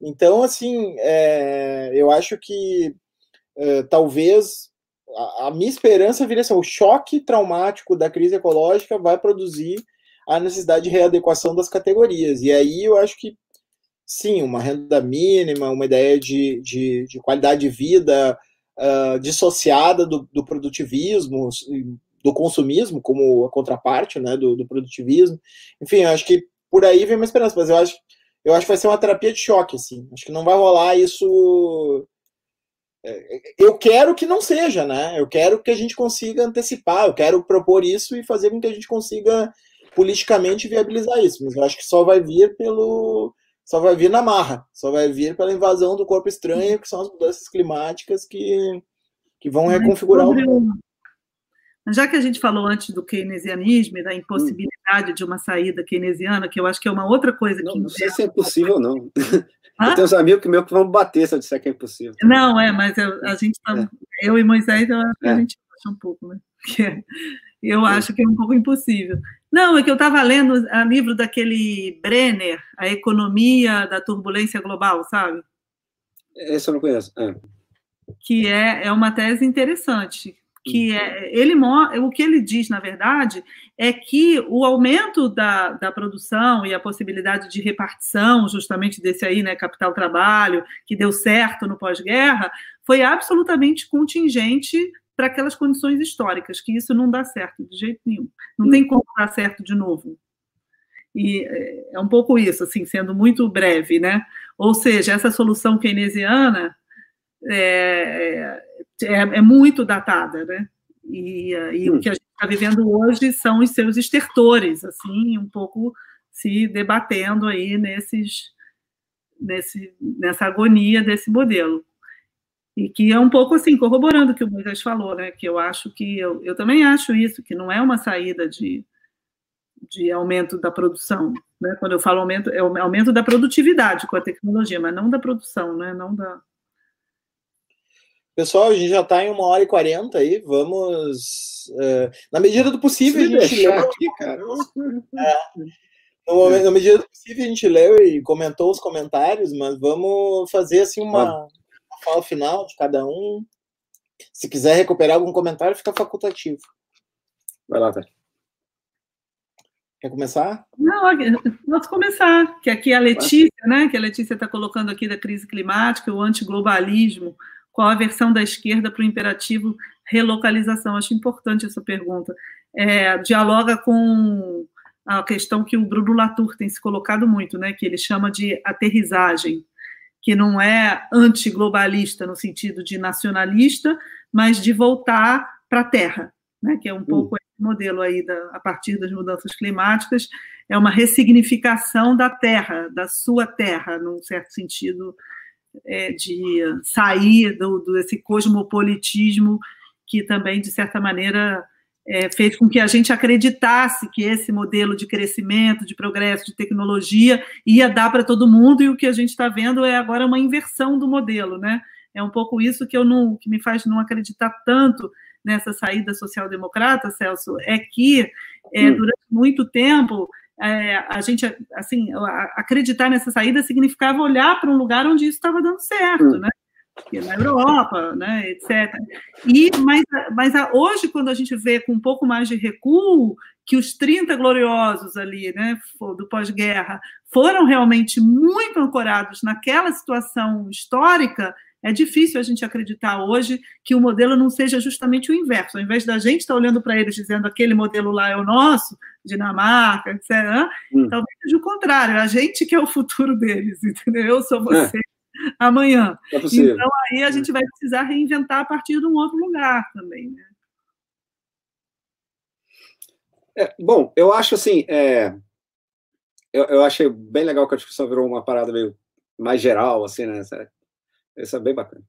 Então, assim, é, eu acho que é, talvez a, a, minha esperança viria assim, o choque traumático da crise ecológica vai produzir a necessidade de readequação das categorias. E aí eu acho que sim, uma renda mínima, uma ideia de, de, de qualidade de vida uh, dissociada do, do, produtivismo, do consumismo, como a contraparte né, do, do, produtivismo. Enfim, acho que por aí vem uma esperança, mas eu acho, eu acho que vai ser uma terapia de choque, assim. Acho que não vai rolar isso. É, eu quero que não seja, né? Eu quero que a gente consiga antecipar, eu quero propor isso e fazer com que a gente consiga politicamente viabilizar isso, mas eu acho que só vai vir pelo só vai vir na marra, só vai vir pela invasão do corpo estranho, que são as mudanças climáticas que, que vão reconfigurar o mundo. Já que a gente falou antes do keynesianismo e da impossibilidade hum. de uma saída keynesiana, que eu acho que é uma outra coisa não, que. Não sei se é possível, não. Hã? Eu tenho uns amigos meus que vão bater se eu disser que é impossível. Não, é, mas eu, a gente tá, é. eu e Moisés, eu que é. a gente acha um pouco, né? É, eu acho que é um pouco impossível. Não, é que eu estava lendo o livro daquele Brenner, A Economia da Turbulência Global, sabe? Esse eu não conheço. É. Que é, é uma tese interessante. Que é, ele o que ele diz, na verdade, é que o aumento da, da produção e a possibilidade de repartição, justamente desse aí, né, capital-trabalho, que deu certo no pós-guerra, foi absolutamente contingente para aquelas condições históricas, que isso não dá certo de jeito nenhum. Não tem como dar certo de novo. E é, é um pouco isso, assim, sendo muito breve, né? Ou seja, essa solução keynesiana é, é, é muito datada, né? E, e hum. o que a gente está vivendo hoje são os seus estertores, assim, um pouco se debatendo aí nesses, nesse, nessa agonia desse modelo. E que é um pouco assim, corroborando o que o Moisés falou, né? Que eu acho que eu, eu também acho isso, que não é uma saída de, de aumento da produção. Né? Quando eu falo aumento, é o aumento da produtividade com a tecnologia, mas não da produção, né? Não da. Pessoal, a gente já está em uma hora e quarenta aí, vamos. Uh, na medida do possível, Se a gente lê. Aqui, cara. É, No, na medida do possível, a gente leu e comentou os comentários, mas vamos fazer assim uma, uma fala final de cada um. Se quiser recuperar algum comentário, fica facultativo. Vai lá, Tati. Quer começar? Não, posso começar. Que aqui a Letícia, né? Que a Letícia está colocando aqui da crise climática, o antiglobalismo, qual a versão da esquerda para o imperativo relocalização? Acho importante essa pergunta. É, dialoga com a questão que o Bruno Latour tem se colocado muito, né? Que ele chama de aterrissagem, que não é antiglobalista no sentido de nacionalista, mas de voltar para a terra, né? Que é um hum. pouco modelo aí da, a partir das mudanças climáticas, é uma ressignificação da terra, da sua terra, num certo sentido, é, de sair do, desse cosmopolitismo que também, de certa maneira, é, fez com que a gente acreditasse que esse modelo de crescimento, de progresso, de tecnologia ia dar para todo mundo, e o que a gente está vendo é agora uma inversão do modelo, né? É um pouco isso que eu não, que me faz não acreditar tanto nessa saída social-democrata, Celso, é que é, hum. durante muito tempo é, a gente, assim, acreditar nessa saída significava olhar para um lugar onde isso estava dando certo, hum. né? Na Europa, né, etc. E, mas mas hoje, quando a gente vê com um pouco mais de recuo, que os 30 gloriosos ali, né, do pós-guerra, foram realmente muito ancorados naquela situação histórica, é difícil a gente acreditar hoje que o modelo não seja justamente o inverso. Ao invés da gente estar olhando para eles dizendo aquele modelo lá é o nosso, Dinamarca, etc., hum. talvez seja o contrário, a gente que é o futuro deles, entendeu? Eu sou você. É. Amanhã. É então, aí a gente vai precisar reinventar a partir de um outro lugar também. Né? É, bom, eu acho assim. É, eu, eu achei bem legal que a discussão virou uma parada meio mais geral, assim, né? Isso é bem bacana.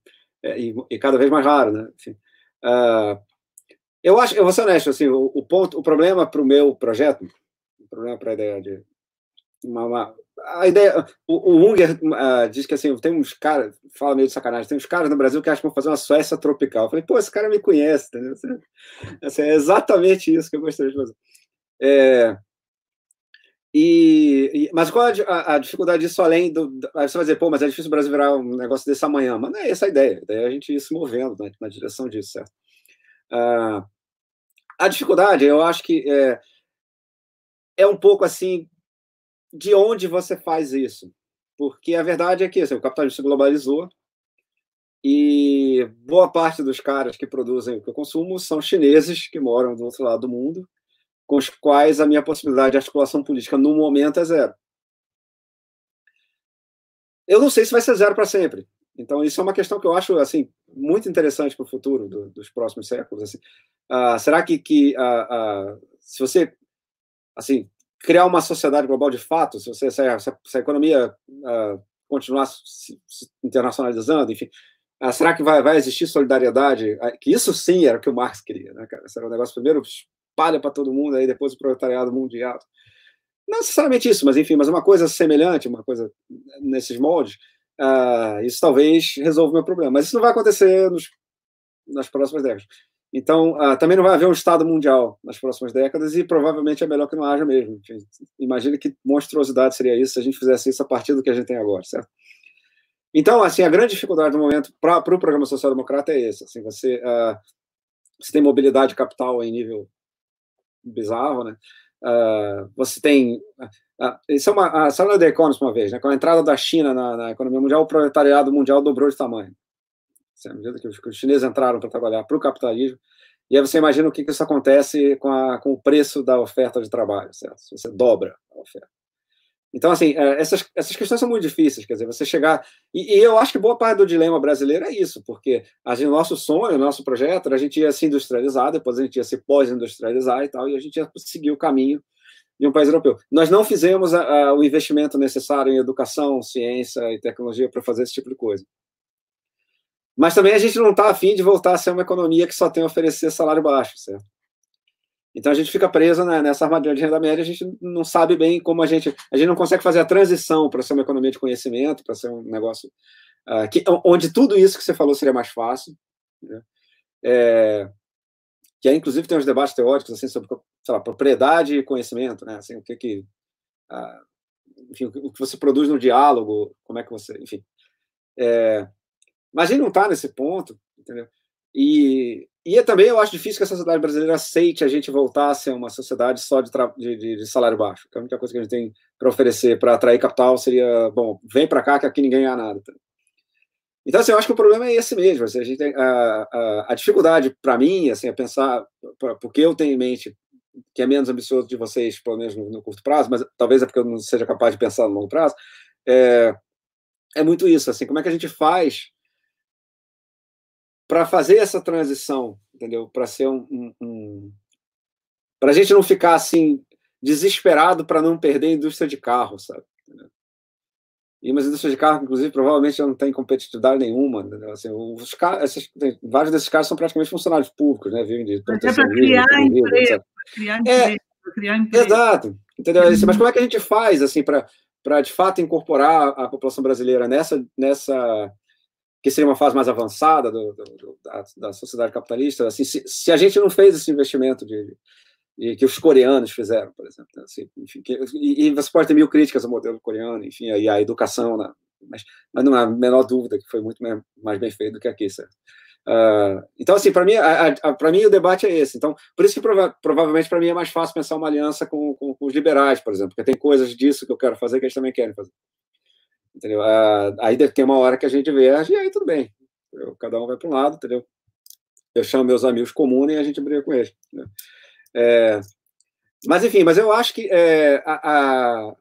É, e, e, cada vez mais raro, né? Enfim, uh, eu acho, eu vou ser honesto, assim, o, o ponto, o problema para o meu projeto, o problema para a ideia de uma, uma, a ideia, o, o Unger uh, diz que assim, tem uns caras, fala meio de sacanagem, tem uns caras no Brasil que acham que vão fazer uma Suécia tropical. Eu falei, pô, esse cara me conhece, entendeu? Assim, é exatamente isso que eu gostaria de fazer. É, e, e, mas qual a, a, dificuldade disso além do. Aí você vai dizer, pô, mas é difícil o Brasil virar um negócio desse amanhã. Mas não é essa a ideia. Ideia é a gente ir se movendo na, na direção disso, certo? Ah, a dificuldade, eu acho que é, é um pouco assim de onde você faz isso. Porque a verdade é que assim, o capitalismo se globalizou e boa parte dos caras que produzem o que eu consumo são chineses que moram do outro lado do mundo com os quais a minha possibilidade de articulação política no momento é zero. Eu não sei se vai ser zero para sempre. Então, isso é uma questão que eu acho assim muito interessante para o futuro do, dos próximos séculos. Assim. Uh, será que, que uh, uh, se você assim criar uma sociedade global de fato, se, você, se, a, se a economia continuar se, se internacionalizando, enfim, será que vai, vai existir solidariedade? Que isso sim era o que o Marx queria, né, cara? Esse era um negócio primeiro espalha para todo mundo aí depois o proletariado mundial. Não necessariamente isso, mas enfim, mas uma coisa semelhante, uma coisa nesses moldes, uh, isso talvez resolva o meu problema. Mas isso não vai acontecer nos, nas próximas décadas. Então, uh, também não vai haver um Estado mundial nas próximas décadas e provavelmente é melhor que não haja mesmo. Imagina que monstruosidade seria isso se a gente fizesse isso a partir do que a gente tem agora, certo? Então, assim, a grande dificuldade do momento para o pro programa social-democrata é esse. Assim, você, uh, você tem mobilidade capital em nível bizarro, né? Uh, você tem. Isso é uma. A sala The Economist uma vez, né? Com a entrada da China na, na economia mundial, o proletariado mundial dobrou de tamanho. À medida que os, chineses entraram para trabalhar para o capitalismo, e aí você imagina o que, que isso acontece com, a, com o preço da oferta de trabalho, certo? Você dobra a oferta. Então, assim, é, essas, essas questões são muito difíceis, quer dizer, você chegar. E, e eu acho que boa parte do dilema brasileiro é isso, porque gente, nosso sonho, nosso projeto, a gente ia se industrializar, depois a gente ia se pós-industrializar e tal, e a gente ia seguir o caminho de um país europeu. Nós não fizemos a, a, o investimento necessário em educação, ciência e tecnologia para fazer esse tipo de coisa. Mas também a gente não está afim de voltar a ser uma economia que só tem a oferecer salário baixo, certo? Então a gente fica preso né, nessa armadilha de renda média, a gente não sabe bem como a gente. A gente não consegue fazer a transição para ser uma economia de conhecimento, para ser um negócio uh, que, onde tudo isso que você falou seria mais fácil. Né? É, que aí, inclusive, tem uns debates teóricos assim, sobre lá, propriedade e conhecimento, né? Assim, o que, que a, enfim, o que você produz no diálogo, como é que você, enfim. É, mas ele não está nesse ponto, entendeu? E, e também eu acho difícil que a sociedade brasileira aceite a gente voltar a ser uma sociedade só de, de, de salário baixo. Que a única coisa que a gente tem para oferecer para atrair capital seria, bom, vem para cá que aqui ninguém ganha nada. Então, assim, eu acho que o problema é esse mesmo. Assim, a, gente tem, a, a, a dificuldade, para mim, assim, é pensar, porque eu tenho em mente que é menos ambicioso de vocês, pelo menos no, no, curto prazo, mas talvez é porque eu não seja capaz de pensar no longo prazo, é, é muito isso, assim, como é que a gente faz para fazer essa transição, entendeu? Para ser um, um, um para a gente não ficar assim desesperado para não perder a indústria de carro, sabe? E mas a indústria de carro, inclusive, provavelmente não tem competitividade nenhuma. Né? Assim, os esses, vários desses caras são praticamente funcionários públicos, né? Vivem de é para criar emprego, criar é, criar emprego. Exato. Entendeu? Uhum. Mas como é que a gente faz assim para de fato incorporar a população brasileira nessa nessa que seria uma fase mais avançada do, do, da, da, sociedade capitalista? Assim, se, se, a gente não fez esse investimento de, de que os coreanos fizeram, por exemplo, né? assim, enfim, que, e, e, você pode ter mil críticas ao modelo coreano, enfim, e a educação, né? mas, mas não há a menor dúvida que foi muito mais bem feito do que aqui, certo? Uh, então, assim, para mim, para mim o debate é esse. Então, por isso que prova provavelmente para mim é mais fácil pensar uma aliança com, com, com, os liberais, por exemplo, porque tem coisas disso que eu quero fazer que eles também querem fazer. Entendeu? Uh, aí ter uma hora que a gente diverge e aí tudo bem. Entendeu? Cada um vai para um lado, entendeu? Eu chamo meus amigos comuns e a gente briga com eles. É, mas, enfim, mas eu acho que é, a, a,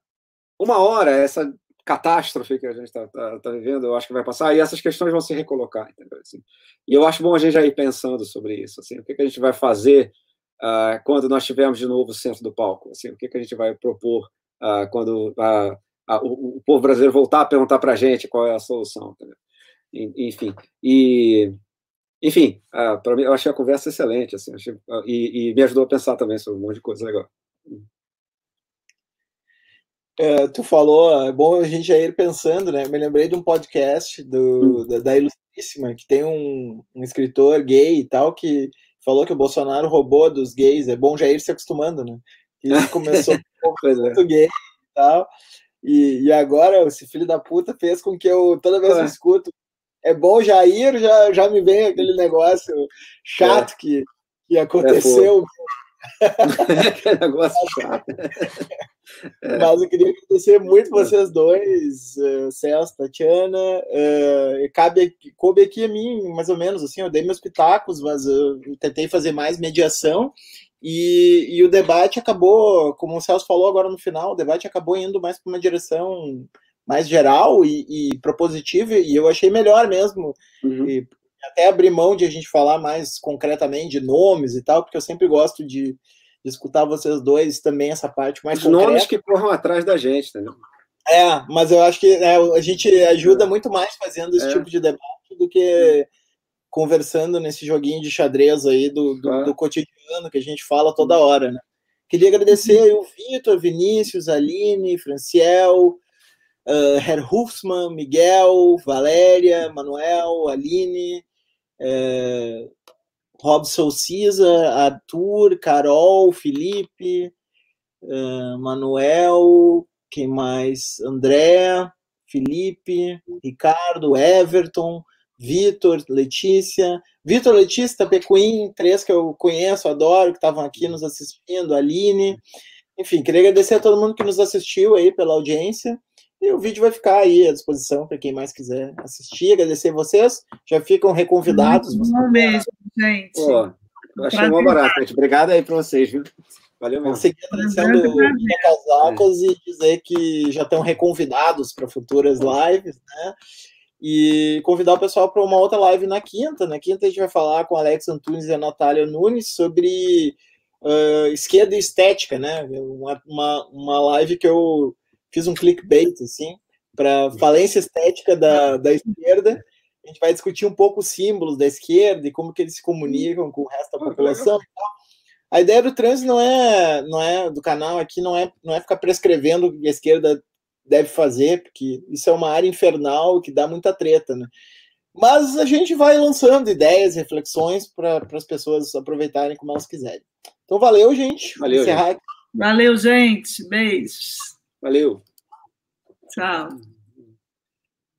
uma hora essa catástrofe que a gente está tá, tá vivendo, eu acho que vai passar, e essas questões vão se recolocar, entendeu? Assim, e eu acho bom a gente já ir pensando sobre isso, assim, o que, que a gente vai fazer uh, quando nós tivermos de novo o centro do palco, assim, o que, que a gente vai propor uh, quando uh, o, o, povo brasileiro voltar a perguntar para a gente qual é a solução? Enfim, e enfim, para mim eu achei a conversa excelente, assim, achei, e, e me ajudou a pensar também sobre um monte de coisa legal. É, tu falou, é bom a gente já ir pensando, né? Me lembrei de um podcast do, hum. da, da Ilustríssima, que tem um, um, escritor gay e tal, que falou que o Bolsonaro roubou dos gays. É bom já ir se acostumando, né? Ele começou um pouco muito gay e tal. E, e agora esse filho da puta fez com que eu, toda vez que eu escuto, é bom já ir, já, já me vem aquele negócio chato é. que, que aconteceu. É, aquele negócio chato. É. Mas eu queria agradecer muito vocês dois, uh, Celso, Tatiana. Uh, cabe, coube aqui a mim, mais ou menos, assim, eu dei meus pitacos, mas eu tentei fazer mais mediação. E, e o debate acabou, como o Celso falou agora no final, o debate acabou indo mais para uma direção mais geral e, e propositiva, e eu achei melhor mesmo. Uhum. E, até abrir mão de a gente falar mais concretamente de nomes e tal, porque eu sempre gosto de, de escutar vocês dois também essa parte mais Os concreta. nomes que corram atrás da gente, entendeu? É, mas eu acho que é, a gente ajuda é. muito mais fazendo esse é. tipo de debate do que conversando nesse joguinho de xadrez aí do, do, do cotidiano que a gente fala toda hora, né? Queria agradecer aí o Vitor, Vinícius, Aline, Franciel, uh, Herr Hufsmann, Miguel, Valéria, Manuel, Aline, uh, Robson Cisa, Arthur, Carol, Felipe, uh, Manuel, quem mais? André, Felipe, Ricardo, Everton, Vitor, Letícia. Vitor, Letícia, Tapecuim, três que eu conheço, adoro, que estavam aqui nos assistindo, Aline. Enfim, queria agradecer a todo mundo que nos assistiu aí pela audiência. E o vídeo vai ficar aí à disposição para quem mais quiser assistir. Agradecer vocês. Já ficam reconvidados. Um beijo, gente. Pô, achei uma barata, gente. Obrigado aí para vocês, viu? Valeu mesmo. Seguir agradecendo casacas é. e dizer que já estão reconvidados para futuras lives, né? E convidar o pessoal para uma outra live na quinta. Na quinta a gente vai falar com Alex Antunes e a Natália Nunes sobre uh, esquerda e estética, né? Uma, uma, uma live que eu fiz um clickbait, assim, para falência estética da, da esquerda. A gente vai discutir um pouco os símbolos da esquerda e como que eles se comunicam com o resto da população. A ideia do trans não é, não é do canal aqui não é, não é ficar prescrevendo o que a esquerda deve fazer, porque isso é uma área infernal que dá muita treta, né? Mas a gente vai lançando ideias, reflexões para as pessoas aproveitarem como elas quiserem. Então valeu, gente. Valeu, gente. Valeu, gente. Beijos. Valeu. Tchau.